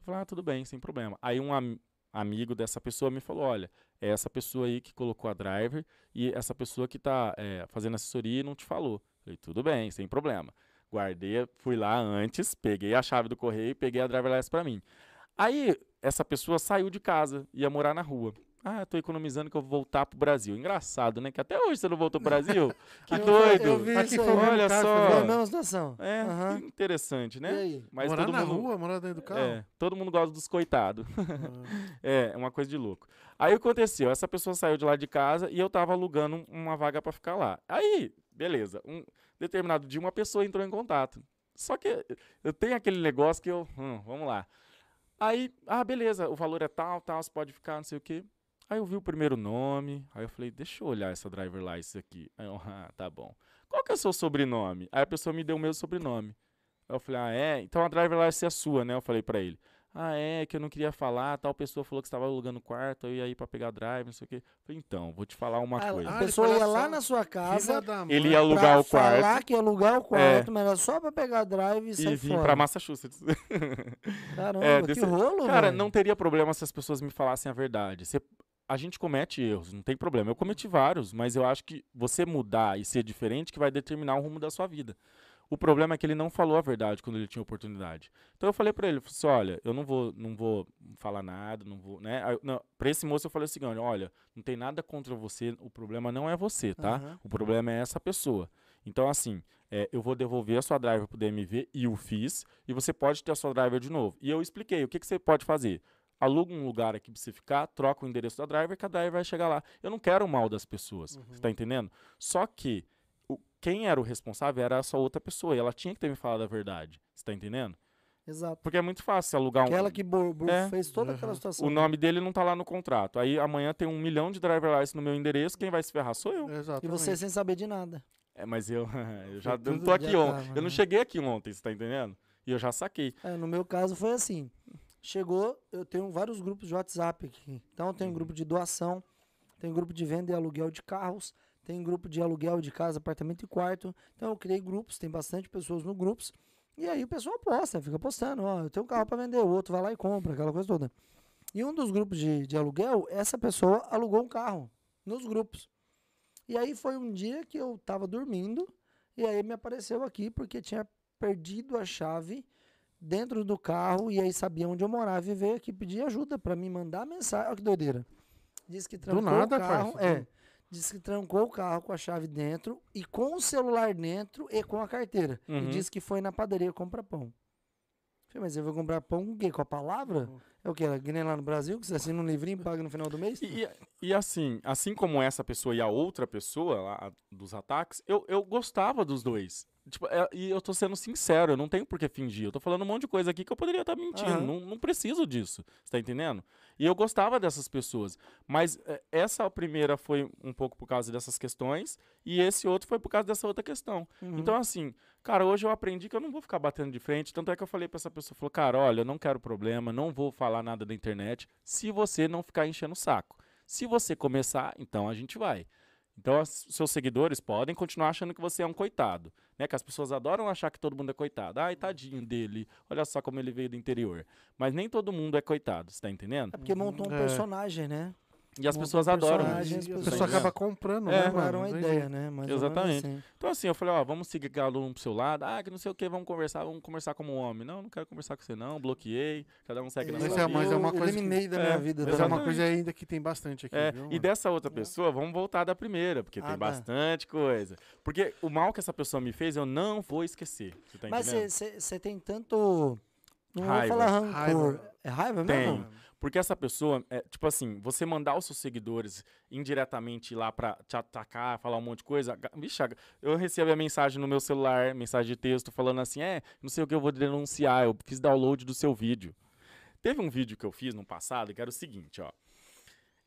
Eu falei, ah, tudo bem, sem problema. Aí um am- amigo dessa pessoa me falou, olha, é essa pessoa aí que colocou a driver e essa pessoa que tá é, fazendo assessoria e não te falou. Falei, tudo bem, sem problema. Guardei, fui lá antes, peguei a chave do correio e peguei a driver license pra mim. Aí, essa pessoa saiu de casa, ia morar na rua. Ah, eu tô economizando que eu vou voltar pro Brasil. Engraçado, né? Que até hoje você não voltou pro Brasil. [laughs] que Eu- doido. eu vi Aqui isso foi Olha caso, só. Mesma situação. É, que interessante, E né? aí? Mas morar todo na mundo, rua, morar dentro do carro. é, todo mundo gosta dos coitados. Ah, [laughs] É, é uma coisa de louco. Aí o que aconteceu? Essa pessoa saiu de lá de casa e eu tava alugando uma vaga pra ficar lá. Aí, beleza. um- Determinado dia, uma pessoa entrou em contato. Só que eu tenho aquele negócio que eu. Hum, vamos lá. Aí, ah, beleza, o valor é tal, tal, você pode ficar, não sei o quê. Aí eu vi o primeiro nome, aí eu falei, deixa eu olhar essa driver license aqui. Aí eu, [laughs] ah, tá bom. Qual que é o seu sobrenome? Aí a pessoa me deu o meu sobrenome. Aí eu falei, ah, é? Então a driver license é sua, né? Eu falei pra ele. Ah, é, que eu não queria falar, tal pessoa falou que estava alugando quarto, eu ia aí pra pegar drive, não sei o quê. Falei, então, vou te falar uma Ah, coisa. A Ah, pessoa ele ia foi lá na sua casa. Ele ia alugar pra o quarto falar que ia alugar o quarto, mas era só pra pegar drive e e sair vir fora. pra Massachusetts. [laughs] Caramba, É, que desse- rolo, Cara, velho. não teria problema se as pessoas me falassem a verdade. Você- a gente comete erros, não tem problema. Eu cometi vários, mas eu acho que você mudar e ser diferente que vai determinar o rumo da sua vida. O problema é que ele não falou a verdade quando ele tinha oportunidade. Então eu falei pra ele, assim, olha, eu não vou, não vou falar nada, não vou, né? Pra esse moço eu falei o seguinte, olha, não tem nada contra você, o problema não é você, tá? Aham. O problema é essa pessoa. Então assim, é, eu vou devolver a sua driver pro DMV e o fiz, e você pode ter a sua driver de novo. E eu expliquei o que, que você pode fazer. Aluga um lugar aqui pra você ficar, troca o endereço da driver, que a driver vai chegar lá. Eu não quero o mal das pessoas, você tá entendendo? Só que quem era o responsável era essa outra pessoa, e ela tinha que ter me falado a verdade, você tá entendendo? Exato. Porque é muito fácil alugar um... Aquela que bo- É. fez toda aquela Uhum. situação. O nome dele não tá lá no contrato. Aí amanhã tem um milhão de driver license no meu endereço, quem vai se ferrar sou eu. Exatamente. E você sem saber de nada. É, mas eu, [laughs] eu já eu não tô aqui ontem. tava, Eu não né? cheguei aqui ontem, você tá entendendo? E eu já saquei. É, no meu caso foi assim. Chegou, eu tenho vários grupos de WhatsApp aqui. Então tem grupo de doação, tem grupo de venda e aluguel de carros, tem grupo de aluguel de casa, apartamento e quarto. Então eu criei grupos, tem bastante pessoas no grupos. E aí o pessoal posta, fica postando, ó, eu tenho um carro para vender, o outro vai lá e compra, aquela coisa toda. E um dos grupos de, de aluguel, essa pessoa alugou um carro nos grupos. E aí foi um dia que eu tava dormindo e aí me apareceu aqui porque tinha perdido a chave dentro do carro e aí sabia onde eu morava e veio aqui pedir ajuda para me mandar mensagem. Olha que doideira. Diz que trancou nada, o carro. parça, É. Diz que trancou o carro com a chave dentro e com o celular dentro e com a carteira. E Uhum. disse que foi na padaria comprar pão. Falei, mas eu vou comprar pão com o quê? Com a palavra? É o quê? Que nem lá no Brasil, que você assina um livrinho e paga no final do mês? E, e- e assim, assim como essa pessoa e a outra pessoa lá a- dos ataques, eu, eu gostava dos dois. Tipo, é- e eu tô sendo sincero, eu não tenho por que fingir. Eu tô falando um monte de coisa aqui que eu poderia estar mentindo. Aham. Não, não preciso disso. Você tá entendendo? E eu gostava dessas pessoas. Mas é, essa primeira foi um pouco por causa dessas questões, e esse outro foi por causa dessa outra questão. Uhum. Então, assim, cara, hoje eu aprendi que eu não vou ficar batendo de frente. Tanto é que eu falei pra essa pessoa, falou, cara, olha, eu não quero problema, não vou falar nada da internet, se você não ficar enchendo o saco. Se você começar, então a gente vai. Então, as- seus seguidores podem continuar achando que você é um coitado, né? Que as pessoas adoram achar que todo mundo é coitado. Ai, tadinho dele, olha só como ele veio do interior. Mas nem todo mundo é coitado, você tá entendendo? É porque montou um É. personagem, né? E as pessoas adoram isso. E a as pessoa acaba comprando, É. né, mano? uma ideia, né? Mais menos Exatamente. assim. Então, assim, eu falei, ó, vamos seguir cada um pro seu lado. Ah, que não sei o que, vamos conversar, vamos conversar como homem. Não, não quero conversar com você, não. Bloqueei, cada um segue na Mas sua é- vida. mas é uma Eu coisa que- eliminei da É, minha vida. Mas é uma coisa ainda que tem bastante aqui, É, viu? e dessa outra pessoa, vamos voltar da primeira, porque Ah, tem tá. bastante coisa. Porque o mal que essa pessoa me fez, eu não vou esquecer. Você tá Mas você tem tanto. Não Raiva. vou falar rancor. Raiva. É raiva Tem. Porque essa pessoa, é, tipo assim, você mandar os seus seguidores indiretamente lá pra te atacar, falar um monte de coisa. Vixe, eu recebi a mensagem no meu celular, mensagem de texto, falando assim: é, não sei o que eu vou denunciar, eu fiz download do seu vídeo. Teve um vídeo que eu fiz no passado que era o seguinte, ó.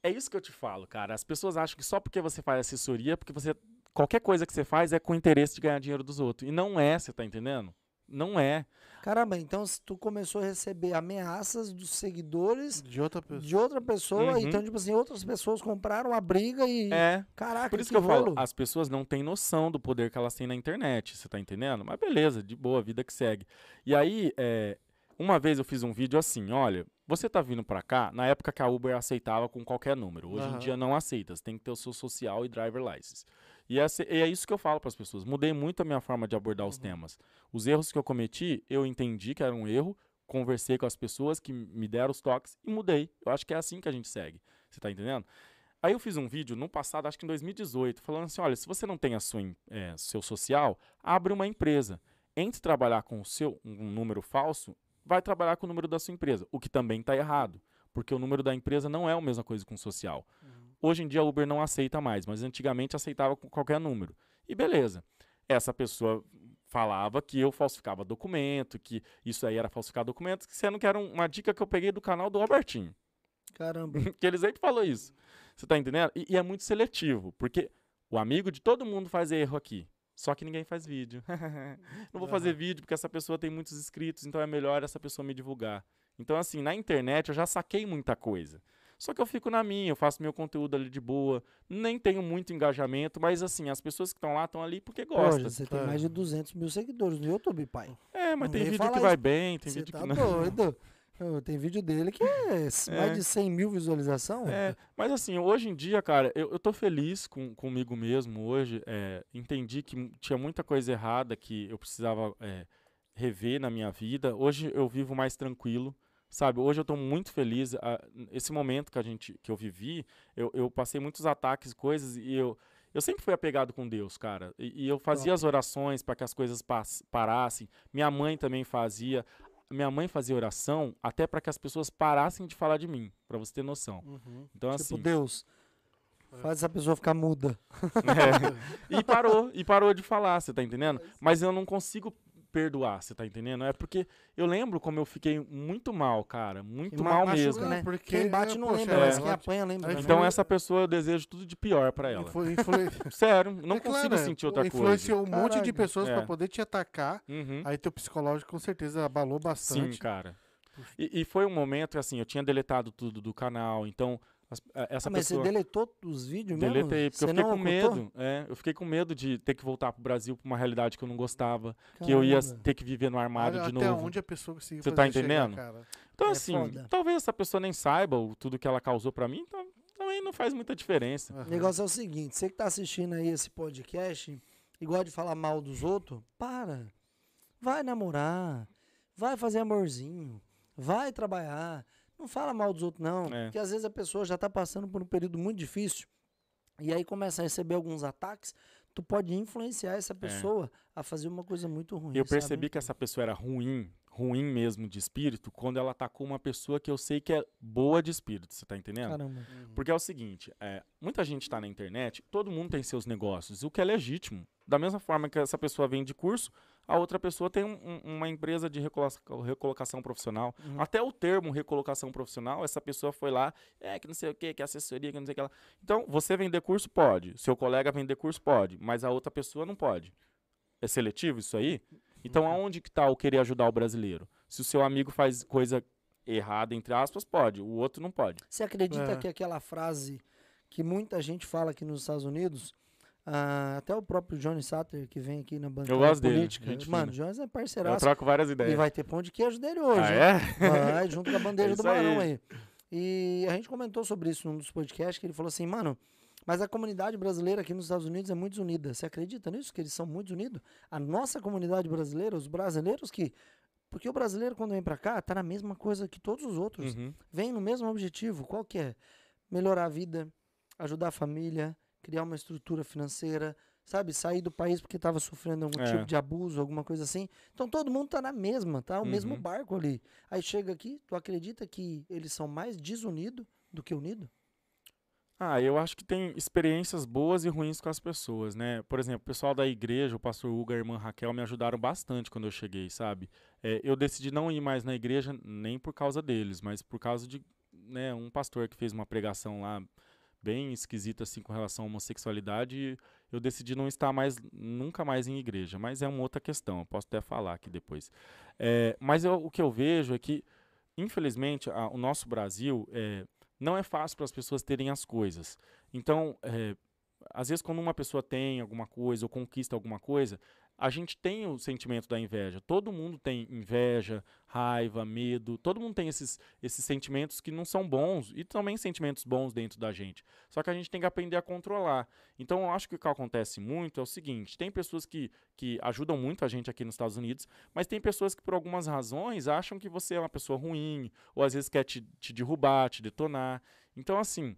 É isso que eu te falo, cara. As pessoas acham que só porque você faz assessoria, porque você. Qualquer coisa que você faz é com o interesse de ganhar dinheiro dos outros. E não é, você tá entendendo? Não é. Caramba, então se tu começou a receber ameaças dos seguidores De outra pessoa. de outra pessoa, Uhum. então, tipo assim, outras pessoas compraram a briga e. É. Caraca, Por isso que, que, eu rolo. falo, as pessoas não têm noção do poder que elas têm na internet, você tá entendendo? Mas beleza, de boa, vida que segue. E aí, é, uma vez eu fiz um vídeo assim, olha, você tá vindo pra cá, na época que a Uber aceitava com qualquer número, hoje Aham. em dia não aceita, você tem que ter o seu social e driver license. E essa- e é isso que eu falo para as pessoas, mudei muito a minha forma de abordar os temas. Os erros que eu cometi, eu entendi que era um erro, conversei com as pessoas que me deram os toques e mudei. Eu acho que é assim que a gente segue, você tá entendendo? Aí eu fiz um vídeo no passado, acho que em 2018, falando assim: olha, se você não tem a sua, eh, seu social, abre uma empresa. Entre trabalhar com o seu um número falso, vai trabalhar com o número da sua empresa, o que também está errado, porque o número da empresa não é a mesma coisa com o social. Hoje em dia a Uber não aceita mais, mas antigamente aceitava com qualquer número. E beleza. essa pessoa falava que eu falsificava documento, que isso aí era falsificar documento, sendo que era um- uma dica que eu peguei do canal do Albertinho. Caramba. [laughs] que ele sempre falou isso. Você tá entendendo? E, e é muito seletivo, porque o amigo de todo mundo faz erro aqui. Só que ninguém faz vídeo. [laughs] Não vou fazer vídeo porque essa pessoa tem muitos inscritos, então é melhor essa pessoa me divulgar. Então, assim, na internet eu já saquei muita coisa. Só que eu fico na minha, eu faço meu conteúdo ali de boa, nem tenho muito engajamento, mas assim, as pessoas que estão lá estão ali porque gostam. Hoje você tem É. mais de 200 mil seguidores no YouTube, pai. É, mas Não tem vídeo que vai isso. bem, tem Você vídeo tá que não. doido. [laughs] Tem vídeo dele que é É. mais de 100 mil visualizações. É, mas assim, hoje em dia, cara, eu, eu tô feliz com, comigo mesmo hoje. é, entendi que tinha muita coisa errada que eu precisava é, rever na minha vida. Hoje eu vivo mais tranquilo, sabe? Hoje eu tô muito feliz. a- esse momento que a gente, que eu vivi, eu, eu passei muitos ataques, coisas, e eu, eu sempre fui apegado com Deus, cara. E, e eu fazia as orações para que as coisas parassem. Minha mãe também fazia. Minha mãe fazia oração até para que as pessoas parassem de falar de mim, para você ter noção. Uhum. Então, tipo, assim. Deus, faz essa pessoa ficar muda. [laughs] é. E parou, e parou de falar, você tá entendendo? Mas eu não consigo perdoar, você tá entendendo? É porque eu lembro como eu fiquei muito mal, cara. Muito mal machuca, mesmo. né? porque, Quem bate não poxa, lembra, é, mas quem ela- apanha lembra. né? Então essa pessoa eu desejo tudo de pior pra ela. influ- [laughs] Sério, não É consigo claro, sentir outra coisa. Influenciou um monte de pessoas É. pra poder te atacar. Uhum. Aí teu psicológico com certeza abalou bastante. Sim, cara. E, e foi um momento que assim, eu tinha deletado tudo do canal, então as- a- essa Ah, mas pessoa você deletou os vídeos mesmo? Deletei, porque Você eu fiquei com ocultou? medo. É, eu fiquei com medo de ter que voltar pro Brasil pra uma realidade que eu não gostava. Que eu ia Caramba. ter que viver no armário Olha de até novo. onde a pessoa conseguiu Você fazer tá chegar, entendendo? cara. Então, É assim, foda. talvez essa pessoa nem saiba o, tudo que ela causou pra mim, então também não faz muita diferença. Aham. O negócio é o seguinte, você que tá assistindo aí esse podcast e gosta de falar mal dos outros, para. Vai namorar, vai fazer amorzinho, vai trabalhar. Não fala mal dos outros, não. É. Porque às vezes a pessoa já tá passando por um período muito difícil e aí começa a receber alguns ataques, tu pode influenciar essa pessoa a fazer uma coisa muito ruim. É. Eu sabe? percebi que essa pessoa era ruim, ruim mesmo de espírito, quando ela atacou uma pessoa que eu sei que é boa de espírito, você tá entendendo? Caramba. Uhum. Porque é o seguinte, é, muita gente está na internet, todo mundo tem seus negócios, o que é legítimo. Da mesma forma que essa pessoa vende curso, a outra pessoa tem um- um- uma empresa de recoloca- recolocação profissional. Uhum. Até o termo recolocação profissional, essa pessoa foi lá, é que não sei o que, que é assessoria, que não sei o que lá. Então, você vender curso pode, seu colega vender curso pode, mas a outra pessoa não pode. É seletivo isso aí? Então, Uhum. aonde que tá o querer ajudar o brasileiro? Se o seu amigo faz coisa errada, entre aspas, pode, o outro não pode. Você acredita É. que aquela frase que muita gente fala aqui nos Estados Unidos, ah, até o próprio Johnny Satter, que vem aqui na bancada gosto dele, política, gente mano. Johnny é Eu parceiraço. troco várias E ideias. vai ter pão de queijo dele hoje. Ah, é? Vai, junto com a bandeja [laughs] É do isso aí. Barão aí. E a gente comentou sobre isso num dos podcasts, que ele falou assim, mano, mas a comunidade brasileira aqui nos Estados Unidos é muito unida. Você acredita nisso? Que eles são muito unidos? A nossa comunidade brasileira, os brasileiros que... Porque o brasileiro, quando vem pra cá, tá na mesma coisa que todos os outros. Uhum. Vem no mesmo objetivo. Qual que é? Melhorar a vida, ajudar a família, criar uma estrutura financeira, sabe? Sair do país porque estava sofrendo algum É. tipo de abuso, alguma coisa assim. Então todo mundo tá na mesma, tá? O mesmo Uhum. barco ali. Aí chega aqui, tu acredita que eles são mais desunidos do que unidos? Ah, eu acho que tem experiências boas e ruins com as pessoas, né? Por exemplo, o pessoal da igreja, o pastor Hugo e a irmã Raquel me ajudaram bastante quando eu cheguei, sabe? É, eu decidi não ir mais na igreja nem por causa deles, mas por causa de né, um pastor que fez uma pregação lá bem esquisita assim com relação à homossexualidade eu decidi não estar mais nunca mais em igreja, mas é uma outra questão, eu posso até falar aqui depois. É, mas eu- o que eu vejo é que, infelizmente, a- o nosso Brasil é, não é fácil para as pessoas terem as coisas. Então, é, às vezes, quando uma pessoa tem alguma coisa ou conquista alguma coisa, a gente tem o sentimento da inveja. Todo mundo tem inveja, raiva, medo. Todo mundo tem esses, esses sentimentos que não são bons e também sentimentos bons dentro da gente. Só que a gente tem que aprender a controlar. Então, eu acho que o que acontece muito é o seguinte: tem pessoas que, que ajudam muito a gente aqui nos Estados Unidos, mas tem pessoas que, por algumas razões, acham que você é uma pessoa ruim, ou às vezes quer te, te derrubar, te detonar. Então, assim,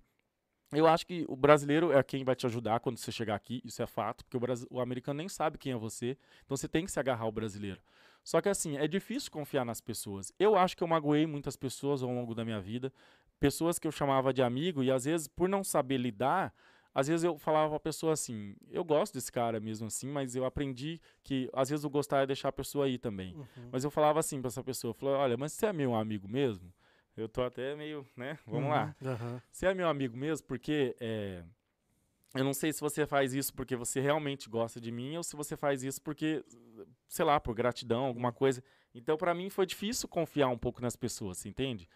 eu acho que o brasileiro é quem vai te ajudar quando você chegar aqui, isso é fato, porque o, o americano nem sabe quem é você, então você tem que se agarrar ao brasileiro. Só que assim, é difícil confiar nas pessoas. Eu acho que eu magoei muitas pessoas ao longo da minha vida, pessoas que eu chamava de amigo e às vezes por não saber lidar, às vezes eu falava pra pessoa assim, eu gosto desse cara mesmo assim, mas eu aprendi que às vezes o gostar é deixar a pessoa aí também. Uhum. Mas eu falava assim pra essa pessoa, eu falava, olha, mas você é meu amigo mesmo? Eu tô até meio, né? Vamos lá. Aham. Você é meu amigo mesmo? Porque é, eu não sei se você faz isso porque você realmente gosta de mim ou se você faz isso porque, sei lá, por gratidão, alguma coisa. Então, pra mim, foi difícil confiar um pouco nas pessoas, entende?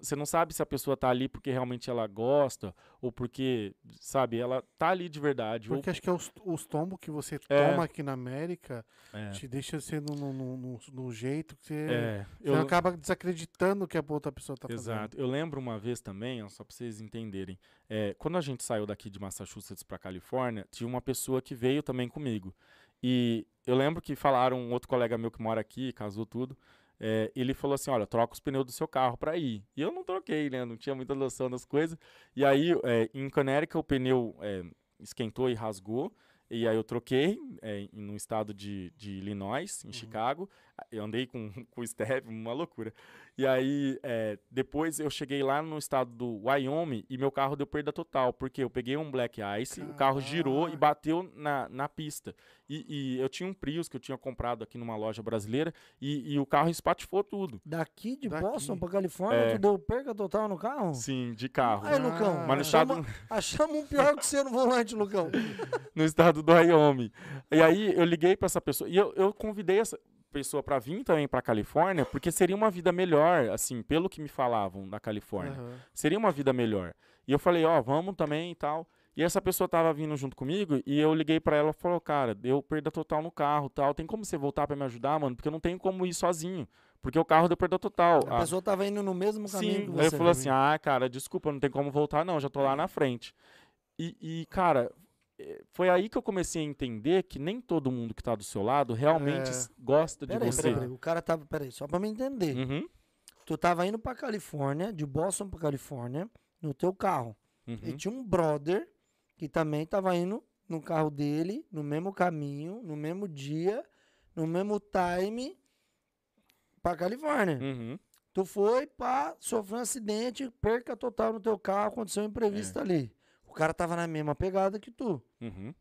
Você não sabe se a pessoa tá ali porque realmente ela gosta ou porque, sabe, ela tá ali de verdade. Porque acho que é os, os tombos que você É. toma aqui na América ou, é, te deixa ser no, no, no, no- jeito que você, é, você eu, acaba desacreditando o que a outra pessoa tá fazendo. Exato. Eu lembro uma vez também, só pra vocês entenderem. é, quando a gente saiu daqui de Massachusetts pra Califórnia, tinha uma pessoa que veio também comigo. E eu lembro que falaram, um outro colega meu que mora aqui, casou tudo, é, ele falou assim, olha, troca os pneus do seu carro pra ir. E eu não troquei, né? Não tinha muita noção das coisas. E aí, é, em Connecticut, o pneu é, esquentou e rasgou. E aí eu troquei é, no estado de, de Illinois, em Chicago. Eu andei com, [laughs] com o Step, uma loucura. E aí, é, depois eu cheguei lá no estado do Wyoming e meu carro deu perda total, porque eu peguei um Black Ice, o carro girou e Caraca. bateu na, na pista. E, e eu tinha um Prius que eu tinha comprado aqui numa loja brasileira e, e o carro espatifou tudo. Daqui de Daqui. Boston pra Califórnia, É. tu deu perca total no carro? Sim, de carro. Aí, Lucão, Ah, Mas no achamos, estado, achamos um pior que você no volante, Lucão. [laughs] no estado do Wyoming. E aí eu liguei pra essa pessoa e eu, eu convidei essa pessoa pra vir também pra Califórnia, porque seria uma vida melhor, assim, pelo que me falavam da Califórnia. Aham. seria uma vida melhor. E eu falei, ó, vamos também e tal. E essa pessoa tava vindo junto comigo e eu liguei pra ela e falou, cara, deu perda total no carro, tal. Tem como você voltar pra me ajudar, mano? Porque eu não tenho como ir sozinho, porque o carro deu perda total. A Ah, pessoa tava indo no mesmo caminho sim, que aí você. eu falei assim, ah, cara, desculpa, não tem como voltar não, já tô lá na frente. E, e, cara, foi aí que eu comecei a entender que nem todo mundo que tá do seu lado realmente É. gosta de Peraí, você. peraí, peraí. O cara tava. Peraí, só pra me entender. Uhum, Tu tava indo pra Califórnia, de Boston pra Califórnia, no teu carro. E uhum. tinha um brother que também tava indo no carro dele, no mesmo caminho, no mesmo dia, no mesmo time, pra Califórnia. Uhum. Tu foi, pá, sofreu um acidente, perca total no teu carro, aconteceu um imprevisto ali. Cara tava na mesma pegada que tu. Uhum.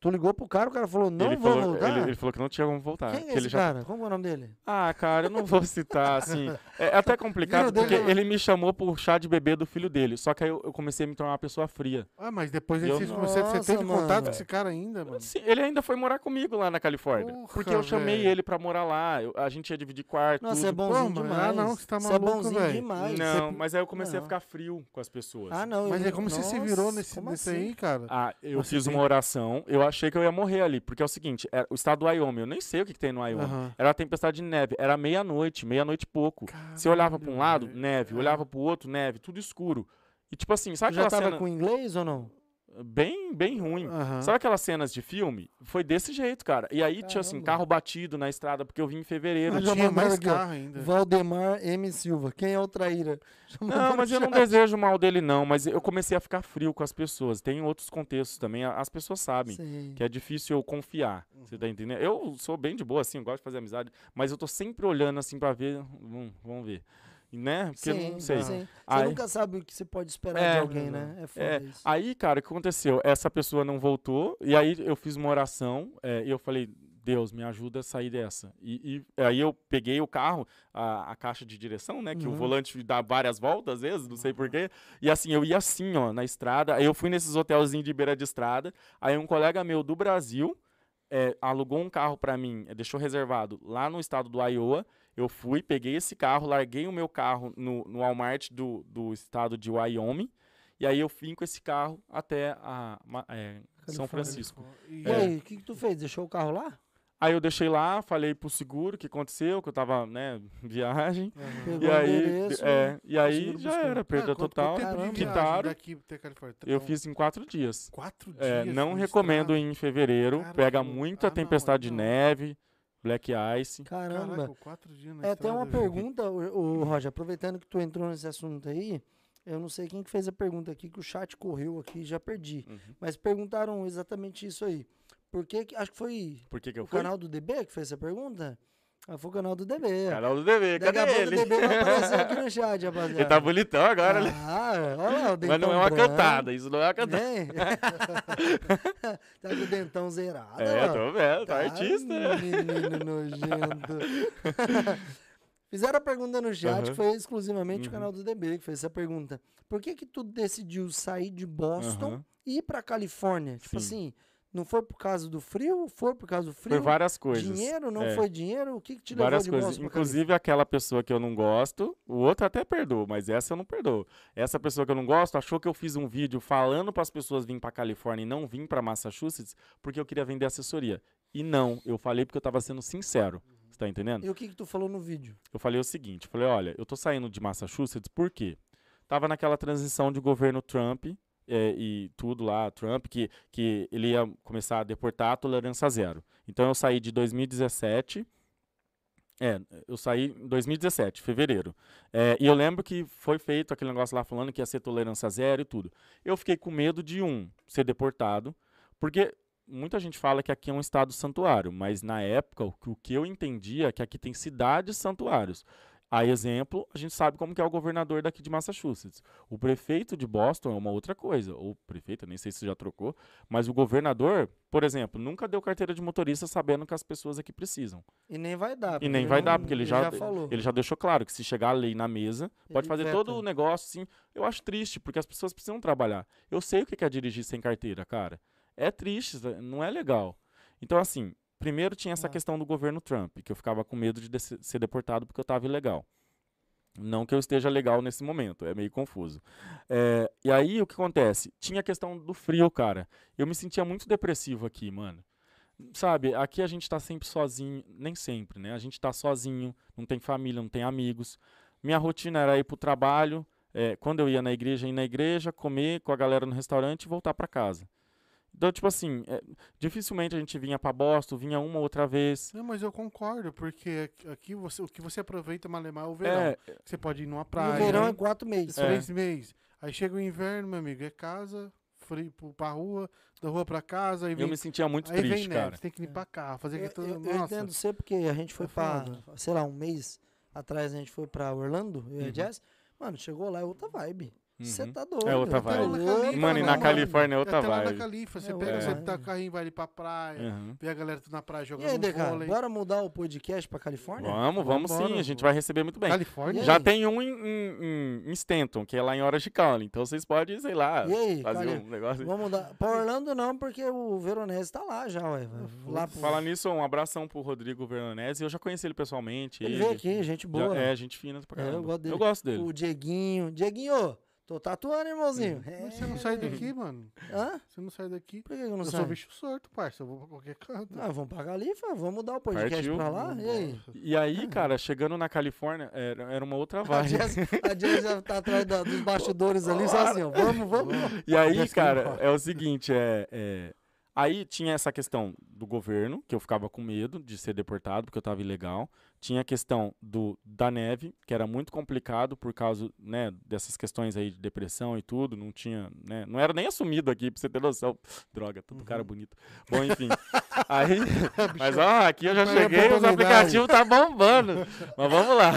Tu ligou pro cara, o cara falou, não ele, vou falou, voltar. ele, ele falou que não tinha como voltar. Quem que é ele esse já cara? Como é o nome dele? Ah, cara, eu não vou citar, assim. É até complicado, porque dele- ele me chamou pro chá de bebê do filho dele. Só que aí eu, eu comecei a me tornar uma pessoa fria. Ah, mas depois Eu- você, você, você Nossa, teve contato mano. com esse cara ainda, mano. Sim, ele ainda foi morar comigo lá na Califórnia. Porra, porque eu chamei velho. ele pra morar lá. eu- a gente ia dividir quarto. Nossa, tudo. é bonzinho Pô, mano, demais. ah, não, você tá é maluco, bonzinho velho. demais. Não, Você- mas aí eu comecei a Não. ficar frio com as pessoas. Ah, não. Mas aí como você se virou nesse, assim? aí, cara? Ah, eu fiz uma oração. Eu achei que eu ia morrer ali. Porque é o seguinte: é, o estado do Wyoming, eu nem sei o que, que tem no Wyoming. Aham. Era tempestade de neve. Era meia-noite, meia-noite e pouco. Você olhava pra um Caralho, lado, neve. É. Olhava pro outro, neve. Tudo escuro. E tipo assim, Tu sabe já aquela tava cena com inglês ou não? Bem, bem ruim? Aham. Sabe aquelas cenas de filme? Foi desse jeito, cara. E aí tinha assim, Caramba. carro batido na estrada, porque eu vim em fevereiro. Já tinha mais carro ainda. Valdemar M. Silva. Quem é o traíra? Já Não, mas eu não desejo mal dele, não. Mas eu comecei a ficar frio com as pessoas. Tem outros contextos também. As pessoas sabem Sei. que é difícil eu confiar. Você tá entendendo? Eu sou bem de boa, assim, eu gosto de fazer amizade. Mas eu tô sempre olhando, assim, pra ver. Hum, vamos ver. Né? Porque Sim, não sei. sim. Você Aí- nunca sabe o que você pode esperar É, de alguém, né? É foda É, isso. aí, cara, o que aconteceu? Essa pessoa não voltou, e aí eu fiz uma oração, é, e eu falei, Deus, me ajuda a sair dessa. E, e aí eu peguei o carro, a, a caixa de direção, né? Que o Uhum. volante dá várias voltas, às vezes, não sei porquê. E assim, eu ia assim, ó, na estrada. Aí eu fui nesses hotelzinhos de beira de estrada. Aí um colega meu do Brasil é, alugou um carro pra mim, é, deixou reservado lá no estado do Iowa. Eu fui, peguei esse carro, larguei o meu carro no, no Walmart do, do estado de Wyoming. E aí eu vim com esse carro até a, é, São. Francisco. E E aí, o que, que tu fez? Deixou o carro lá? Aí eu deixei lá, falei pro seguro o que aconteceu, que eu tava, né, em [laughs] viagem. Pegou E aí, endereço, é, e aí já buscou. era, perda Ah, total. viagem Quitaram. daqui até Califórnia? Eu Então, fiz em quatro dias. Quatro É, dias. não recomendo estrada. em fevereiro. Caramba. Pega muita Ah, não, tempestade aí de não. neve, black ice. Caramba. Caraca, quatro dias na É, tem uma velho. pergunta, o, Roger, aproveitando que tu entrou nesse assunto aí, eu não sei quem que fez a pergunta aqui, que o chat correu aqui, já perdi. Uhum. Mas perguntaram exatamente isso aí. Por que, que acho que foi Por que, que eu o fui? canal do DB que fez essa pergunta? Ah, foi o canal do DB. Canal do DB, Daqui cadê ele? o DB vai aparecer aqui no [laughs] chat, rapaziada. Ele tá bonitão agora, né? Ah, olha lá, o dentão Mas não é uma branco, cantada, isso não é uma cantada. né? [laughs] tá com o dentão zerado. É, ó. tô vendo, tá artista, né? Menino nojento. [laughs] Fizeram a pergunta no chat, que foi exclusivamente o Uhum. canal do DB que fez essa pergunta. Por que que tu decidiu sair de Boston Aham. e ir pra Califórnia? Tipo Sim. assim, não foi por causa do frio? Foi por causa do frio? Foi várias coisas. Dinheiro? Não É. foi dinheiro? O que que te levou Várias de coisas. Inclusive aquela pessoa que eu não gosto, o outro até perdoa, mas essa eu não perdoo. Essa pessoa que eu não gosto achou que eu fiz um vídeo falando para as pessoas virem para Califórnia e não vim para Massachusetts porque eu queria vender assessoria. E não, eu falei porque eu estava sendo sincero. Você tá entendendo? E o que que tu falou no vídeo? Eu falei o seguinte, falei, olha, eu tô saindo de Massachusetts por quê? Tava naquela transição de governo Trump é, e tudo lá, Trump, que, que ele ia começar a deportar a tolerância zero. Então eu saí de 2017, é, eu saí em 2017, fevereiro. É, e eu lembro que foi feito aquele negócio lá falando que ia ser tolerância zero e tudo. Eu fiquei com medo de, um, ser deportado, porque muita gente fala que aqui é um estado santuário, mas na época o, que- eu entendia é que aqui tem cidades santuários. A exemplo, a gente sabe como que é o governador daqui de Massachusetts. O prefeito de Boston é uma outra coisa. Ou prefeito, nem sei se já trocou, mas o governador, por exemplo, nunca deu carteira de motorista sabendo que as pessoas aqui precisam. E nem vai dar. E nem ele vai não- dar, porque ele já, falou. ele já deixou claro que se chegar a lei na mesa, pode Ele fazer veta. todo o negócio, assim. Eu acho triste, porque as pessoas precisam trabalhar. Eu sei o que é dirigir sem carteira, cara. É triste, Zé, não é legal. Então, assim, primeiro tinha essa Ah. questão do governo Trump, que eu ficava com medo de desse- ser deportado porque eu estava ilegal. Não que eu esteja legal nesse momento, é meio confuso. É, e aí, o que acontece? Tinha a questão do frio, cara. Eu me sentia muito depressivo aqui, mano. Sabe, aqui a gente tá sempre sozinho, nem sempre, né? A gente tá sozinho, não tem família, não tem amigos. Minha rotina era ir pro trabalho, é, quando eu ia na igreja, ir na igreja, comer com a galera no restaurante e voltar pra casa. Então, tipo assim, é, dificilmente a gente vinha pra Boston, vinha uma ou outra vez. Não, mas eu concordo, porque aqui- você, o que você aproveita Malemar é o verão. É, Você pode ir numa E praia. o verão é quatro meses. É. três meses. Aí chega o inverno, meu amigo, é casa, frio pra rua, da rua pra casa, aí eu vem, me sentia muito aí triste, vem neve, cara. você tem que limpar carro, fazer Eu, aqui tudo. eu- eu Nossa, entendo você porque a gente foi É pra, sei lá, um mês atrás a gente foi pra Orlando, eu e a Uhum. Jess. Mano, chegou lá, é outra vibe. Você Uhum. tá doido. É outra tá vibe. louco, Mano, e na mano. Califórnia é outra até lá na vibe. Califa, você É pega, você vibe. tá com o carrinho, vai ali pra praia, Uhum. vê a galera tudo na praia E jogando aí, DK, vôlei. bora mudar o podcast pra Califórnia? Vamos, vamos sim, a gente vai receber muito bem. Califórnia? E Já aí? tem um em, em- em Stanton, que é lá em Orange County. Então vocês podem, sei lá, E aí, fazer Cali- um negócio. Vamos mudar. Pra Orlando não, porque o Veronese tá lá já, ué. Lá pro... Falar nisso, um abração pro Rodrigo Veronese. Eu já conheci ele pessoalmente. Ele veio aqui, gente já- boa. é, gente fina pra É, eu caramba. gosto dele. Eu gosto dele. O Dieguinho. Dieguinho, tô tatuando, irmãozinho. É. Mas você não sai daqui, mano. Hã? Você não sai daqui. Por que eu não eu saio? sou bicho sorto, parça. Eu vou pra qualquer canto. Ah, vamos pra Califa, vamos mudar o podcast Partiu. pra lá. E aí? E aí, cara, chegando na Califórnia, era, era uma outra vibe. A Jess já tá atrás da- dos bastidores ali, só assim, ó. Vamos, vamos. E aí, cara, é o seguinte, é, é, Aí tinha essa questão do governo, que eu ficava com medo de ser deportado, porque eu tava ilegal. Tinha a questão do, da neve, que era muito complicado por causa, né, dessas questões aí de depressão e tudo. Não tinha, né, não era nem assumido aqui, pra você ter noção. [laughs] Droga, todo cara bonito. Bom, enfim. [laughs] aí, [laughs] mas ó, aqui eu já Vai a cheguei, os oportunidade. aplicativos tá bombando. mas vamos lá.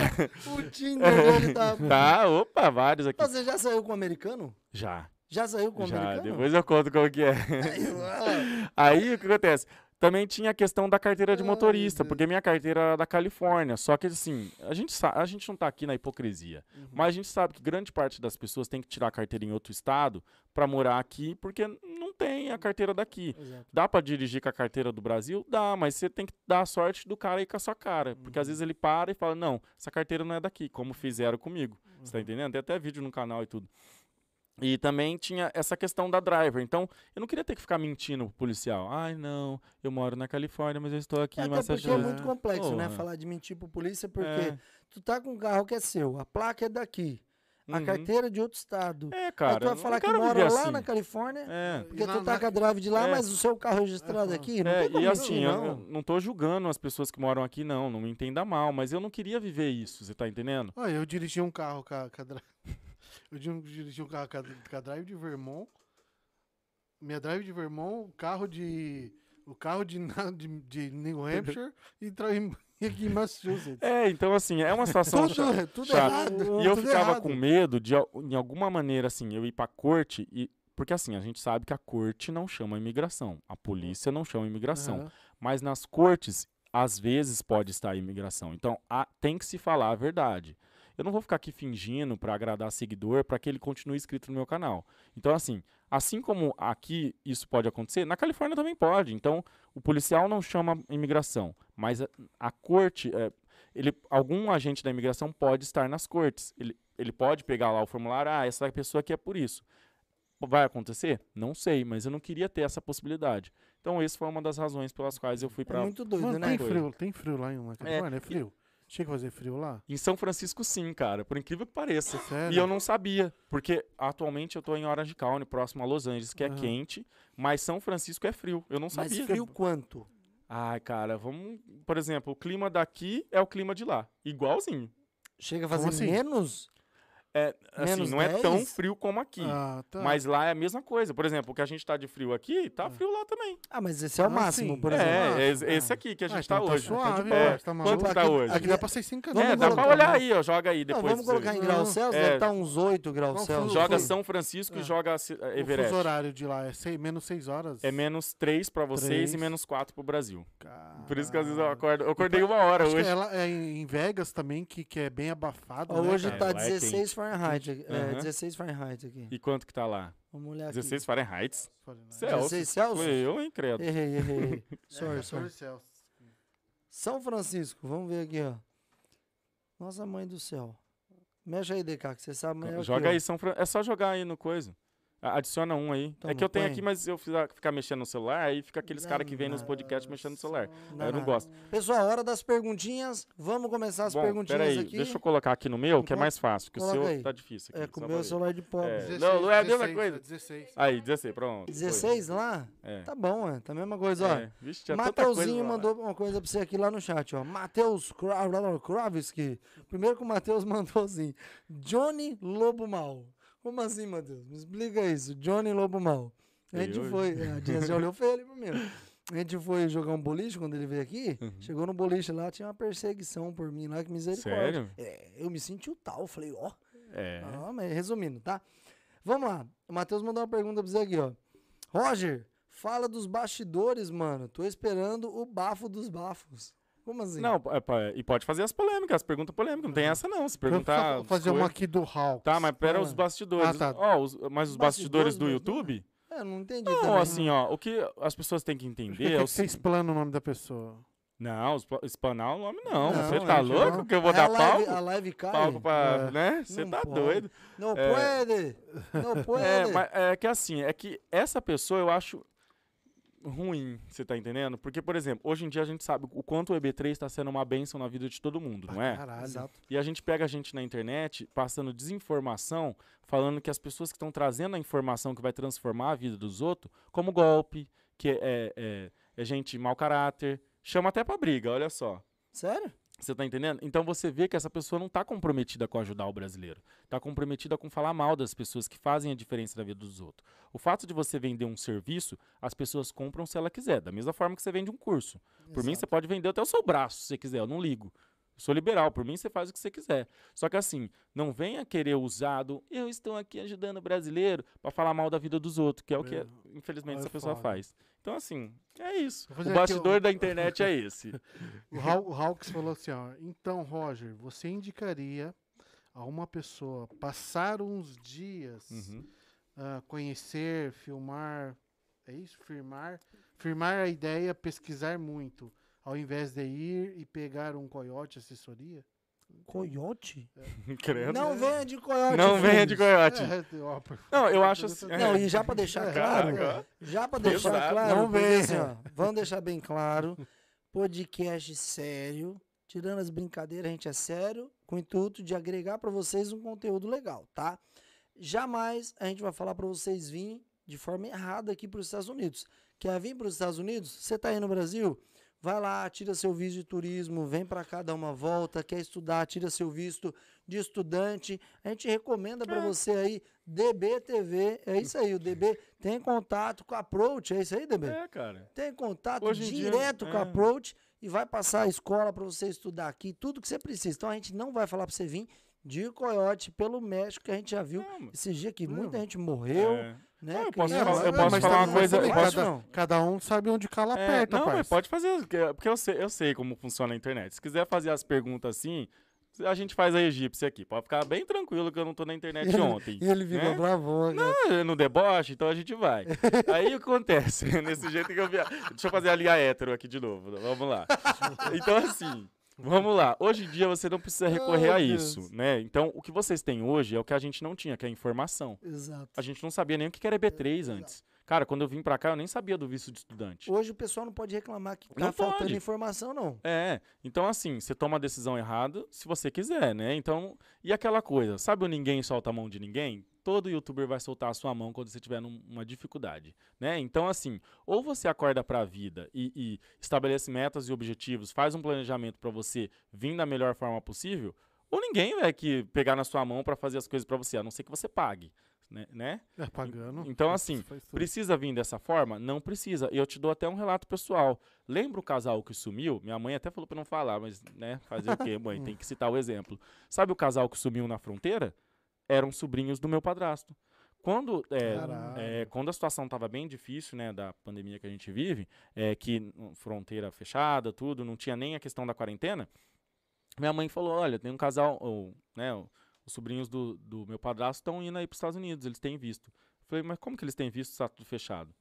O Tinder tá... Tá, opa, vários aqui. Você já saiu com o americano? Já. Já saiu com o Já, americano? depois eu conto como que é. Aí [laughs] o que acontece? Também tinha a questão da carteira de motorista, porque minha carteira era da Califórnia. Só que assim, a gente, a gente não tá aqui na hipocrisia. Uhum. Mas a gente sabe que grande parte das pessoas tem que tirar a carteira em outro estado para morar aqui, porque não tem a carteira daqui. Exato. Dá para dirigir com a carteira do Brasil? Dá, mas você tem que dar a sorte do cara ir com a sua cara. Porque Uhum. às vezes ele para e fala: Não, essa carteira não é daqui, como fizeram comigo. Você Uhum. tá entendendo? Tem até vídeo no canal e tudo. E também tinha essa questão da driver. Então, eu não queria ter que ficar mentindo pro policial. Ai, não, eu moro na Califórnia, mas eu estou aqui É, em até porque é Massachusetts. muito complexo, né? Falar de mentir pro polícia, porque É. tu tá com um carro que é seu, a placa é daqui, a Uhum. carteira é de outro estado. É, Aí cara. tu vai eu falar não que mora lá assim. na Califórnia, É. porque na- tu tá na- com a drive de lá, É. mas o seu carro registrado É, aqui, não É, tem como e mentir, assim, eu, não. eu não tô julgando as pessoas que moram aqui, não. Não me entenda mal, mas eu não queria viver isso, você tá entendendo? Olha, eu dirigi um carro com a, com a drive. [laughs] Eu di- dirigi um carro com a, a drive de Vermont. Minha drive de Vermont, o carro de. O carro de, de, de New Hampshire e, e aqui em Massachusetts. [laughs] É, então assim, é uma situação Tudo, chata. tudo chata. errado. E eu tudo ficava errado. com medo de, em alguma maneira, assim, eu ir pra corte e. Porque assim, a gente sabe que a corte não chama imigração. A polícia não chama imigração. Aham. Mas nas cortes, às vezes pode estar a imigração. Então, há- tem que se falar a verdade. Eu não vou ficar aqui fingindo pra agradar seguidor para que ele continue inscrito no meu canal. Então, assim, assim como aqui isso pode acontecer, na Califórnia também pode. Então, o policial não chama imigração, mas a, a corte, é, ele, algum agente da imigração pode estar nas cortes. Ele, ele pode pegar lá o formulário, ah, essa pessoa aqui é por isso. Vai acontecer? Não sei, mas eu não queria ter essa possibilidade. Então, essa foi uma das razões pelas quais eu fui É para muito doido, Mano, né? tem frio, tem frio lá em Califórnia? É, frio? Chega a fazer frio lá? Em São Francisco, sim, cara, por incrível que pareça. Sério? E eu não sabia, porque atualmente eu tô em Orange County, próximo a Los Angeles, que é quente, mas São Francisco é frio. Eu não Mas sabia. frio quanto? Ai, cara, vamos. Por exemplo, o clima daqui é o clima de lá. Igualzinho. Chega a fazer assim? menos? É, assim, Menos não é tão 10? frio como aqui. Ah, tá. Mas lá é a mesma coisa. Por exemplo, o que a gente tá de frio aqui, tá frio lá também. Ah, mas esse é o Ah, máximo, sim. por exemplo. é, Ah, é esse- ah. aqui que a Ah, gente então tá tá hoje. suave, É, pô, tá Quanto tá Aqui- hoje? Aqui dá pra 600 É, Vamos dá pra colocar- olhar aí, ó. Joga aí Não, depois. vamos pra você colocar em graus Não. Celsius, É. deve estar uns 8 graus Não, Celsius. Joga. São Francisco É. e joga ci- O Everest. horário de lá é seis, menos 6 horas? É menos 3 pra vocês Três. e menos 4 pro Brasil. Caralho. Por isso que às vezes eu acordo. Eu acordei uma hora hoje. ela é em Vegas também, que, que é bem abafado, né, hoje tá lá é 16 quente. Fahrenheit. aqui. É, Aham. 16 Fahrenheit aqui. E quanto que tá lá? Vamos olhar aqui. 16 Fahrenheit? Fahrenheit. Celsius. 16 Celsius? Foi eu, hein, credo. Errei, errei. [laughs] É, sorry, 14 sorry. Celsius. São Francisco, vamos ver aqui, ó. Nossa mãe do céu. Mexe aí, DK, que você sabe Joga aí, São Fran... é só jogar aí no coisa. Adiciona um aí. Toma, é que eu tenho põe. aqui, mas eu ficar mexendo no celular, aí fica aqueles caras que vêm nos podcasts mexendo no celular. Não, eu não não. gosto. Pessoal, hora das perguntinhas. Vamos começar as Bom, perguntinhas peraí, aqui. deixa eu colocar aqui no meu, que é mais fácil, que o coloca seu aí. tá difícil aqui. É, com o meu celular de pobre. É. Não, não é a mesma coisa. 16. Aí, 16, pronto. foi. 16 lá? É. Tá bom, é. Tá a mesma coisa, ó. É. Vixe, tinha tanta coisa Mateuzinho mandou uma coisa pra você aqui lá no chat, ó. Matheus Kra- Kravski. Primeiro que o Matheus [laughs] mandou assim: Johnny Lobo Mal. Como assim, Matheus? Me explica isso. Johnny Lobo Mal. A gente foi. é, A Dias já olhou feio ali primeiro. A gente foi jogar um boliche quando ele veio aqui. Uhum. Chegou no boliche lá, tinha uma perseguição por mim lá, que misericórdia. Sério? É, eu me senti o tal. Falei, ó. É. Ah, mas resumindo, tá? Vamos lá. O Matheus mandou uma pergunta pra você aqui, ó. Roger, fala dos bastidores, mano. Tô esperando o bafo dos bafos. Como assim? Não, é, pa- e pode fazer as polêmicas, as perguntas polêmicas. Não tem essa, não. Se Vou perguntar. fa- fazer uma aqui do Hawks. Tá, mas pera Fala. os bastidores. Ah, tá. Ó, os- mas os bastidores, Bastidores do? YouTube? É, eu não entendi Não, também. assim, ó, o que as pessoas têm que que, entender que é o você explana o nome da pessoa? Não, espa- espanar o nome não. Não, Você é, tá louco que eu vou É dar live, palco? A live cai? Palco pra. É. Né? Você Não tá pode. doido. Não É. pode! Não [laughs] pode! É, mas é que assim, é que essa pessoa eu acho ruim, você tá entendendo? Porque, por exemplo, hoje em dia a gente sabe o quanto o EB3 está sendo uma bênção na vida de todo mundo, não é? Caralho. Exato. E a gente pega a gente na internet passando desinformação, falando que as pessoas que estão trazendo a informação que vai transformar a vida dos outros, como golpe, que é, é, é gente mau caráter, chama até pra briga, olha só. Sério? Você tá entendendo? Então você vê que essa pessoa não tá comprometida com ajudar o brasileiro. Tá comprometida com falar mal das pessoas que fazem a diferença na vida dos outros. O fato de você vender um serviço, as pessoas compram se ela quiser. Da mesma forma que você vende um curso. Por mim, você pode vender até o seu braço, se você quiser. Eu não ligo. Eu sou liberal. Por mim, você faz o que você quiser. Só que assim, não venha querer usado. Eu estou aqui ajudando o brasileiro para falar mal da vida dos outros, que é o que, É. infelizmente, essa pessoa faz. Então, assim, é isso. O bastidor o- da internet é esse. [laughs] O, Haw- o Hawks falou assim, ó. Então, Roger, você indicaria a uma pessoa passar uns dias, Uhum. ah, conhecer, filmar, é isso? Firmar, firmar a ideia, pesquisar muito, ao invés de ir e pegar um coiote assessoria? Coiote? [laughs] Credo. Não venha de coiote. Não venha de coiote. É, ó, por- Não, eu acho assim. Não, e já pra deixar É, claro, Caraca. já pra deixar Pesado. claro, Não assim, ó, vamos deixar bem claro, podcast sério, tirando as brincadeiras, a gente é sério, com o intuito de agregar pra vocês um conteúdo legal, tá? Jamais a gente vai falar pra vocês virem de forma errada aqui pros Estados Unidos. Quer vir pros Estados Unidos? Você tá aí no Brasil? Vai lá, tira seu visto de turismo, vem pra cá dar uma volta, quer estudar, tira seu visto de estudante. A gente recomenda pra É. você aí DBTV, é isso aí, o DB tem contato com a Approach, é isso aí, DB? É, cara. Tem contato Hoje em dia, direto com a é. Approach e vai passar a escola pra você estudar aqui, tudo que você precisa. Então a gente não vai falar pra você vir de Coyote pelo México, que a gente já viu Não, esses dias que muita Não. gente morreu, é. Né? Não, eu posso criança- falar- eu posso falar uma coisa- posso- cada, não. cada um sabe onde cala É, aperta, não, mas pode fazer, que- porque eu sei, eu sei como funciona a internet. Se quiser fazer as perguntas assim, a gente faz a egípcia aqui. Pode ficar bem tranquilo que eu não tô na internet [laughs] Ele- ontem. E ele ficou né? bravão, cara. Ah, No deboche, então a gente vai. [laughs] Aí o que acontece? [laughs] Nesse jeito que eu vi. Deixa eu fazer a linha hétero aqui de novo. Vamos lá. Então, assim, vamos lá. Hoje em dia você não precisa recorrer Ai, a Deus. isso, né? Então, o que vocês têm hoje é o que a gente não tinha, que é a informação. Exato. A gente não sabia nem o que era EB3 antes. Cara, quando eu vim pra cá, eu nem sabia do visto de estudante. Hoje o pessoal não pode reclamar que tá Não faltando pode. informação, não. É, então assim, você toma a decisão errada se você quiser, né? Então, e aquela coisa, sabe o ninguém solta a mão de ninguém? Todo youtuber vai soltar a sua mão quando você tiver numa dificuldade, né? Então, assim, ou você acorda pra vida e, e estabelece metas e objetivos, faz um planejamento pra você vir da melhor forma possível, ou ninguém vai que pegar na sua mão pra fazer as coisas pra você, a não ser que você pague, né? né? É, pagando. Então, assim. Precisa vir dessa forma? Não precisa. Eu te dou até um relato pessoal. Lembra o casal que sumiu? Minha mãe até falou pra não falar, mas, né, fazer o quê, mãe? [laughs] Tem que citar o exemplo. Sabe o casal que sumiu na fronteira? Eram sobrinhos do meu padrasto. Quando, é, é, quando a situação estava bem difícil, né, da pandemia que a gente vive, é, que fronteira fechada, tudo, não tinha nem a questão da quarentena, minha mãe falou, olha, tem um casal, ou, né, os sobrinhos do, do meu padrasto estão indo aí para os Estados Unidos, eles têm visto. Eu falei, mas como que eles têm visto se está tudo fechado?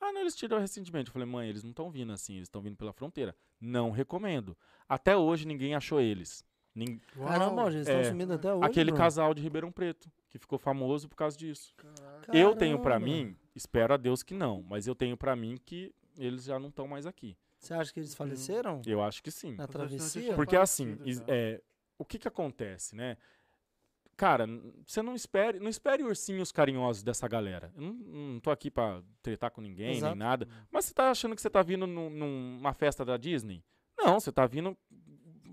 Ah, não, eles tiraram recentemente. Eu falei, mãe, eles não estão vindo assim, eles estão vindo pela fronteira. Não recomendo. Até hoje ninguém achou eles. Nin-. Caramba, eles estão É. sumindo até hoje. Aquele Bruno. casal de Ribeirão Preto, que ficou famoso por causa disso. Eu tenho pra Caramba. mim, espero a Deus que não, mas eu tenho pra mim que eles já não estão mais aqui. Você acha que eles faleceram? Eu acho que sim. Na travessia? Porque assim, é, o que que acontece, né? Cara, você não espere, não espere ursinhos carinhosos dessa galera. Eu não, não tô aqui pra tretar com ninguém, Exato. nem nada. Mas você tá achando que você tá vindo num- numa festa da Disney? Não, você tá vindo,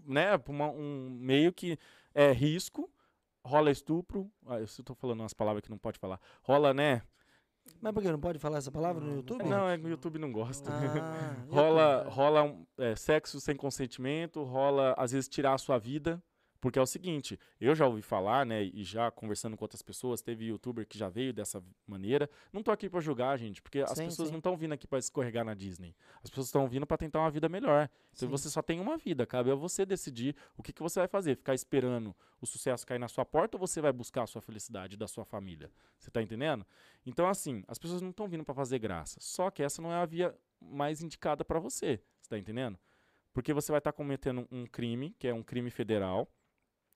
né, uma- um meio que é risco, rola estupro. Ah, eu tô falando umas palavras que não pode falar. Rola, né? Mas por que não pode falar essa palavra no YouTube? Não, é que o YouTube não gosta. Ah, [laughs] rola rola um, é, sexo sem consentimento, rola às vezes tirar a sua vida, porque é o seguinte, eu já ouvi falar, né, e já conversando com outras pessoas, teve youtuber que já veio dessa maneira. Não tô aqui pra julgar, gente, porque as Sim, pessoas sim. não estão vindo aqui pra escorregar na Disney. As pessoas estão vindo pra tentar uma vida melhor. Então Sim. você só tem uma vida, cabe a você decidir o que, que você vai fazer, ficar esperando o sucesso cair na sua porta ou você vai buscar a sua felicidade da sua família. Você tá entendendo? Então assim, as pessoas não estão vindo pra fazer graça. Só que essa não é a via mais indicada pra você. Você tá entendendo? Porque você vai estar cometendo um crime, que é um crime federal,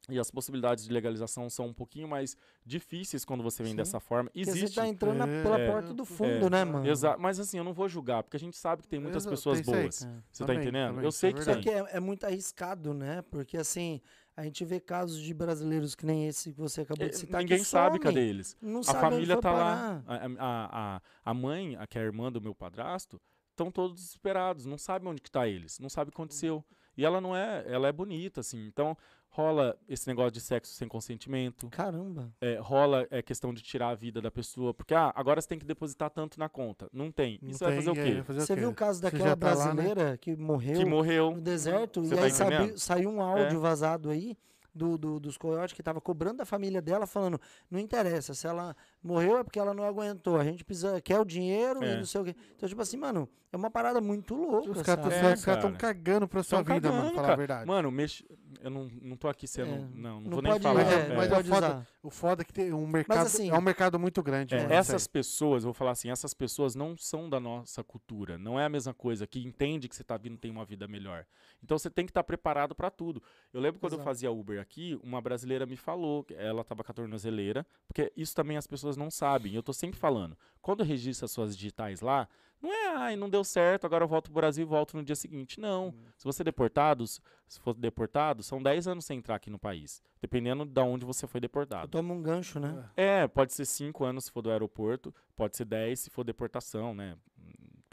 e as possibilidades de legalização são um pouquinho mais difíceis quando você vem Sim. dessa forma. Porque você Existe. tá entrando É, pela é, porta do fundo, é, né, mano? Exa mas assim, eu não vou julgar, porque a gente sabe que tem muitas Exa- pessoas boas. É. Você tá Também, entendendo? também, eu isso sei é que Só tem. que é, é muito arriscado, né? Porque assim, a gente vê casos de brasileiros que nem esse que você acabou de É, citar. Ninguém que sabe cadê eles. Não A sabe família tá parar. lá. A, a, a, a mãe, a que é a irmã do meu padrasto, estão todos desesperados, não sabem onde que tá eles, não sabe o que aconteceu. E ela não é, ela é bonita, assim. Então, rola esse negócio de sexo sem consentimento, Caramba. é, rola é questão de tirar a vida da pessoa, porque ah, agora você tem que depositar tanto na conta. Não tem. Não Isso vai tem, fazer o é, quê? vai fazer Você quê? viu o caso daquela tá lá, né? brasileira que morreu Que morreu. no deserto Você e tá aí? É. saiu um áudio vazado aí do, do- dos coiotes que tava cobrando da família dela, falando, não interessa, se ela morreu é porque ela não aguentou, a gente precisa, quer o dinheiro e É. não sei o quê. Então, tipo assim, mano, é uma parada muito louca, Os caras sabe? É, estão cara. cagando pra sua Tão vida, mano, cagando, falar cara. a verdade. Mano, mexe... eu não, não tô aqui sendo. É, Não, não, não vou nem falar. É, é, mas é pode foda, usar. o foda é que tem um mercado, assim- é um mercado muito grande, É, aí. essas pessoas, eu vou falar assim, essas pessoas não são da nossa cultura. Não é a mesma coisa, que entende que você tá vindo tem uma vida melhor. Então você tem que estar preparado para tudo. Eu lembro quando eu Exato. fazia Uber aqui, uma brasileira me falou, ela tava com a tornozeleira, porque isso também as pessoas não sabem. Eu tô sempre falando. Quando registra suas digitais lá, não é, ai, não deu certo, agora eu volto pro Brasil e volto no dia seguinte. Não. Se você é deportado, se for deportado, são 10 anos sem entrar aqui no país. Dependendo de onde você foi deportado. Toma um gancho, né? É, pode ser 5 anos se for do aeroporto, pode ser 10 se for deportação, né?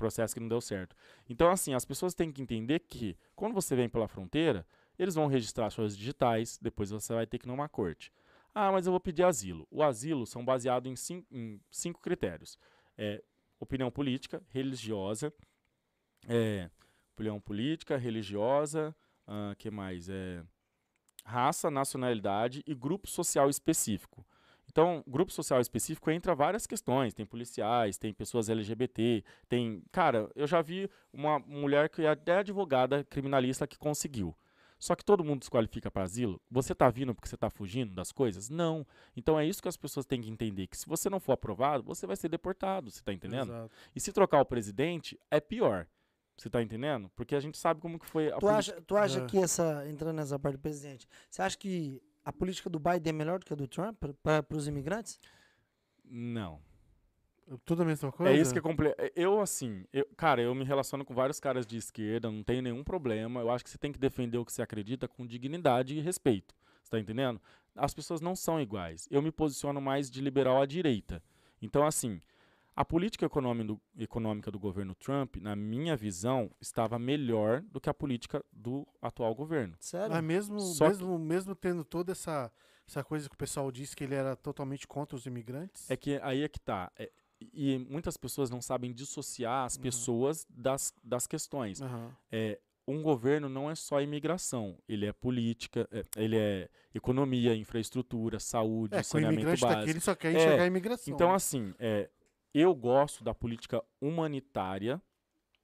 processo que não deu certo. Então, assim, as pessoas têm que entender que quando você vem pela fronteira, eles vão registrar suas digitais, depois você vai ter que ir numa corte. Ah, mas eu vou pedir asilo. O asilo são baseados em cinco, em cinco critérios. É, opinião política, religiosa, é, opinião política, religiosa, uh, que mais? É, raça, nacionalidade e grupo social específico. Então, grupo social específico entra várias questões. Tem policiais, tem pessoas LGBT, tem. Cara, eu já vi uma mulher que é até advogada criminalista que conseguiu. Só que todo mundo desqualifica para asilo. Você tá vindo porque você tá fugindo das coisas? Não. Então é isso que as pessoas têm que entender: que se você não for aprovado, você vai ser deportado. Você tá entendendo? Exato. E se trocar o presidente, é pior. Você tá entendendo? Porque a gente sabe como que foi a Tu política- acha, tu acha É. que essa, entrando nessa parte do presidente, você acha que a política do Biden é melhor do que a do Trump para os imigrantes? Não. Tudo a mesma coisa? É isso que é completo. Eu, assim, eu- cara, eu me relaciono com vários caras de esquerda, não tenho nenhum problema. Eu acho que você tem que defender o que você acredita com dignidade e respeito. Você tá entendendo? As pessoas não são iguais. Eu me posiciono mais de liberal à direita. Então, assim, a política econômica do governo Trump, na minha visão, estava melhor do que a política do atual governo. Sério? Mas mesmo, Só que- mesmo, mesmo tendo toda essa, essa coisa que o pessoal disse que ele era totalmente contra os imigrantes. É que aí é que tá. É- e muitas pessoas não sabem dissociar as Uhum. pessoas das, das questões. Aham. é, um governo não é só imigração, ele é política, é, ele é economia, infraestrutura, saúde, É, saneamento imigrante tá básico. aqui, ele só quer É, enxergar a imigração. Então, né? assim, é, eu gosto da política humanitária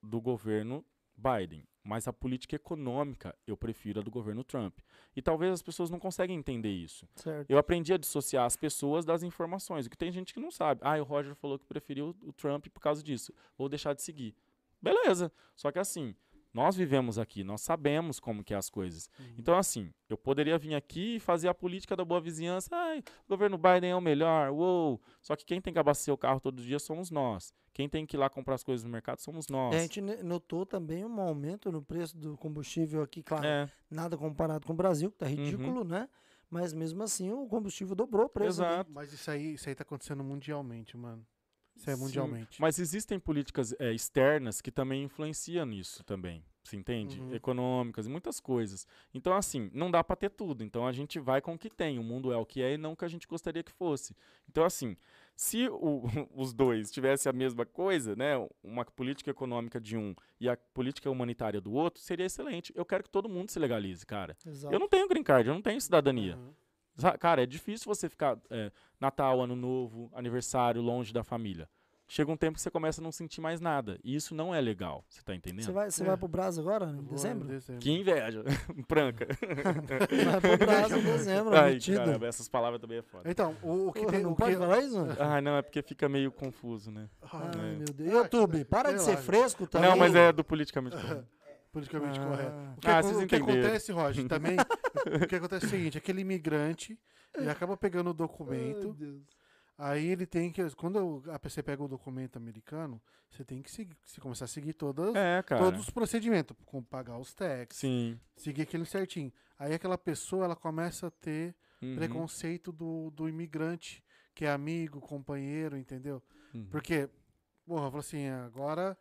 do governo Biden, mas a política econômica eu prefiro a do governo Trump. E talvez as pessoas não conseguem entender isso. Certo. Eu aprendi a dissociar as pessoas das informações, o que tem gente que não sabe. Ah, o Roger falou que preferiu o Trump por causa disso. Vou deixar de seguir. Beleza. Só que assim, nós vivemos aqui, nós sabemos como que é as coisas. Uhum. Então assim, eu poderia vir aqui e fazer a política da boa vizinhança. Ai, o governo Biden é o melhor. Uou. Só que quem tem que abastecer o carro todos os dias somos nós. Quem tem que ir lá comprar as coisas no mercado somos nós. A gente notou também um aumento no preço do combustível aqui, claro, É, nada comparado com o Brasil, que tá ridículo, né? Mas mesmo assim o combustível dobrou o preço. ali. exato. Mas isso aí, isso aí tá acontecendo mundialmente, mano. Isso é Sim, mundialmente. Mas existem políticas é, externas que também influenciam nisso também. Você entende? Uhum. Econômicas e muitas coisas. Então, assim, não dá pra ter tudo. Então a gente vai com o que tem. O mundo é o que é e não o que a gente gostaria que fosse. Então, assim, se o- [laughs] os dois tivessem a mesma coisa, né? Uma política econômica de um e a política humanitária do outro, seria excelente. Eu quero que todo mundo se legalize, cara. Exato. Eu não tenho green card, eu não tenho cidadania. Aham. Cara, é difícil você ficar é, Natal, Ano Novo, aniversário, longe da família. Chega um tempo que você começa a não sentir mais nada. E isso não é legal. Você tá entendendo? Você vai, você É. vai pro Brás agora, em Vou em dezembro? dezembro. Que inveja. [laughs] Pranca. [laughs] Vai pro Brás em dezembro, Ai, caramba, essas palavras também é foda. Então, o, o que tem. O pode que... falar isso? Ai, não, é porque fica meio confuso, né? Ah, Ai, É. meu Deus. Ah, YouTube, para de ser fresco também. Não, mas é do politicamente correto. [laughs] politicamente Ah. correto. O que, Ah, acon- vocês o que acontece, Roger, também. [laughs] o que acontece é o seguinte: aquele imigrante, ele acaba pegando o documento. Aí ele tem que. Quando a PC pega o documento americano, você tem que seguir, você começar a seguir todas, É, todos os procedimentos, como pagar os taxes, Sim. seguir aquele certinho. Aí aquela pessoa ela começa a ter Uhum, preconceito do, do imigrante, que é amigo, companheiro, entendeu? uhum. Porque, porra, falou assim, agora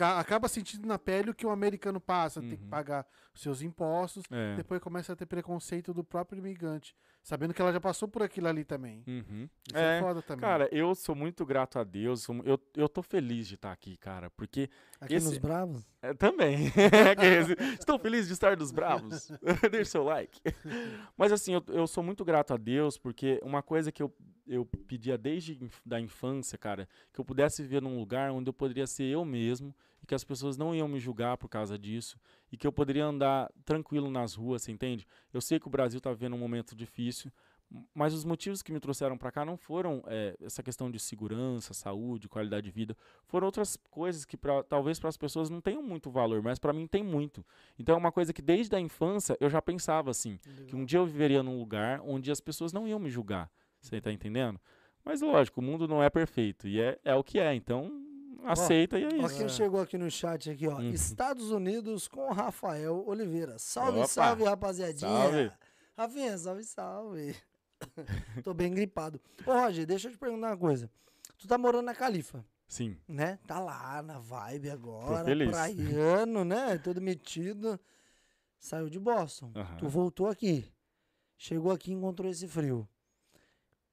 acaba sentindo na pele o que o americano passa, tem que Uhum. pagar os seus impostos, É. depois começa a ter preconceito do próprio imigrante, sabendo que ela já passou por aquilo ali também. Uhum. Isso é, É, foda também. Cara, eu sou muito grato a Deus. eu, eu tô feliz de estar aqui, cara. Porque Aqui esse- nos Bravos. É, também. [laughs] Estou feliz de estar dos bravos. [laughs] Deixe seu like. Mas assim, eu, eu sou muito grato a Deus, porque uma coisa que eu, eu pedia desde da infância, cara, que eu pudesse viver num lugar onde eu poderia ser eu mesmo e que as pessoas não iam me julgar por causa disso e que eu poderia andar tranquilo nas ruas, você entende? Eu sei que o Brasil tá vivendo um momento difícil, mas os motivos que me trouxeram para cá não foram é, essa questão de segurança, saúde, qualidade de vida, foram outras coisas que pra, talvez para as pessoas não tenham muito valor, mas para mim tem muito. Então é uma coisa que desde a infância eu já pensava assim, que um dia eu viveria num lugar onde as pessoas não iam me julgar. Você tá entendendo? Mas lógico, o mundo não é perfeito e é, é o que é, então aceita e é Ó, isso. quem chegou aqui no chat aqui, ó. Uhum. Estados Unidos com Rafael Oliveira. Salve, Opa. salve, rapaziadinha. Salve. Rafinha, salve, salve. [laughs] Tô bem gripado. Ô, Roger, deixa eu te perguntar uma coisa. Tu tá morando na Califa. Sim. né? Tá lá na vibe agora, feliz. praiano, né? Todo metido. Saiu de Boston. Aham. Tu voltou aqui. Chegou aqui e encontrou esse frio.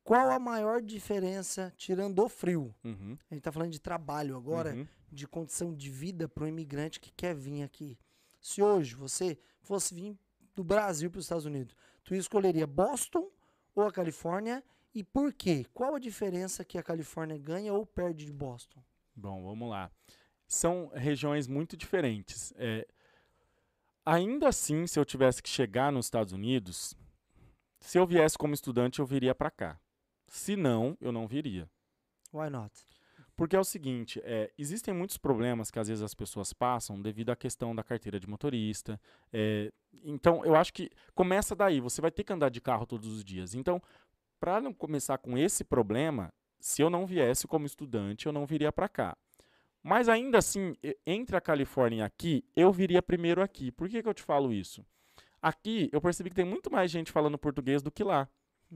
Qual a maior diferença, tirando o frio? Uhum. A gente tá falando de trabalho agora, Uhum. de condição de vida para o imigrante que quer vir aqui. Se hoje você fosse vir do Brasil para os Estados Unidos, tu escolheria Boston ou a Califórnia? E por quê? Qual a diferença que a Califórnia ganha ou perde de Boston? Bom, vamos lá. São regiões muito diferentes. É, ainda assim, se eu tivesse que chegar nos Estados Unidos, se eu viesse como estudante, eu viria para cá. Se não, eu não viria. Why not? Porque é o seguinte, é, existem muitos problemas que às vezes as pessoas passam devido à questão da carteira de motorista. é, então, eu acho que começa daí. Você vai ter que andar de carro todos os dias. Então, para não começar com esse problema, se eu não viesse como estudante, eu não viria para cá. Mas ainda assim, entre a Califórnia e aqui, eu viria primeiro aqui. Por que, que eu te falo isso? Aqui, eu percebi que tem muito mais gente falando português do que lá.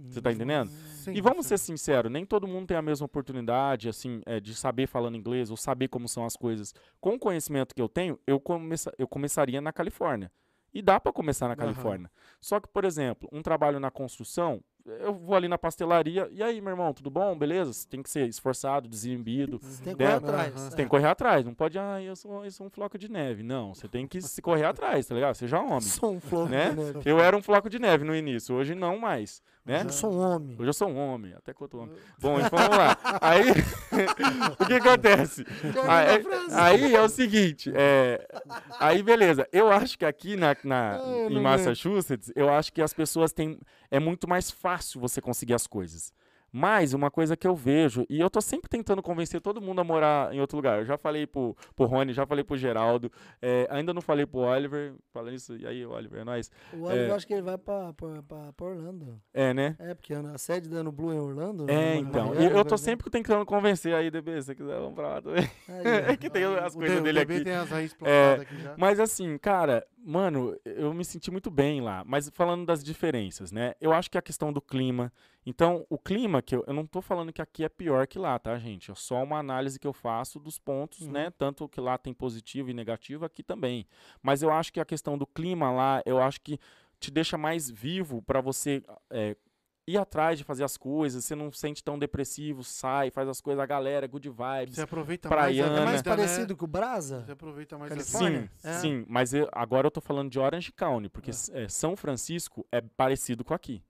Você tá entendendo? Sim, E vamos sim. ser sinceros, nem todo mundo tem a mesma oportunidade, assim, é, de saber falando inglês ou saber como são as coisas. Com o conhecimento que eu tenho, eu, começa, eu começaria na Califórnia. E dá para começar na. Califórnia. Só que, por exemplo, um trabalho na construção, eu vou ali na pastelaria, e aí, meu irmão, tudo bom? Beleza? Você tem que ser esforçado, desinibido. Você tem que Né? correr atrás. Você tem que correr atrás, não pode, ah, eu sou, eu sou um floco de neve. Não, você tem que se correr atrás, tá ligado? Seja homem. [laughs] Sou um floco Né? de neve. Eu era um floco de neve no início, hoje não mais, né? Eu sou um homem. Hoje eu sou um homem, até tô homem. Bom, então vamos lá. Aí, [laughs] o que acontece? Aí, aí é o seguinte, é, aí beleza. Eu acho que aqui na, na- Ai, em Massachusetts, eu acho que as pessoas têm, é muito mais fácil você conseguir as coisas. Mas uma coisa que eu vejo, e eu tô sempre tentando convencer todo mundo a morar em outro lugar. Eu já falei pro, pro Rony, já falei pro Geraldo, é, ainda não falei pro Oliver, falando isso, e aí, Oliver, é nóis. O Oliver, É. eu acho que ele vai pra, pra, pra, pra Orlando. É, né? É, porque a sede da Blue é em Orlando. É, né? então. Miami, E eu tô sempre tentando convencer aí, DB, se você quiser, vamos pra lá também. [laughs] É que tem as O coisas dele o DB aqui. tem as raízes É, plantadas aqui já. Mas assim, cara, mano, eu me senti muito bem lá. Mas falando das diferenças, né? Eu acho que a questão do clima. Então, o clima, que eu, eu não tô falando que aqui é pior que lá, tá, gente? É só uma análise que eu faço dos pontos, Uhum. né? Tanto que lá tem positivo e negativo, aqui também. Mas eu acho que a questão do clima lá, eu acho que te deixa mais vivo pra você. é, Ir atrás de fazer as coisas, você não se sente tão depressivo, sai, faz as coisas, a galera, good vibes. Você aproveita Praiana. mais é mais vida, né? parecido que o Brasa? Você aproveita mais Califórnia? Sim, É. sim, mas eu- agora eu tô falando de Orange County, porque é, São Francisco é parecido com aqui,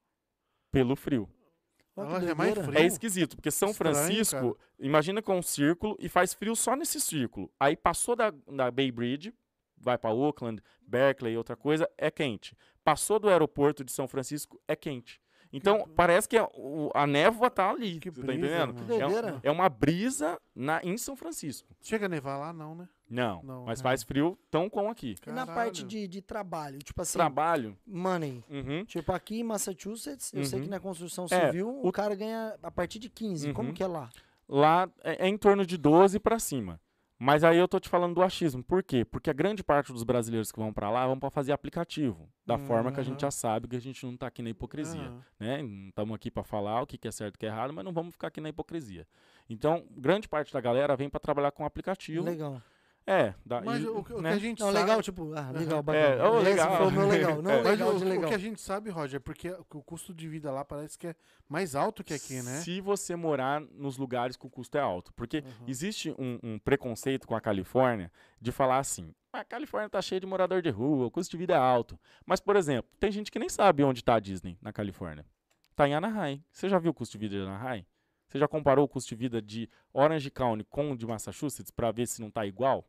pelo frio. Olha é mais frio. É esquisito, porque São Estranho, Francisco, imagina com um círculo e faz frio só nesse círculo. Aí passou da, da Bay Bridge, vai pra Oakland, Berkeley, outra coisa, é quente. Passou do aeroporto de São Francisco, é quente. Então, Que- parece que a, o- a névoa tá ali, Que você tá brisa, entendendo? mano. Que É, é uma brisa na, em São Francisco. Chega a nevar lá, não, né? Não, Não, mas é. faz frio tão com aqui. E na Caralho. parte de, de trabalho? Tipo assim, Trabalho, money. uhum. Tipo, aqui em Massachusetts, eu sei Uhum. que na construção É, civil o, cara ganha a partir de 15. Como Uhum. que é lá? Lá é, é em torno de 12 para cima. Mas aí eu tô te falando do achismo. Por quê? Porque a grande parte dos brasileiros que vão para lá vão para fazer aplicativo. Da Hum, forma que a gente já sabe que a gente não tá aqui na hipocrisia. Aham. Né? Não estamos aqui para falar o que que é certo e o que é errado, mas não vamos ficar aqui na hipocrisia. Então, grande parte da galera vem para trabalhar com aplicativo. Legal. É, da, Mas e- o, que- o que né? a gente Não, sabe... legal, tipo, ah, legal, Aham. bacana. É, Esse legal. foi o meu [laughs] legal. Não É. Mas legal o, de o legal. que a gente sabe, Roger, é porque o custo de vida lá parece que é mais alto que aqui, né? Se você morar nos lugares que o custo é alto. Porque Uhum. existe um, um preconceito com a Califórnia de falar assim: a Califórnia tá cheia de morador de rua, o custo de vida é alto. Mas, por exemplo, tem gente que nem sabe onde tá a Disney na Califórnia. Tá em Anaheim. Você já viu o custo de vida de Anaheim? Você já comparou o custo de vida de Orange County com o de Massachusetts para ver se não tá igual?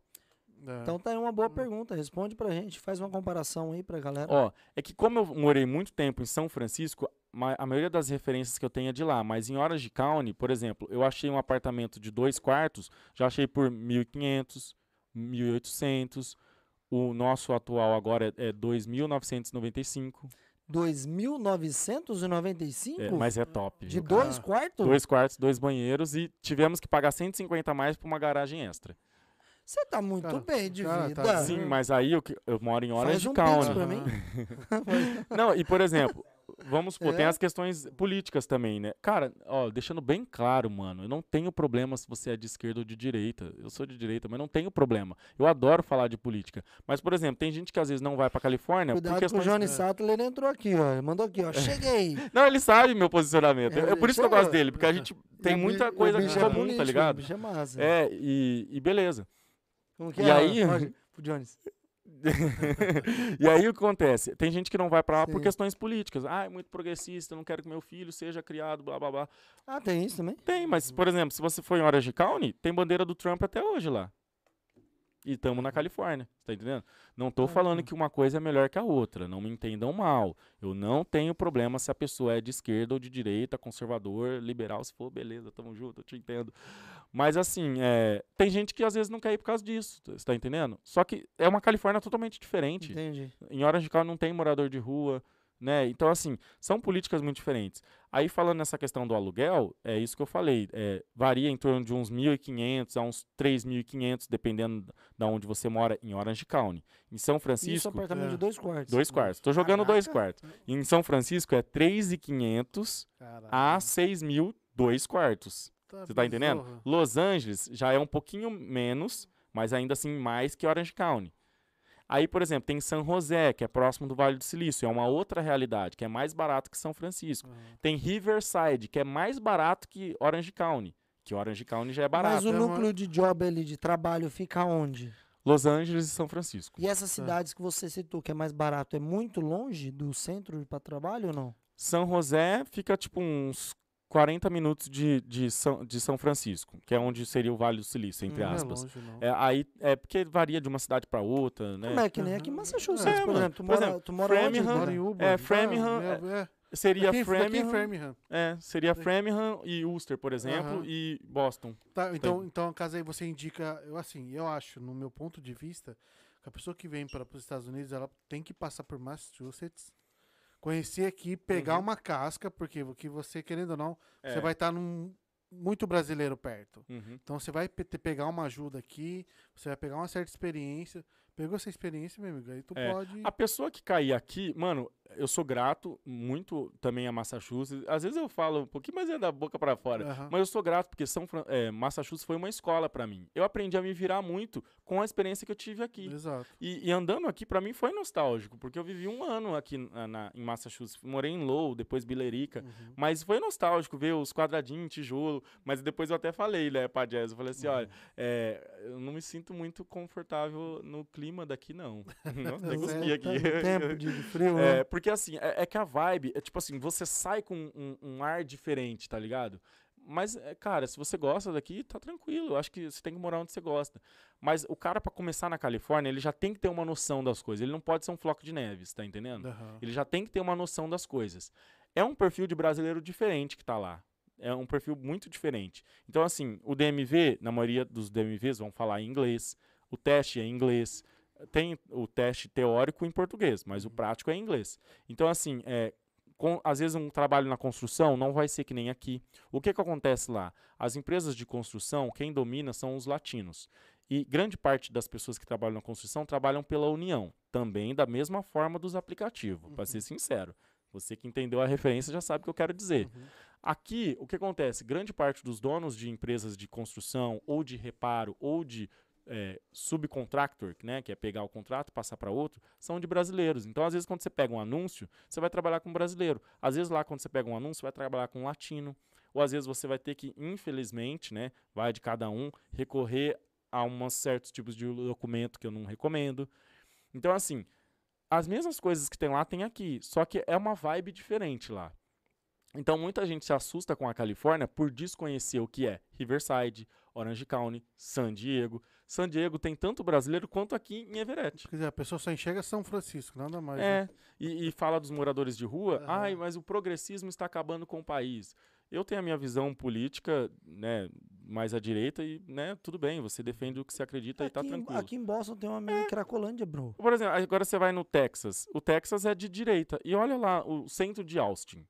É. Então tá aí uma boa pergunta. Responde pra gente. Faz uma comparação aí pra galera. Ó, é que como eu morei muito tempo em São Francisco, a maioria das referências que eu tenho é de lá. Mas em Orange County, por exemplo, eu achei um apartamento de dois quartos, já achei por 1.500, 1.800. O nosso atual agora é, é 2.995. 2.995? É, mas é top. De viu, dois quartos? Dois quartos, dois banheiros e tivemos que pagar 150 a mais por uma garagem extra. Você tá muito Cara, bem de cara, vida. tá- Sim, mas aí eu, eu moro em Orange Faz um County. pix pra mim. [laughs] [laughs] Não, e por exemplo, vamos supor, tem É? as questões políticas também, né? Cara, ó, deixando bem claro, mano, eu não tenho problema se você é de esquerda ou de direita. Eu sou de direita, mas não tenho problema. Eu adoro falar de política. Mas, por exemplo, tem gente que às vezes não vai pra Califórnia por Cuidado com o questões... Johnny Sattler, ele entrou aqui, ó. Ele mandou aqui, ó. Cheguei. [laughs] Não, ele sabe meu posicionamento. É, É, por isso que eu gosto dele, porque a gente tem O muita o coisa é comum, tá ligado? O bicho é massa. É, e, e beleza. Como que E é? aí- Roger, pro Jones. [laughs] e aí o que acontece? Tem gente que não vai pra lá por Sim. questões políticas. Ah, é muito progressista, não quero que meu filho seja criado, blá blá blá. Ah, tem isso também? Tem, mas, por exemplo, se você for em Orange County, tem bandeira do Trump até hoje lá. E estamos na Califórnia, tá entendendo? Não tô falando que uma coisa é melhor que a outra, não me entendam mal. Eu não tenho problema se a pessoa é de esquerda ou de direita, conservador, liberal, se for, beleza, tamo junto, eu te entendo. Mas assim, é, tem gente que às vezes não quer ir por causa disso, você tá entendendo? Só que é uma Califórnia totalmente diferente. Entendi. Em Orange County não tem morador de rua, né? Então, assim, são políticas muito diferentes. Aí, falando nessa questão do aluguel, é isso que eu falei. é, varia em torno de uns 1.500 a uns 3.500, dependendo da onde você mora em Orange County. Em São Isso Francisco, apartamento É. de dois quartos. dois quartos. Tô jogando dois Caraca. quartos. Em São Francisco é 3.500 Caralho. a 6.000, dois quartos. Você tá entendendo? Los Angeles já é um pouquinho menos, mas ainda assim mais que Orange County. Aí, por exemplo, tem San José, que é próximo do Vale do Silício, é uma outra realidade, que é mais barato que São Francisco. Aham. Tem Riverside, que é mais barato que Orange County, que Orange County já é barato. Mas o É núcleo de job ali, de trabalho, fica onde? Los Angeles e São Francisco. E essas cidades que você citou, que é mais barato, é muito longe do centro para trabalho ou não? São José fica tipo uns 40 minutos de, de, São, de São Francisco, que é onde seria o Vale do Silício, entre Hum, Não é aspas. longe, não. É, aí, é porque varia de uma cidade para outra, né? Como é que nem aqui em Uhum. Massachusetts, É, por exemplo. Tu Por mora, exemplo, tu mora onde? Framingham- Mora? Uber. É, Framingham, é- é. Seria Daqui, daqui em Framingham, Framingham. É, seria Framingham e Ulster, por exemplo, Aham. e Boston. Tá, então, então, a casa aí você indica, eu assim, eu acho, no meu ponto de vista, que a pessoa que vem para os Estados Unidos, ela tem que passar por Massachusetts, conhecer aqui, pegar Uhum. uma casca, porque o que você querendo ou não, É. você vai estar num muito brasileiro perto. Uhum. Então você vai pe- pegar uma ajuda aqui, você vai pegar uma certa experiência. Pegou essa experiência, meu amigo, aí tu É, pode. A pessoa que cair aqui, mano, eu sou grato muito também a Massachusetts. Às vezes eu falo um pouquinho, mas é da boca pra fora. Aham. Mas eu sou grato porque São Fran- é, Massachusetts foi uma escola pra mim. Eu aprendi a me virar muito com a experiência que eu tive aqui. Exato. E, e andando aqui, pra mim, foi nostálgico, porque eu vivi um ano aqui na, na- em Massachusetts. Morei em Lowell, depois Bilerica. Uhum. Mas foi nostálgico ver os quadradinhos, tijolo. Mas depois eu até falei, né, pra Jazz. Eu falei assim: olha, é, eu não me sinto muito confortável no clima daqui, não. [laughs] Nossa, até aqui. Tempo de de frio, né? É, porque assim, é, é que a vibe, é tipo assim, você sai com um, um ar diferente, tá ligado? Mas, é, cara, se você gosta daqui, tá tranquilo. Eu acho que você tem que morar onde você gosta. Mas o cara, pra começar na Califórnia, ele já tem que ter uma noção das coisas. Ele não pode ser um floco de neve, você tá entendendo? Aham. Ele já tem que ter uma noção das coisas. É um perfil de brasileiro diferente que tá lá. É um perfil muito diferente. Então, assim, o DMV, na maioria dos DMVs, vão falar em inglês. O teste é em inglês. Tem o teste teórico em português, mas o prático é em inglês. Então, assim, é, com- às vezes um trabalho na construção não vai ser que nem aqui. O que, que acontece lá? As empresas de construção, quem domina são os latinos. E grande parte das pessoas que trabalham na construção trabalham pela União, também da mesma forma dos aplicativos, para ser sincero. Você que entendeu a referência já sabe o que eu quero dizer. Uhum. Aqui, o que acontece? Grande parte dos donos de empresas de construção, ou de reparo, ou de é, subcontractor, né, que é pegar o contrato passar para outro, são de brasileiros. Então, às vezes, quando você pega um anúncio, você vai trabalhar com um brasileiro. Às vezes, lá, quando você pega um anúncio, vai trabalhar com um latino. Ou, às vezes, você vai ter que, infelizmente, né, vai de cada um, recorrer a uns certos tipos de documento que eu não recomendo. Então, assim, as mesmas coisas que tem lá, tem aqui. Só que é uma vibe diferente lá. Então, muita gente se assusta com a Califórnia por desconhecer o que é Riverside, Orange County, San Diego. San Diego tem tanto brasileiro quanto aqui em Everett. Quer dizer, a pessoa só enxerga São Francisco, nada mais. né? É, e, e fala dos moradores de rua. Ai, mas o progressismo está acabando com o país. Eu tenho a minha visão política, né, mais à direita e, né, tudo bem, você defende o que você acredita e tá aqui, em- tranquilo. aqui em Boston tem uma mini Cracolândia, bro. Por exemplo, agora você vai no Texas. O Texas é de direita. E olha lá o centro de Austin.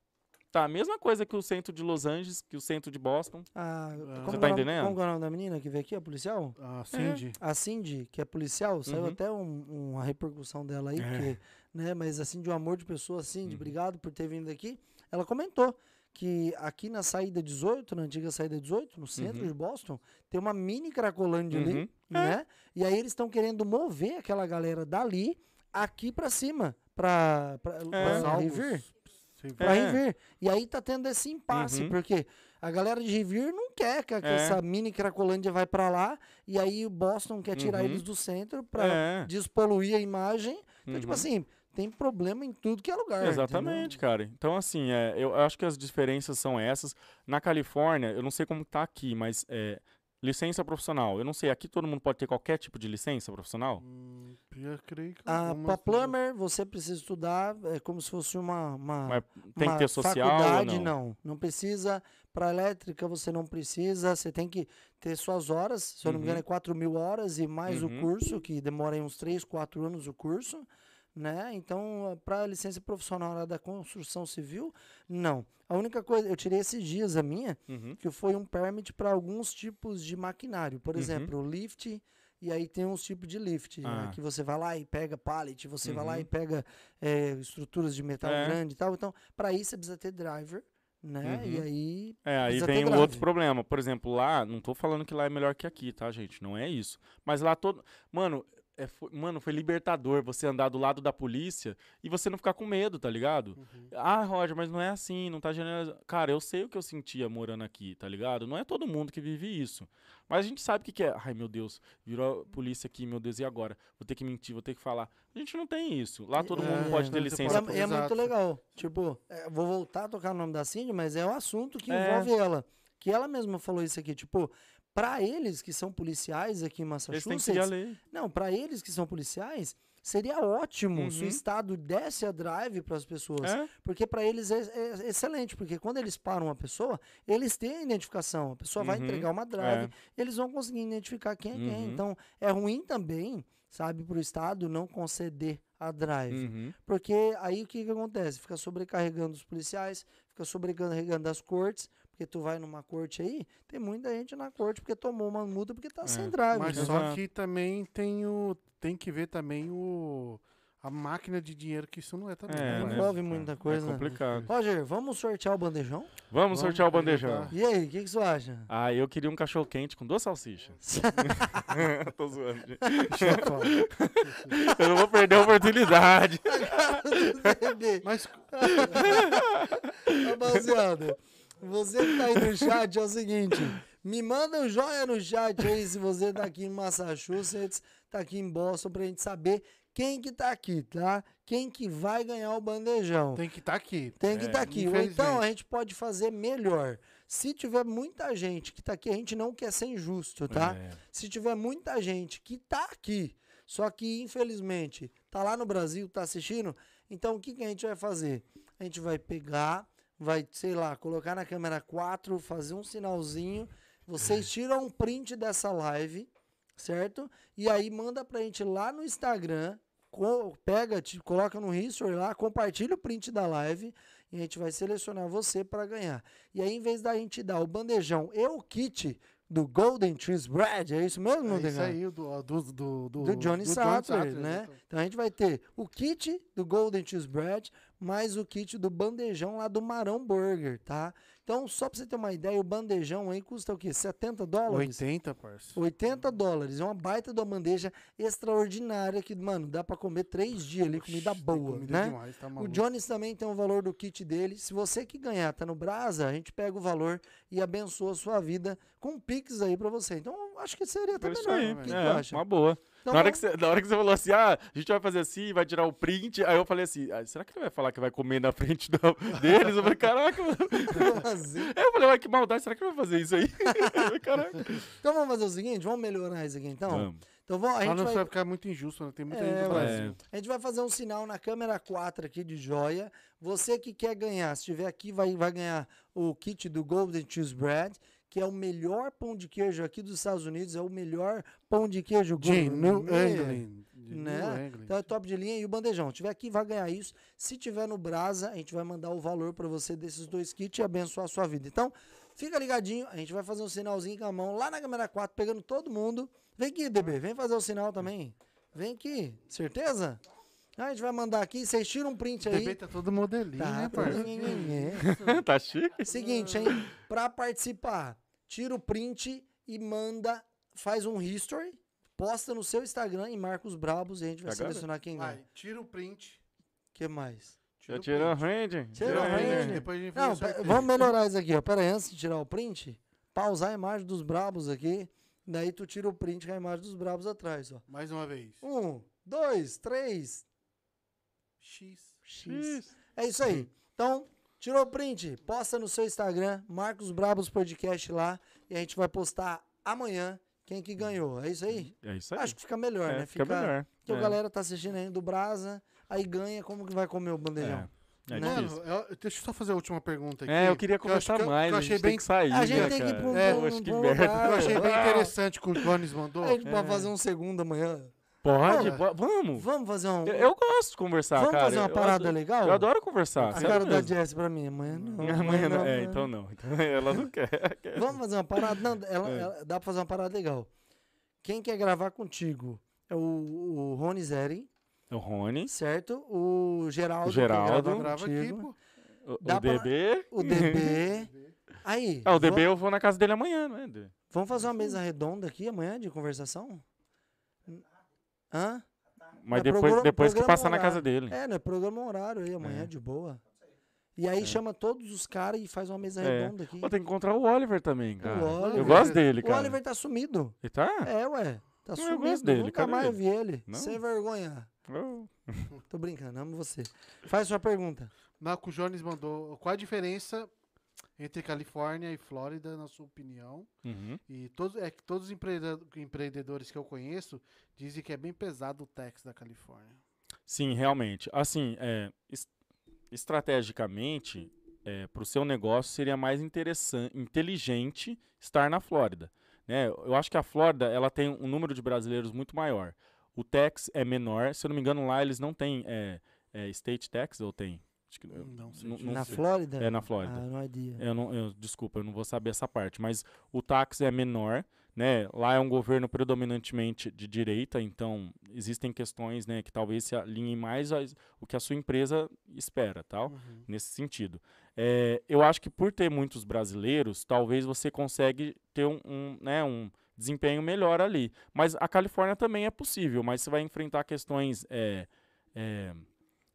Tá a mesma coisa que o centro de Los Angeles, que o centro de Boston. Ah, Você como tá é entendendo? Como que é o nome da menina que veio aqui, a policial? A Cindy. A Cindy, que é policial, saiu Uhum. até um- uma repercussão dela aí, É. porque, né, mas assim, de um amor de pessoa, Cindy, Uhum. obrigado por ter vindo aqui. Ela comentou que aqui na saída 18, na antiga saída 18, no centro Uhum. de Boston, tem uma mini Cracolândia ali, Uhum. né? E aí eles estão querendo mover aquela galera dali aqui pra cima, pra, pra, pra Salvos. Sim, Pra É. E aí tá tendo esse impasse, Uhum. porque a galera de Revere não quer que, que É. essa mini Cracolândia vai pra lá, e aí o Boston quer tirar Uhum. eles do centro pra É. despoluir a imagem. Então, tipo Uhum. assim, tem problema em tudo que é lugar. Exatamente, cara. Então, assim, é, eu acho que as diferenças são essas. Na Califórnia, eu não sei como tá aqui, mas é, licença profissional. Eu não sei, aqui todo mundo pode ter qualquer tipo de licença profissional? Hum, eu creio que Ah, pessoas- plumber, você precisa estudar é como se fosse uma, uma, Mas tem uma que ter social ou faculdade, não? não. Não precisa. Para elétrica, você não precisa. Você tem que ter suas horas. Se eu não me engano, Uhum. é 4 mil horas e mais o Uhum. curso, que demora aí uns 3, 4 anos o curso. Né? Então, para licença profissional da construção civil, não. A única coisa, eu tirei esses dias a minha, Uhum. que foi um permit para alguns tipos de maquinário. Por Uhum. exemplo, lift, e aí tem uns tipos de lift, né, Ah. que você vai lá e pega pallet, você vai lá Uhum. e pega é, estruturas de metal É. grande e tal. Então, para isso você precisa ter driver, né? E Uhum. aí É, aí vem o outro problema. Por exemplo, lá, não tô falando que lá é melhor que aqui, tá, gente? Não é isso. Mas lá todo. Mano, é, foi, mano, foi libertador você andar do lado da polícia e você não ficar com medo, tá ligado? Uhum. Ah, Roger, mas não é assim, não tá generalizando. Cara, eu sei o que eu sentia morando aqui, tá ligado? Não é todo mundo que vive isso. Mas a gente sabe o que, que é. Ai, meu Deus, virou a polícia aqui, meu Deus, e agora? Vou ter que mentir, vou ter que falar. A gente não tem isso. Lá todo É, mundo pode ter E licença. pode- é, e é muito legal. Tipo, é, vou voltar a tocar o nome da Cindy, mas é um assunto que É. envolve ela. Que ela mesma falou isso aqui. Tipo, para eles que são policiais aqui em Eles têm que Massachusetts, lei. Não, para eles que são policiais, seria ótimo se o Uhum. Estado desse a drive para as pessoas. É? Porque para eles é, é excelente, porque quando eles param uma pessoa, eles têm a identificação. A pessoa vai Uhum, entregar uma drive, é. eles vão conseguir identificar quem é quem. Uhum. Então, é ruim também, sabe, para o Estado não conceder a drive. Uhum. Porque aí o que, que acontece? Fica sobrecarregando os policiais, fica sobrecarregando as cortes, porque tu vai numa corte aí, tem muita gente na corte porque tomou uma multa porque tá sem É, drive. Mas né? só que também tem o. Tem que ver também o. A máquina de dinheiro que isso não é também. É, né? né? Envolve muita coisa. É complicado. Roger, vamos sortear o bandejão? Vamos, Vamos sortear o bandejão. E aí, o que, que você acha? Ah, eu queria um cachorro quente com duas salsichas. [laughs] [laughs] Tô zoando. gente. Eu não vou perder a oportunidade. [laughs] Mas Rapaziada, você que tá aí no chat é o seguinte: me manda um joia no chat aí se você tá aqui em Massachusetts, tá aqui em Boston, pra gente saber quem que tá aqui, tá? Quem que vai ganhar o bandejão. tem que estar aqui. Tem que É, estar aqui. Ou então a gente pode fazer melhor. Se tiver muita gente que tá aqui, a gente não quer ser injusto, tá? É. Se tiver muita gente que tá aqui, só que infelizmente tá lá no Brasil, tá assistindo, então o que, que a gente vai fazer? A gente vai pegar, vai, sei lá, colocar na câmera 4, fazer um sinalzinho, vocês tiram um print dessa live, certo? E aí manda pra gente lá no Instagram, pega, te, coloca no history lá, compartilha o print da live e a gente vai selecionar você para ganhar. E aí, em vez da gente dar o bandejão e o kit do Golden Trees Bread, é isso mesmo, É isso Degan? aí, do, do, do, do, do Johnny Sattler, né? então. Então a gente vai ter o kit do Golden Cheese Bread, mais o kit do bandejão lá do Marão Burger, tá? Então, só pra você ter uma ideia, o bandejão aí custa o quê? 70 dólares? 80, parça. 80 dólares. É uma baita de uma bandeja extraordinária que, mano, dá pra comer três dias ali, comida boa, comida né? demais, tá O. Jones também tem o valor do kit dele. Se você que ganhar tá no Brasa, a gente pega o valor e abençoa a sua vida com um Pix aí pra você. Então, acho que seria até É melhor. aí. O que, que é, tu acha? uma boa. Então, na, hora que você, na hora que você falou assim, ah, a gente vai fazer assim, vai tirar o print, aí eu falei assim, ah, será que ele vai falar que vai comer na frente do- deles? Eu falei, caraca, mano. Aí eu falei, uai, que maldade, será que ele vai fazer isso aí? [laughs] Eu falei, caraca. Então vamos fazer o seguinte, vamos melhorar isso aqui então? Vamos. Então vamos, a gente não vai, vai ficar muito injusto, né? Tem muita É, gente ué. Brasil. a gente vai fazer um sinal na câmera 4 aqui de joia. Você que quer ganhar, se estiver aqui, vai, vai ganhar o kit do Golden Cheese Bread, que é o melhor pão de queijo aqui dos Estados Unidos, é o melhor pão de queijo De New. England. de Né? New England. Então é top de linha e o bandejão. Se tiver aqui, vai ganhar isso. Se tiver no Brasa, a gente vai mandar o valor pra você desses dois kits e abençoar a sua vida. Então, fica ligadinho. A gente vai fazer um sinalzinho com a mão lá na câmera 4, pegando todo mundo. Vem aqui, DB. Vem fazer o sinal também. Vem aqui. Certeza? Ah, A gente vai mandar aqui. Vocês tiram um print O aí. bebê tá todo modelinho, Tá, né, tá. parça? [laughs] tá chique? Seguinte, hein? Pra participar, tira o print e manda, faz um history, posta no seu Instagram e marca os brabos e a gente vai Agora? selecionar quem ganha. Vai, tira o print. que mais? Tira Eu o tiro a print. rende. Tira o depois a gente Não, o vamos melhorar isso aqui, ó. Pera aí, antes de tirar o print, pausar a imagem dos brabos aqui. Daí tu tira o print com a imagem dos brabos atrás, ó. Mais uma vez. Um, dois, três. X. X. É isso aí. Então, tirou o print, posta no seu Instagram, marca os Brabos Podcast lá e a gente vai postar amanhã quem que ganhou. É isso aí? É isso aí. Acho que fica melhor, É, né? fica melhor. Porque É. a galera tá assistindo aí do Brasa, aí ganha, como que vai comer o bandejão? É, é Né? Mano, eu- deixa eu só fazer a última pergunta aqui. É, eu queria conversar que eu- mais. que eu a achei gente bem tem que sair. A gente né, tem que ir pra um, É, pra um- pra um merda. lugar. Eu achei bem interessante que o Jones mandou. A gente É. pode fazer um segundo amanhã. Pode, vamos. Vamos fazer um. Eu, eu gosto de conversar, vamos cara. fazer uma Eu parada adoro- legal? Eu adoro conversar. A cara da mesmo. Jess pra mim. Amanhã não. Amanhã não. É, amanhã então não. Então [laughs] ela não quer. Vamos fazer uma parada? Não, ela, É. ela- dá pra fazer uma parada legal. Quem quer gravar contigo é o, o Rony Zeri, O Rony, certo? O Geraldo. O Geraldo. Grava aqui, pô. o, Dá o pra- DB. O DB. Aí. Ah, o DB va- eu vou na casa dele amanhã, não é? Dê? Vamos fazer uma mesa redonda aqui amanhã de conversação? Hã? Mas É depois, programa- depois que passar na casa dele. É, né? Programa um horário aí amanhã, É. de boa. E aí É. chama todos os caras e faz uma mesa É. redonda aqui. Tem que encontrar o Oliver também, cara. Oliver. Eu gosto dele, O cara. Oliver tá sumido. Ele tá? É, ué. Tá Não, eu sumido. gosto dele, Nunca mais ele? vi ele. Não? Sem vergonha. Oh. [laughs] Tô brincando, amo você. Faz sua pergunta. Marco Jones mandou. Qual a diferença entre Califórnia e Flórida, na sua opinião? Uhum. E todos, é que todos os empreendedores que eu conheço dizem que é bem pesado o tax da Califórnia. Sim, realmente. Assim, é, es- estrategicamente, para o seu negócio seria mais interessante, inteligente estar na Flórida. Né? Eu acho que a Flórida ela tem um número de brasileiros muito maior. O tax é menor, se eu não me engano, lá eles não têm é, é, state tax ou tem? Acho que, Não sei. não- disso. não na sei. Flórida? É na Flórida. Ah, não idea. Eu não, eu- desculpa, eu não vou saber essa parte, mas o táxi é menor, né? Lá é um governo predominantemente de direita, então existem questões, né, que talvez se alinhem mais ao o que a sua empresa espera, tal, Uhum. nesse sentido. É, eu acho que por ter muitos brasileiros, talvez você consegue ter um, um, né, um desempenho melhor ali. Mas a Califórnia também é possível, mas você vai enfrentar questões é, é,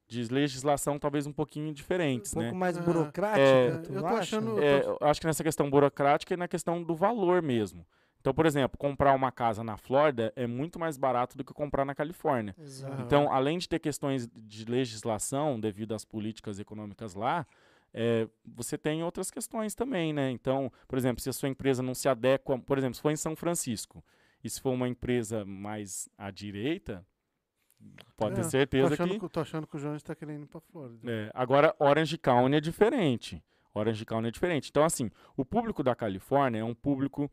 de legislação talvez um pouquinho diferentes, Um pouco né? mais Ah, burocrática, é, tu eu tô acha? achando- É, eu acho que nessa questão burocrática e na questão do valor mesmo. Então, por exemplo, comprar uma casa na Flórida é muito mais barato do que comprar na Califórnia. Exato. Então, além de ter questões de legislação devido às políticas econômicas lá, é, você tem outras questões também, né? Então, por exemplo, se a sua empresa não se adequa, por exemplo, se for em São Francisco e se for uma empresa mais à direita, pode É, ter Tô certeza achando, que tô achando que o Jones tá querendo ir pra Flórida. é, agora, Orange County é diferente. Orange County é diferente. Então, assim, o público da Califórnia é um público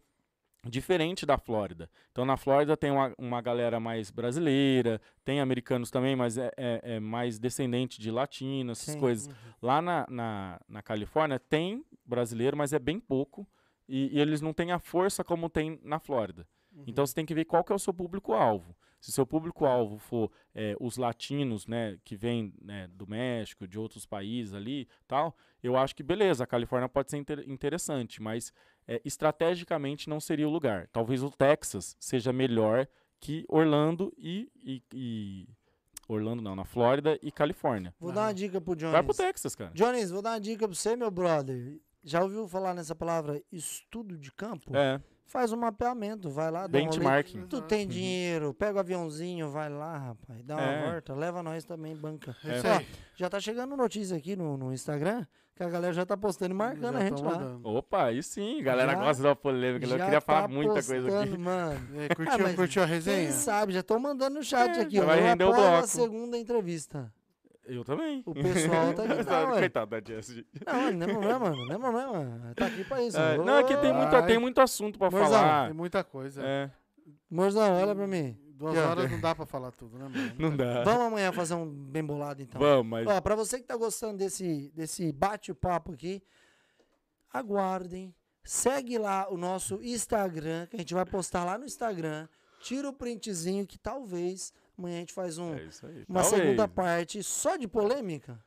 diferente da Flórida. Então, na Flórida tem uma, uma galera mais brasileira, tem americanos também, mas é, é- é mais descendente de latinos, essas Sim. coisas. Uhum. Lá na, na, na Califórnia tem brasileiro, mas é bem pouco. E, e eles não têm a força como tem na Flórida. Uhum. Então você tem que ver qual que é o seu público-alvo. Se seu público-alvo for eh, os latinos, né, que vêm né, do México, de outros países ali, tal, eu acho que beleza, a Califórnia pode ser inter- interessante, mas eh, estrategicamente não seria o lugar. Talvez o Texas seja melhor que Orlando e, e- e- Orlando não, na Flórida e Califórnia. Vou dar uma dica pro Jones. Vai pro Texas, cara. Jones, vou dar uma dica pra você, meu brother. Já ouviu falar nessa palavra estudo de campo? É, Faz um mapeamento, vai lá, dá um benchmarking. Tu tem dinheiro, pega o aviãozinho, vai lá, rapaz, dá uma É. volta, leva nós também, banca. É isso Ó. Já tá chegando notícia aqui no, no Instagram, que a galera já tá postando e marcando Já a gente tão lá. mandando. Opa, aí sim, a galera Já- gosta da polêmica. Eu queria falar tá muita coisa aqui. postando, [laughs] Mano. E aí, curtiu, Ah, curtiu a Quem resenha? sabe, já tô mandando no chat É, aqui, ó. vai Eu render o apoio a bloco. segunda entrevista. Eu também. O pessoal tá [laughs] aqui, tá. Coitado da Jessie. Não, não é problema, mano, não é problema. Tá aqui pra isso. É, Ô, não, aqui tem, muita, Vai. tem muito assunto pra Morzão, falar. Tem muita coisa. É. Morzão, olha pra mim. Duas Que horas não dá pra falar tudo, né, mano? Não dá. Vamos amanhã fazer um bem bolado, então. Vamos, mas. Ó, pra você que tá gostando desse, desse bate-papo aqui, aguardem. Segue lá o nosso Instagram, que a gente vai postar lá no Instagram. Tira o printzinho que talvez amanhã a gente faz um, É uma Talvez. segunda parte só de polêmica.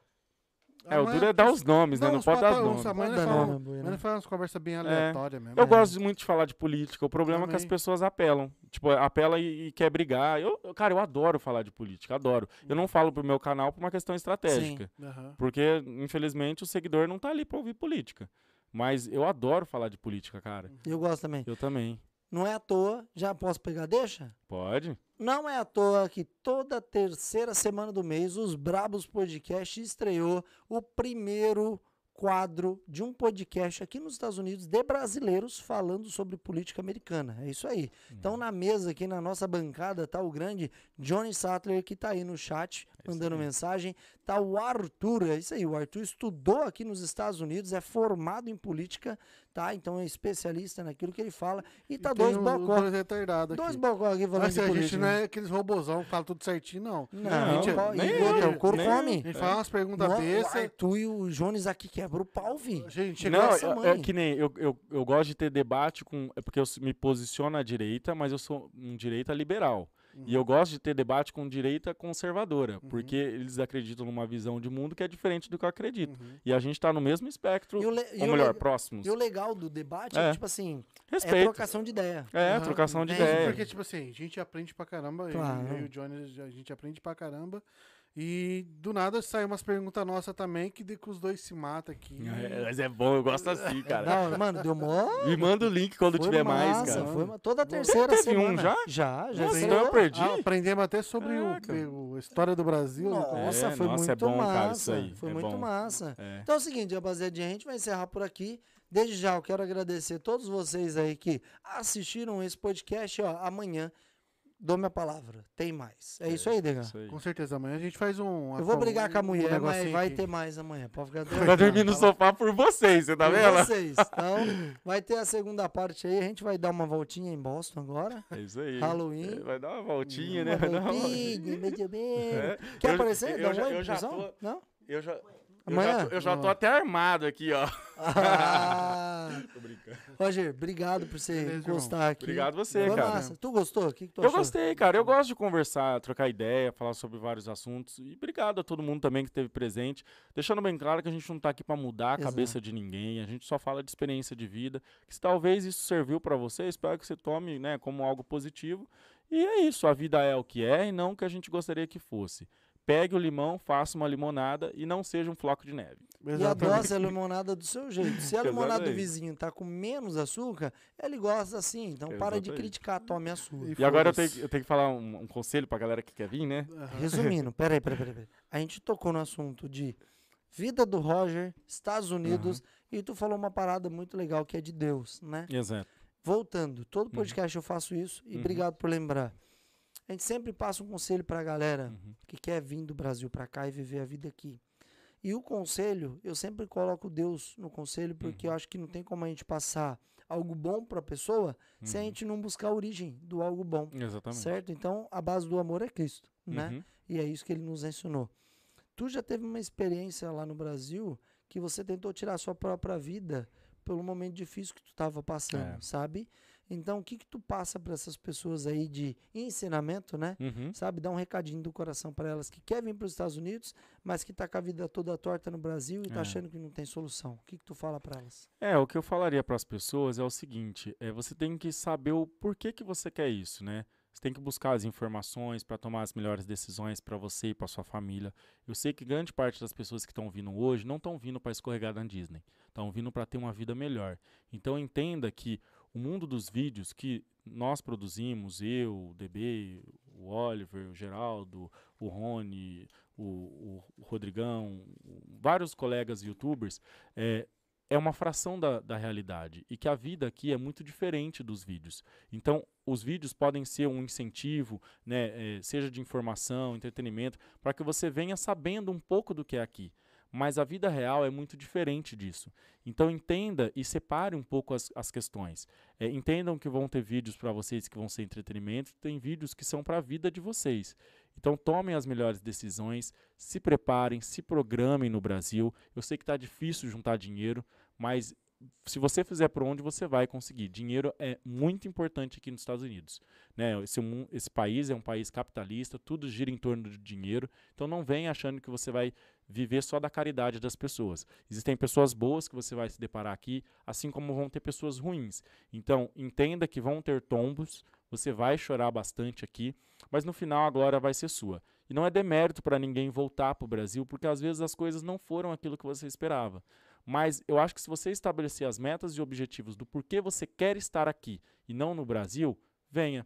É, o duro é dar os nomes, né? Não pode dar papo- nomes. Amanhã dar falamos- nome, amanhã falamos umas conversas bem aleatórias mesmo. Eu né? gosto muito de falar de política. O problema é que as Também. pessoas apelam. Tipo, apela e, e quer brigar. Eu, eu- cara, eu adoro falar de política, adoro. Eu não falo pro meu canal por uma questão estratégica. Aham. Porque, infelizmente, o seguidor não tá ali pra ouvir política. Mas eu adoro falar de política, cara. Eu gosto também. Eu também. Não é à toa, já posso pegar, deixa? Pode? Não é à toa que toda terceira semana do mês os Brabos Podcast estreou o primeiro quadro de um podcast aqui nos Estados Unidos de brasileiros falando sobre política americana. É isso aí. Então na mesa aqui na nossa bancada tá o grande Johnny Sattler que tá aí no chat É mandando mensagem. Tá o Arthur, é isso aí. O Arthur estudou aqui nos Estados Unidos, é formado em política, tá? Então é especialista naquilo que ele fala. E tá E dois o- bocó. dois retardados Dois bocó aqui falando Mas de a política. gente não é aqueles robozão que fala tudo certinho, não. Não, Não, gente, nem e outra, o couro nem come. A gente fala umas perguntas No- O bestas. Arthur e o Jones aqui quebra o pau, vi. A gente Não, essa é- é, que nem eu, eu, eu gosto de ter debate com. É porque eu me posiciono à direita, mas eu sou um direita liberal. E eu gosto de ter debate com direita conservadora, porque eles acreditam numa visão de mundo que é diferente do que eu acredito. Uhum. E a gente tá no mesmo espectro, E e ou o melhor, próximos. e o legal do debate é, É. tipo assim, é Respeito. trocação de ideia. É, trocação de É, ideia. Porque, tipo assim, a gente aprende pra caramba. eu- Claro. Eu e o Johnny, a gente aprende pra caramba. E do nada sai umas perguntas nossas também que, de- que os dois se matam aqui. É, [laughs] mas é bom, eu gosto assim, cara. Não, mano, deu mó. Me manda o link quando foi tiver mais, massa, cara. Foi uma- toda a terceira teve semana. um já? Já, já. Nossa, então eu perdi. Ah, aprendemos até sobre o, Caraca. o- a história do Brasil. né? Nossa, É, foi nossa, muito é bom, massa. cara, isso aí, Foi é muito bom. massa. É. Então é o seguinte, rapaziadinha, a gente vai encerrar por aqui. Desde já eu quero agradecer todos vocês aí que assistiram esse podcast. Ó, amanhã, dou minha palavra, tem mais. É, isso aí, Dega. Isso aí. Com certeza, amanhã a gente faz um. Eu vou brigar com a um mulher, mas negocinho vai aqui. ter mais amanhã. Pode ficar Vai dormir no sofá por vocês, você tá Por vendo? vocês. Então, vai ter a segunda parte aí. A gente vai dar uma voltinha em Boston agora. É isso aí. Halloween. É, Vai dar uma voltinha, Uma né? Vai dar uma voltinha, voltinha. menos. É. Quer Eu- aparecer? eu um já- eu já tô- Não? Eu já, eu Amanhã? já, tô, eu já tô até armado aqui, ó. Ah, [laughs] Tô brincando. Roger, obrigado por você Beleza, irmão. encostar aqui. Obrigado você, Foi cara. massa. Tu gostou? O que, que tu Eu achou? gostei, cara. Eu gosto de conversar, trocar ideia, falar sobre vários assuntos. E obrigado a todo mundo também que esteve presente. Deixando bem claro que a gente não tá aqui pra mudar a Exato. cabeça de ninguém. A gente só fala de experiência de vida. Que se talvez isso serviu pra você, espero que você tome, né, como algo positivo. E é isso, a vida é o que é e não o que a gente gostaria que fosse. Pegue o limão, faça uma limonada e não seja um floco de neve. E Exatamente. adoce a limonada do seu jeito. Se [laughs] a limonada do Exatamente. vizinho tá com menos açúcar, ele gosta assim. Então para de Exatamente. criticar, tome a sua. E agora eu tenho, que- eu tenho que falar um, um conselho pra galera que quer vir, né? Resumindo, peraí, peraí, peraí, peraí. A gente tocou no assunto de vida do Roger, Estados Unidos, e tu falou uma parada muito legal que é de Deus, né? Exato. Voltando, todo podcast eu faço isso e Uhum. obrigado por lembrar. A gente sempre passa um conselho pra galera Uhum. que quer vir do Brasil pra cá e viver a vida aqui. E o conselho, eu sempre coloco Deus no conselho porque eu acho que não tem como a gente passar algo bom pra pessoa se a Uhum. gente não buscar a origem do algo bom, Exatamente. certo? Então, a base do amor é Cristo, né? Uhum. E é isso que ele nos ensinou. Tu já teve uma experiência lá no Brasil que você tentou tirar a sua própria vida pelo momento difícil que tu estava passando, É. sabe? Então, o que que tu passa para essas pessoas aí de ensinamento, né? Uhum. Sabe, dá um recadinho do coração para elas que querem vir para os Estados Unidos, mas que tá com a vida toda torta no Brasil e tá É. achando que não tem solução. O que que tu fala para elas? É, o que eu falaria para as pessoas é o seguinte: é, você tem que saber o porquê que você quer isso, né? Você tem que buscar as informações para tomar as melhores decisões para você e para sua família. Eu sei que grande parte das pessoas que estão vindo hoje não estão vindo para escorregar na Disney, estão vindo para ter uma vida melhor. Então entenda que o mundo dos vídeos que nós produzimos, eu, o DB, o Oliver, o Geraldo, o Rony, o, o- Rodrigão, vários colegas youtubers, é, é uma fração da, da realidade e que a vida aqui é muito diferente dos vídeos. Então, os vídeos podem ser um incentivo, né, eh, seja de informação, entretenimento, para que você venha sabendo um pouco do que é aqui. Mas a vida real é muito diferente disso. Então entenda e separe um pouco as, as questões. É, entendam que vão ter vídeos para vocês que vão ser entretenimento, tem vídeos que são para a vida de vocês. Então tomem as melhores decisões, se preparem, se programem no Brasil. Eu sei que está difícil juntar dinheiro, mas se você fizer por onde, você vai conseguir. Dinheiro é muito importante aqui nos Estados Unidos. Né? Esse, esse país é um país capitalista, tudo gira em torno do dinheiro. Então não venha achando que você vai viver só da caridade das pessoas. Existem pessoas boas que você vai se deparar aqui, assim como vão ter pessoas ruins. Então entenda que vão ter tombos, você vai chorar bastante aqui, mas no final a glória vai ser sua. E não é demérito para ninguém voltar para o Brasil, porque às vezes as coisas não foram aquilo que você esperava. Mas eu acho que se você estabelecer as metas e objetivos do porquê você quer estar aqui e não no Brasil, venha.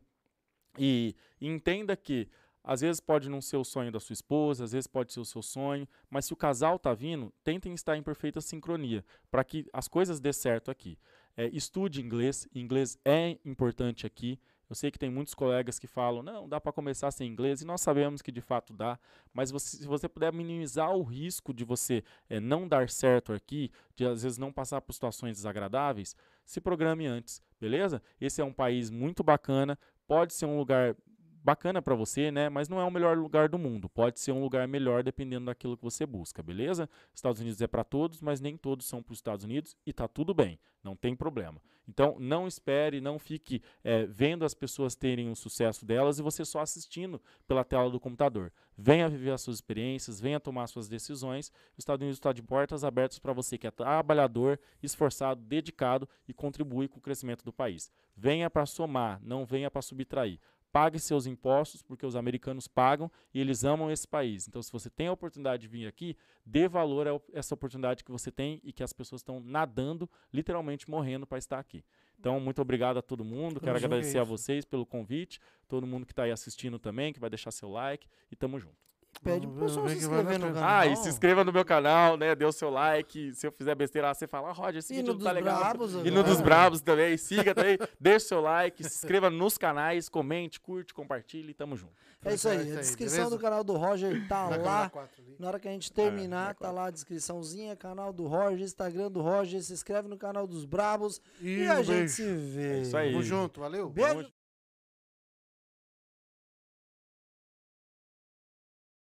E, entenda que às vezes pode não ser o sonho da sua esposa, às vezes pode ser o seu sonho, mas se o casal está vindo, tentem estar em perfeita sincronia para que as coisas dê certo aqui. É, estude inglês, inglês é importante aqui. Eu sei que tem muitos colegas que falam, não, dá para começar sem inglês, e nós sabemos que de fato dá, mas você, se você puder minimizar o risco de você é, não dar certo aqui, de às vezes não passar por situações desagradáveis, se programe antes, beleza? Esse é um país muito bacana, pode ser um lugar bacana para você, né? Mas não é o melhor lugar do mundo. Pode ser um lugar melhor dependendo daquilo que você busca, beleza? Estados Unidos é para todos, mas nem todos são para os Estados Unidos e tá tudo bem, não tem problema. Então não espere, não fique é, vendo as pessoas terem o sucesso delas e você só assistindo pela tela do computador. Venha viver as suas experiências, venha tomar suas decisões. Os Estados Unidos está de portas abertas para você que é trabalhador, esforçado, dedicado e contribui com o crescimento do país. Venha para somar, não venha para subtrair pague seus impostos, porque os americanos pagam e eles amam esse país. Então, se você tem a oportunidade de vir aqui, dê valor a essa oportunidade que você tem e que as pessoas estão nadando, literalmente morrendo para estar aqui. Então, muito obrigado a todo mundo. Quero agradecer a vocês pelo convite, todo mundo que está aí assistindo também, que vai deixar seu like e tamo junto. Pede pro pessoal se inscrever no canal. Ah, e se inscreva no meu canal, né? Dê o seu like. Se eu fizer besteira, você fala, ah, Roger, esse E vídeo não tá dos legal. brabos E no dos. Brabos também. Siga também. [laughs] Deixe seu like, se inscreva nos canais, comente, curte, compartilhe. Tamo junto. É isso aí. A descrição do canal do Roger tá lá. Na hora que a gente É, terminar, tá lá a descriçãozinha, canal do Roger, Instagram do Roger, se inscreve no canal dos Brabos e, E a um gente beijo. se vê. É isso aí. Tamo junto, valeu. Beijo.